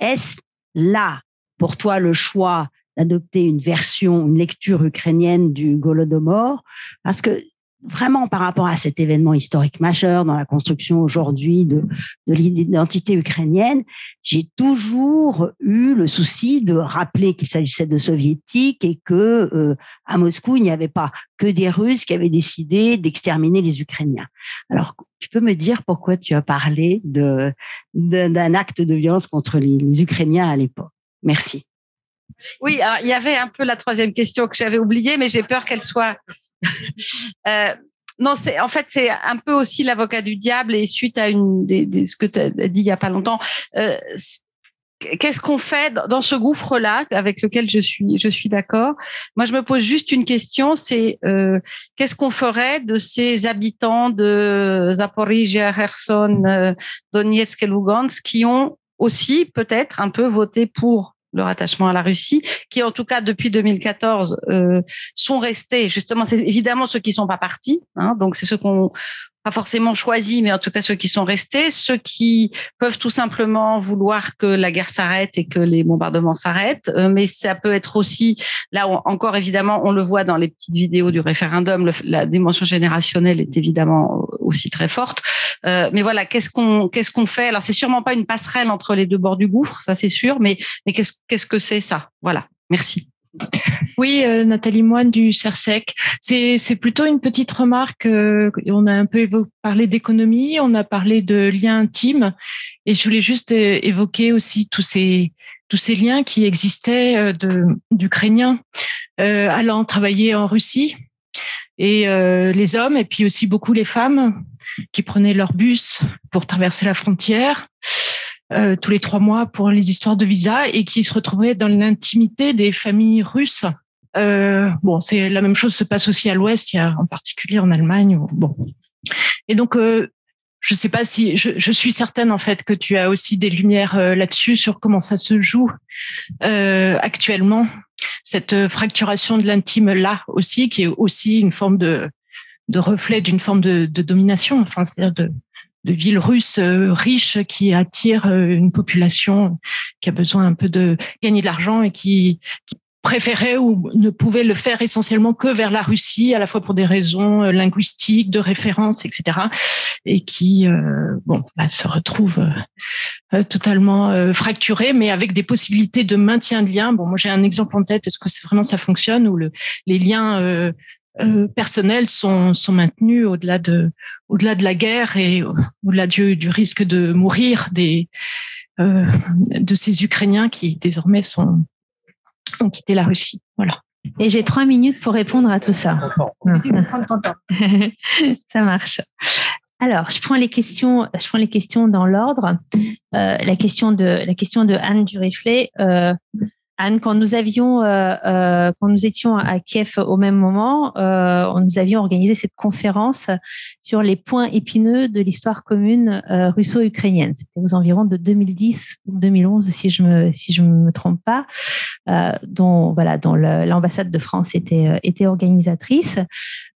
Est-ce là, pour toi, le choix d'adopter une version, une lecture ukrainienne du Golodomor? Parce que vraiment par rapport à cet événement historique majeur dans la construction aujourd'hui de, de l'identité ukrainienne, j'ai toujours eu le souci de rappeler qu'il s'agissait de soviétiques et que euh, à Moscou il n'y avait pas que des Russes qui avaient décidé d'exterminer les Ukrainiens. Alors tu peux me dire pourquoi tu as parlé de d'un acte de violence contre les, les Ukrainiens à l'époque? Merci. Oui, alors, il y avait un peu la troisième question que j'avais oubliée, mais j'ai peur qu'elle soit euh, non, c'est en fait c'est un peu aussi l'avocat du diable et suite à une des, ce que tu as dit il y a pas longtemps. Euh, Qu'est-ce qu'on fait dans ce gouffre-là avec lequel je suis, je suis d'accord? Moi, je me pose juste une question, c'est euh, qu'est-ce qu'on ferait de ces habitants de Zaporizhia, Kherson, Donetsk et Lugansk qui ont aussi peut-être un peu voté pour leur attachement à la Russie, qui en tout cas depuis 2014 euh, sont restés. Justement, c'est évidemment ceux qui sont pas partis. Hein, donc c'est ceux qu'on pas forcément choisi, mais en tout cas ceux qui sont restés, ceux qui peuvent tout simplement vouloir que la guerre s'arrête et que les bombardements s'arrêtent. Euh, mais ça peut être aussi, là encore évidemment, on le voit dans les petites vidéos du référendum, la dimension générationnelle est évidemment aussi très forte. Euh, mais voilà, qu'est-ce qu'on qu'est-ce qu'on fait? Alors c'est sûrement pas une passerelle entre les deux bords du gouffre, ça c'est sûr, mais mais qu'est-ce qu'est-ce que c'est ça? Voilà, merci. Oui, euh, Nathalie Moine du CERSEC. C'est, plutôt une petite remarque. Euh, on a un peu parlé d'économie, on a parlé de liens intimes, et je voulais juste évoquer aussi tous ces tous ces liens qui existaient d'Ukrainiens allant travailler en Russie, et les hommes, et puis aussi beaucoup les femmes qui prenaient leur bus pour traverser la frontière. euh, tous les trois mois pour les histoires de visa et qui se retrouvaient dans l'intimité des familles russes. Euh, bon, c'est la même chose se passe aussi à l'Ouest, en particulier en Allemagne. Bon, et donc euh, je sais pas si je, suis certaine en fait que tu as aussi des lumières là-dessus sur comment ça se joue actuellement cette fracturation de l'intime là aussi qui est aussi une forme de de reflet d'une forme de, de, domination enfin c'est-à-dire de de villes russes euh, riches qui attirent euh, une population qui a besoin un peu de gagner de l'argent et qui, qui préférait ou ne pouvait le faire essentiellement que vers la Russie, à la fois pour des raisons euh, linguistiques, de référence, etc. Et qui, euh, bon, bah, se retrouve euh, totalement euh, fracturé, mais avec des possibilités de maintien de liens. Bon, moi j'ai un exemple en tête. Est-ce que vraiment ça fonctionne où le, les liens euh, personnels sont, sont maintenus au-delà de, au-delà de la guerre et au-delà du, du risque de mourir des, de ces Ukrainiens qui désormais sont ont quitté la Russie. Voilà. Et j'ai trois minutes pour répondre à tout ça. ça marche. Alors, je prends les questions, je prends les questions dans l'ordre. Euh, la question de la question de Anne Duriflet. Euh, Anne, quand nous avions, euh, euh, quand nous étions à Kiev au même moment, euh, nous avions organisé cette conférence sur les points épineux de l'histoire commune euh, russo-ukrainienne. C'était aux environs de 2010 ou 2011, si je me si je me trompe pas, euh, dont voilà, dont l'ambassade de France était euh, était organisatrice.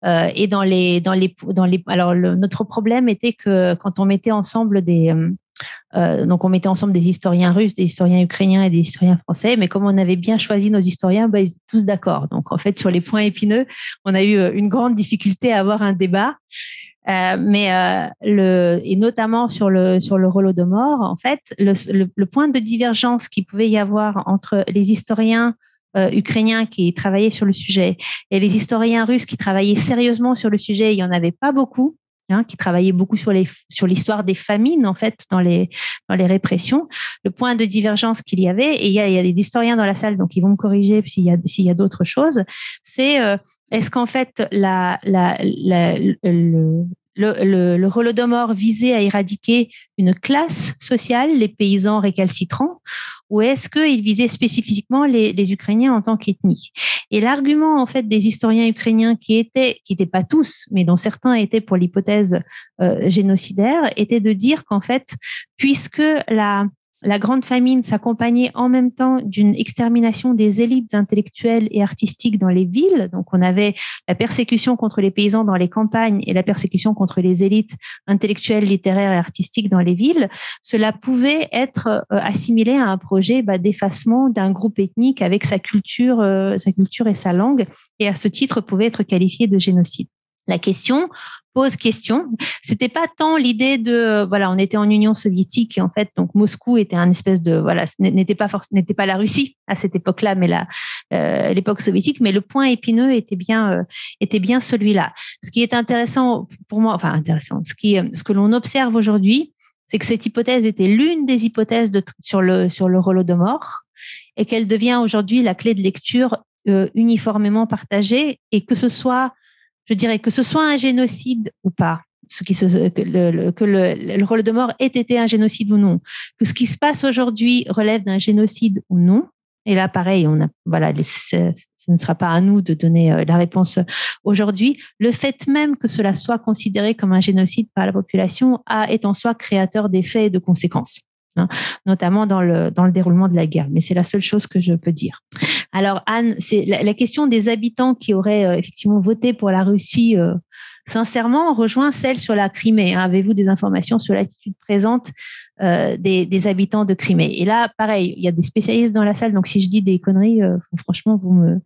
et dans les dans les dans les alors le, notre problème était que quand on mettait ensemble des euh, donc, on mettait ensemble des historiens russes, des historiens ukrainiens et des historiens français. Mais comme on avait bien choisi nos historiens, bah, ils étaient tous d'accord. Donc, en fait, sur les points épineux, on a eu euh, une grande difficulté à avoir un débat. Euh, mais et notamment sur le sur le Holodomor, en fait, le, point de divergence qu'il pouvait y avoir entre les historiens ukrainiens qui travaillaient sur le sujet et les historiens russes qui travaillaient sérieusement sur le sujet, il y en avait pas beaucoup hein, qui travaillait beaucoup sur les sur l'histoire des famines en fait dans les dans les répressions. Le point de divergence qu'il y avait et il y a, il y a des historiens dans la salle donc ils vont me corriger s'il y a s'il y a d'autres choses. C'est euh, est-ce qu'en fait la, la, la le, le, le, le Holodomor visait à éradiquer une classe sociale, les paysans récalcitrants, ou est-ce qu'il visait spécifiquement les, Ukrainiens en tant qu'ethnie Et l'argument en fait des historiens ukrainiens qui étaient, qui n'étaient pas tous, mais dont certains étaient pour l'hypothèse euh, génocidaire, était de dire qu'en fait, puisque la la grande famine s'accompagnait en même temps d'une extermination des élites intellectuelles et artistiques dans les villes. Donc, on avait la persécution contre les paysans dans les campagnes et la persécution contre les élites intellectuelles, littéraires et artistiques dans les villes. Cela pouvait être euh, assimilé à un projet bah, d'effacement d'un groupe ethnique avec sa culture, euh, sa culture et sa langue, et à ce titre pouvait être qualifié de génocide. La question pose question. C'était pas tant l'idée de voilà, on était en Union soviétique en fait donc Moscou était un espèce de voilà, n'était pas n'était pas la Russie à cette époque-là, mais la euh, l'époque soviétique. Mais le point épineux était bien euh, était bien celui-là. Ce qui est intéressant pour moi, enfin intéressant, ce qui ce que l'on observe aujourd'hui, c'est que cette hypothèse était l'une des hypothèses de, sur le sur le Holodomor et qu'elle devient aujourd'hui la clé de lecture euh, uniformément partagée et que ce soit je dirais que ce soit un génocide ou pas, que, le, rôle de mort ait été un génocide ou non, que ce qui se passe aujourd'hui relève d'un génocide ou non. Et là, pareil, a, voilà, ce ne sera pas à nous de donner euh, la réponse aujourd'hui. Le fait même que cela soit considéré comme un génocide par la population a, est en soi créateur d'effets et de conséquences. Hein, notamment dans le, déroulement de la guerre. Mais c'est la seule chose que je peux dire. Alors, Anne, c'est la, question des habitants qui auraient euh, effectivement voté pour la Russie, euh, sincèrement, rejoint celle sur la Crimée. Hein. Avez-vous des informations sur l'attitude présente euh, des, habitants de Crimée? Et là, pareil, il y a des spécialistes dans la salle, donc si je dis des conneries, franchement, vous me,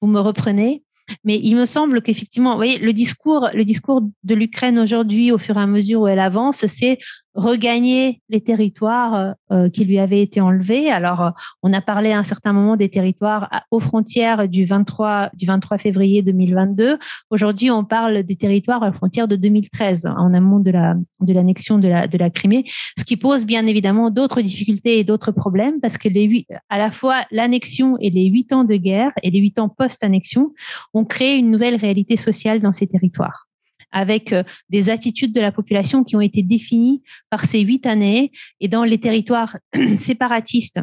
vous me reprenez. Mais il me semble qu'effectivement, vous voyez, le discours de l'Ukraine aujourd'hui, au fur et à mesure où elle avance, c'est regagner les territoires euh, qui lui avaient été enlevés. Alors, on a parlé à un certain moment des territoires aux frontières du 23 du 23 février 2022. Aujourd'hui, on parle des territoires aux frontières de 2013, en amont de la de l'annexion de la de la Crimée, ce qui pose bien évidemment d'autres difficultés et d'autres problèmes parce que les huit, à la fois l'annexion et les huit ans de guerre et les huit ans post-annexion ont créé une nouvelle réalité sociale dans ces territoires avec des attitudes de la population qui ont été définies par ces huit années et dans les territoires séparatistes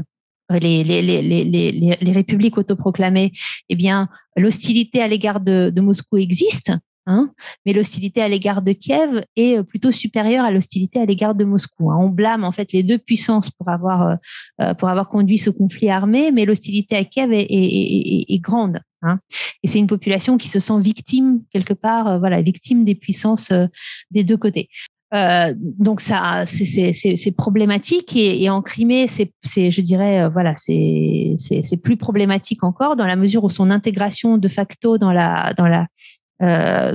les, les, républiques autoproclamées, eh bien, l'hostilité à l'égard de, Moscou existe, hein, mais l'hostilité à l'égard de Kiev est plutôt supérieure à l'hostilité à l'égard de Moscou. Hein. On blâme en fait les deux puissances pour avoir, euh, conduit ce conflit armé, mais l'hostilité à Kiev est grande. Hein. Et c'est une population qui se sent victime quelque part, euh, voilà, victime des puissances euh, des deux côtés. Euh, donc ça, c'est problématique et, en Crimée, c'est, je dirais, voilà, c'est plus problématique encore dans la mesure où son intégration de facto dans la dans la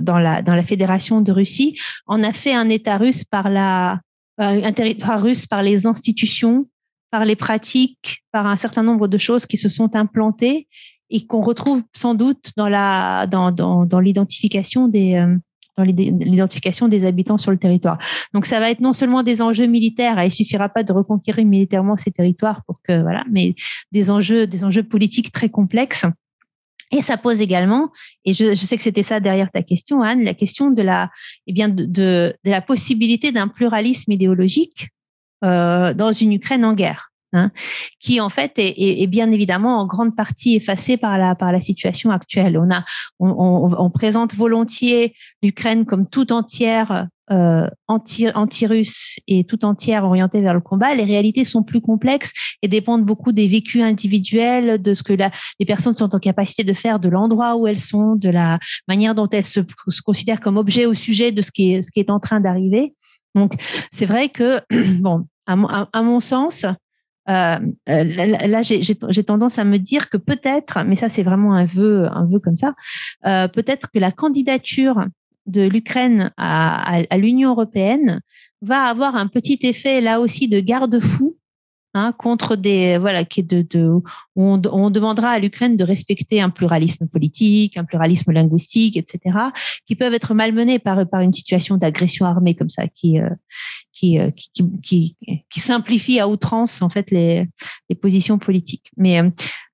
dans la dans la fédération de Russie en a fait un État russe par la russe par les institutions, par les pratiques, par un certain nombre de choses qui se sont implantées et qu'on retrouve sans doute dans la dans dans, dans l'identification des euh, dans l'identification des habitants sur le territoire. Donc ça va être non seulement des enjeux militaires, il suffira pas de reconquérir militairement ces territoires pour que voilà, mais des enjeux des enjeux politiques très complexes. Et ça pose également, et je, je sais que c'était ça derrière ta question, Anne, la question de la, eh bien, de, de, de la possibilité d'un pluralisme idéologique euh, dans une Ukraine en guerre. Hein, qui en fait est, bien évidemment en grande partie effacée par la par la situation actuelle. On a on, présente volontiers l'Ukraine comme tout entière euh, anti anti-russe et tout entière orientée vers le combat. Les réalités sont plus complexes et dépendent beaucoup des vécus individuels, de ce que la, les personnes sont en capacité de faire, de l'endroit où elles sont, de la manière dont elles se, considèrent comme objet au sujet de ce qui est ce qui est en train d'arriver. Donc c'est vrai que bon à, à mon sens euh, là, j'ai tendance à me dire que peut-être, mais ça c'est vraiment un vœu, un vœu comme ça, euh, peut-être que la candidature de l'Ukraine à, à, à l'Union européenne va avoir un petit effet là aussi de garde-fou Hein, contre des voilà qui de, de on, demandera à l'Ukraine de respecter un pluralisme politique, un pluralisme linguistique, etc., qui peuvent être malmenés par par une situation d'agression armée comme ça, qui euh, qui, euh, qui, qui, qui simplifie à outrance en fait les, les positions politiques. Mais euh,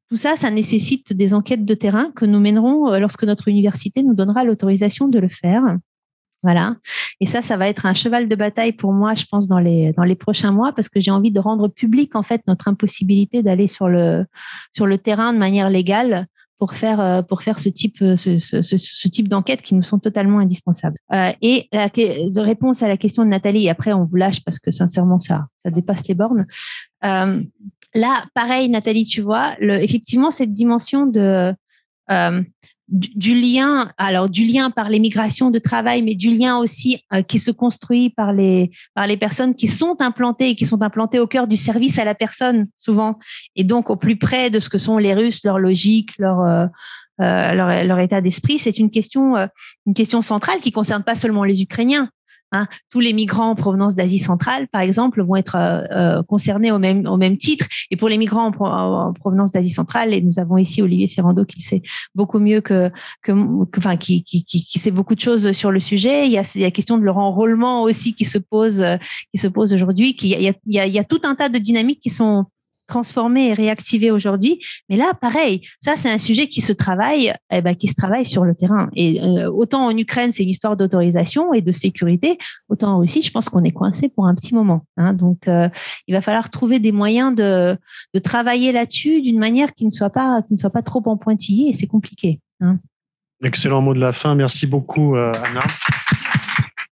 tout ça, ça nécessite des enquêtes de terrain que nous mènerons lorsque notre université nous donnera l'autorisation de le faire. Voilà. Et ça, ça va être un cheval de bataille pour moi, je pense, dans les, dans les prochains mois, parce que j'ai envie de rendre public, en fait, notre impossibilité d'aller sur le, sur le terrain de manière légale pour faire, euh, pour faire ce type, ce, ce, ce type d'enquête qui nous sont totalement indispensables. Euh, et de réponse à la question de Nathalie, et après on vous lâche parce que sincèrement, ça, ça dépasse les bornes. Euh, là, pareil, Nathalie, tu vois, effectivement, cette dimension de, euh, du, lien, alors du lien par les migrations de travail, mais du lien aussi euh, qui se construit par les par les personnes qui sont implantées et qui sont implantées au cœur du service à la personne souvent, et donc au plus près de ce que sont les Russes, leur logique, leur euh, euh leur, leur, état d'esprit. C'est une question une question centrale qui concerne pas seulement les Ukrainiens, Hein, tous les migrants en provenance d'Asie centrale, par exemple, vont être euh, euh, concernés au même, au même titre. Et pour les migrants en, en provenance d'Asie centrale, et nous avons ici Olivier Ferrando qui sait beaucoup mieux que, que, enfin, qui, qui, qui, sait beaucoup de choses sur le sujet. Il y a, la question de leur enrôlement aussi qui se pose, qui se pose aujourd'hui. Il, il, il y a tout un tas de dynamiques qui sont transformé et réactivé aujourd'hui. Mais là, pareil, ça c'est un sujet qui se travaille, eh ben, qui se travaille sur le terrain. Et euh, autant en Ukraine, c'est une histoire d'autorisation et de sécurité, autant en Russie, je pense qu'on est coincé pour un petit moment. Hein. Donc, euh, il va falloir trouver des moyens de, travailler là-dessus d'une manière qui ne soit pas qui ne soit pas trop en pointillé et c'est compliqué. Hein. Excellent mot de la fin. Merci beaucoup, euh, Anna.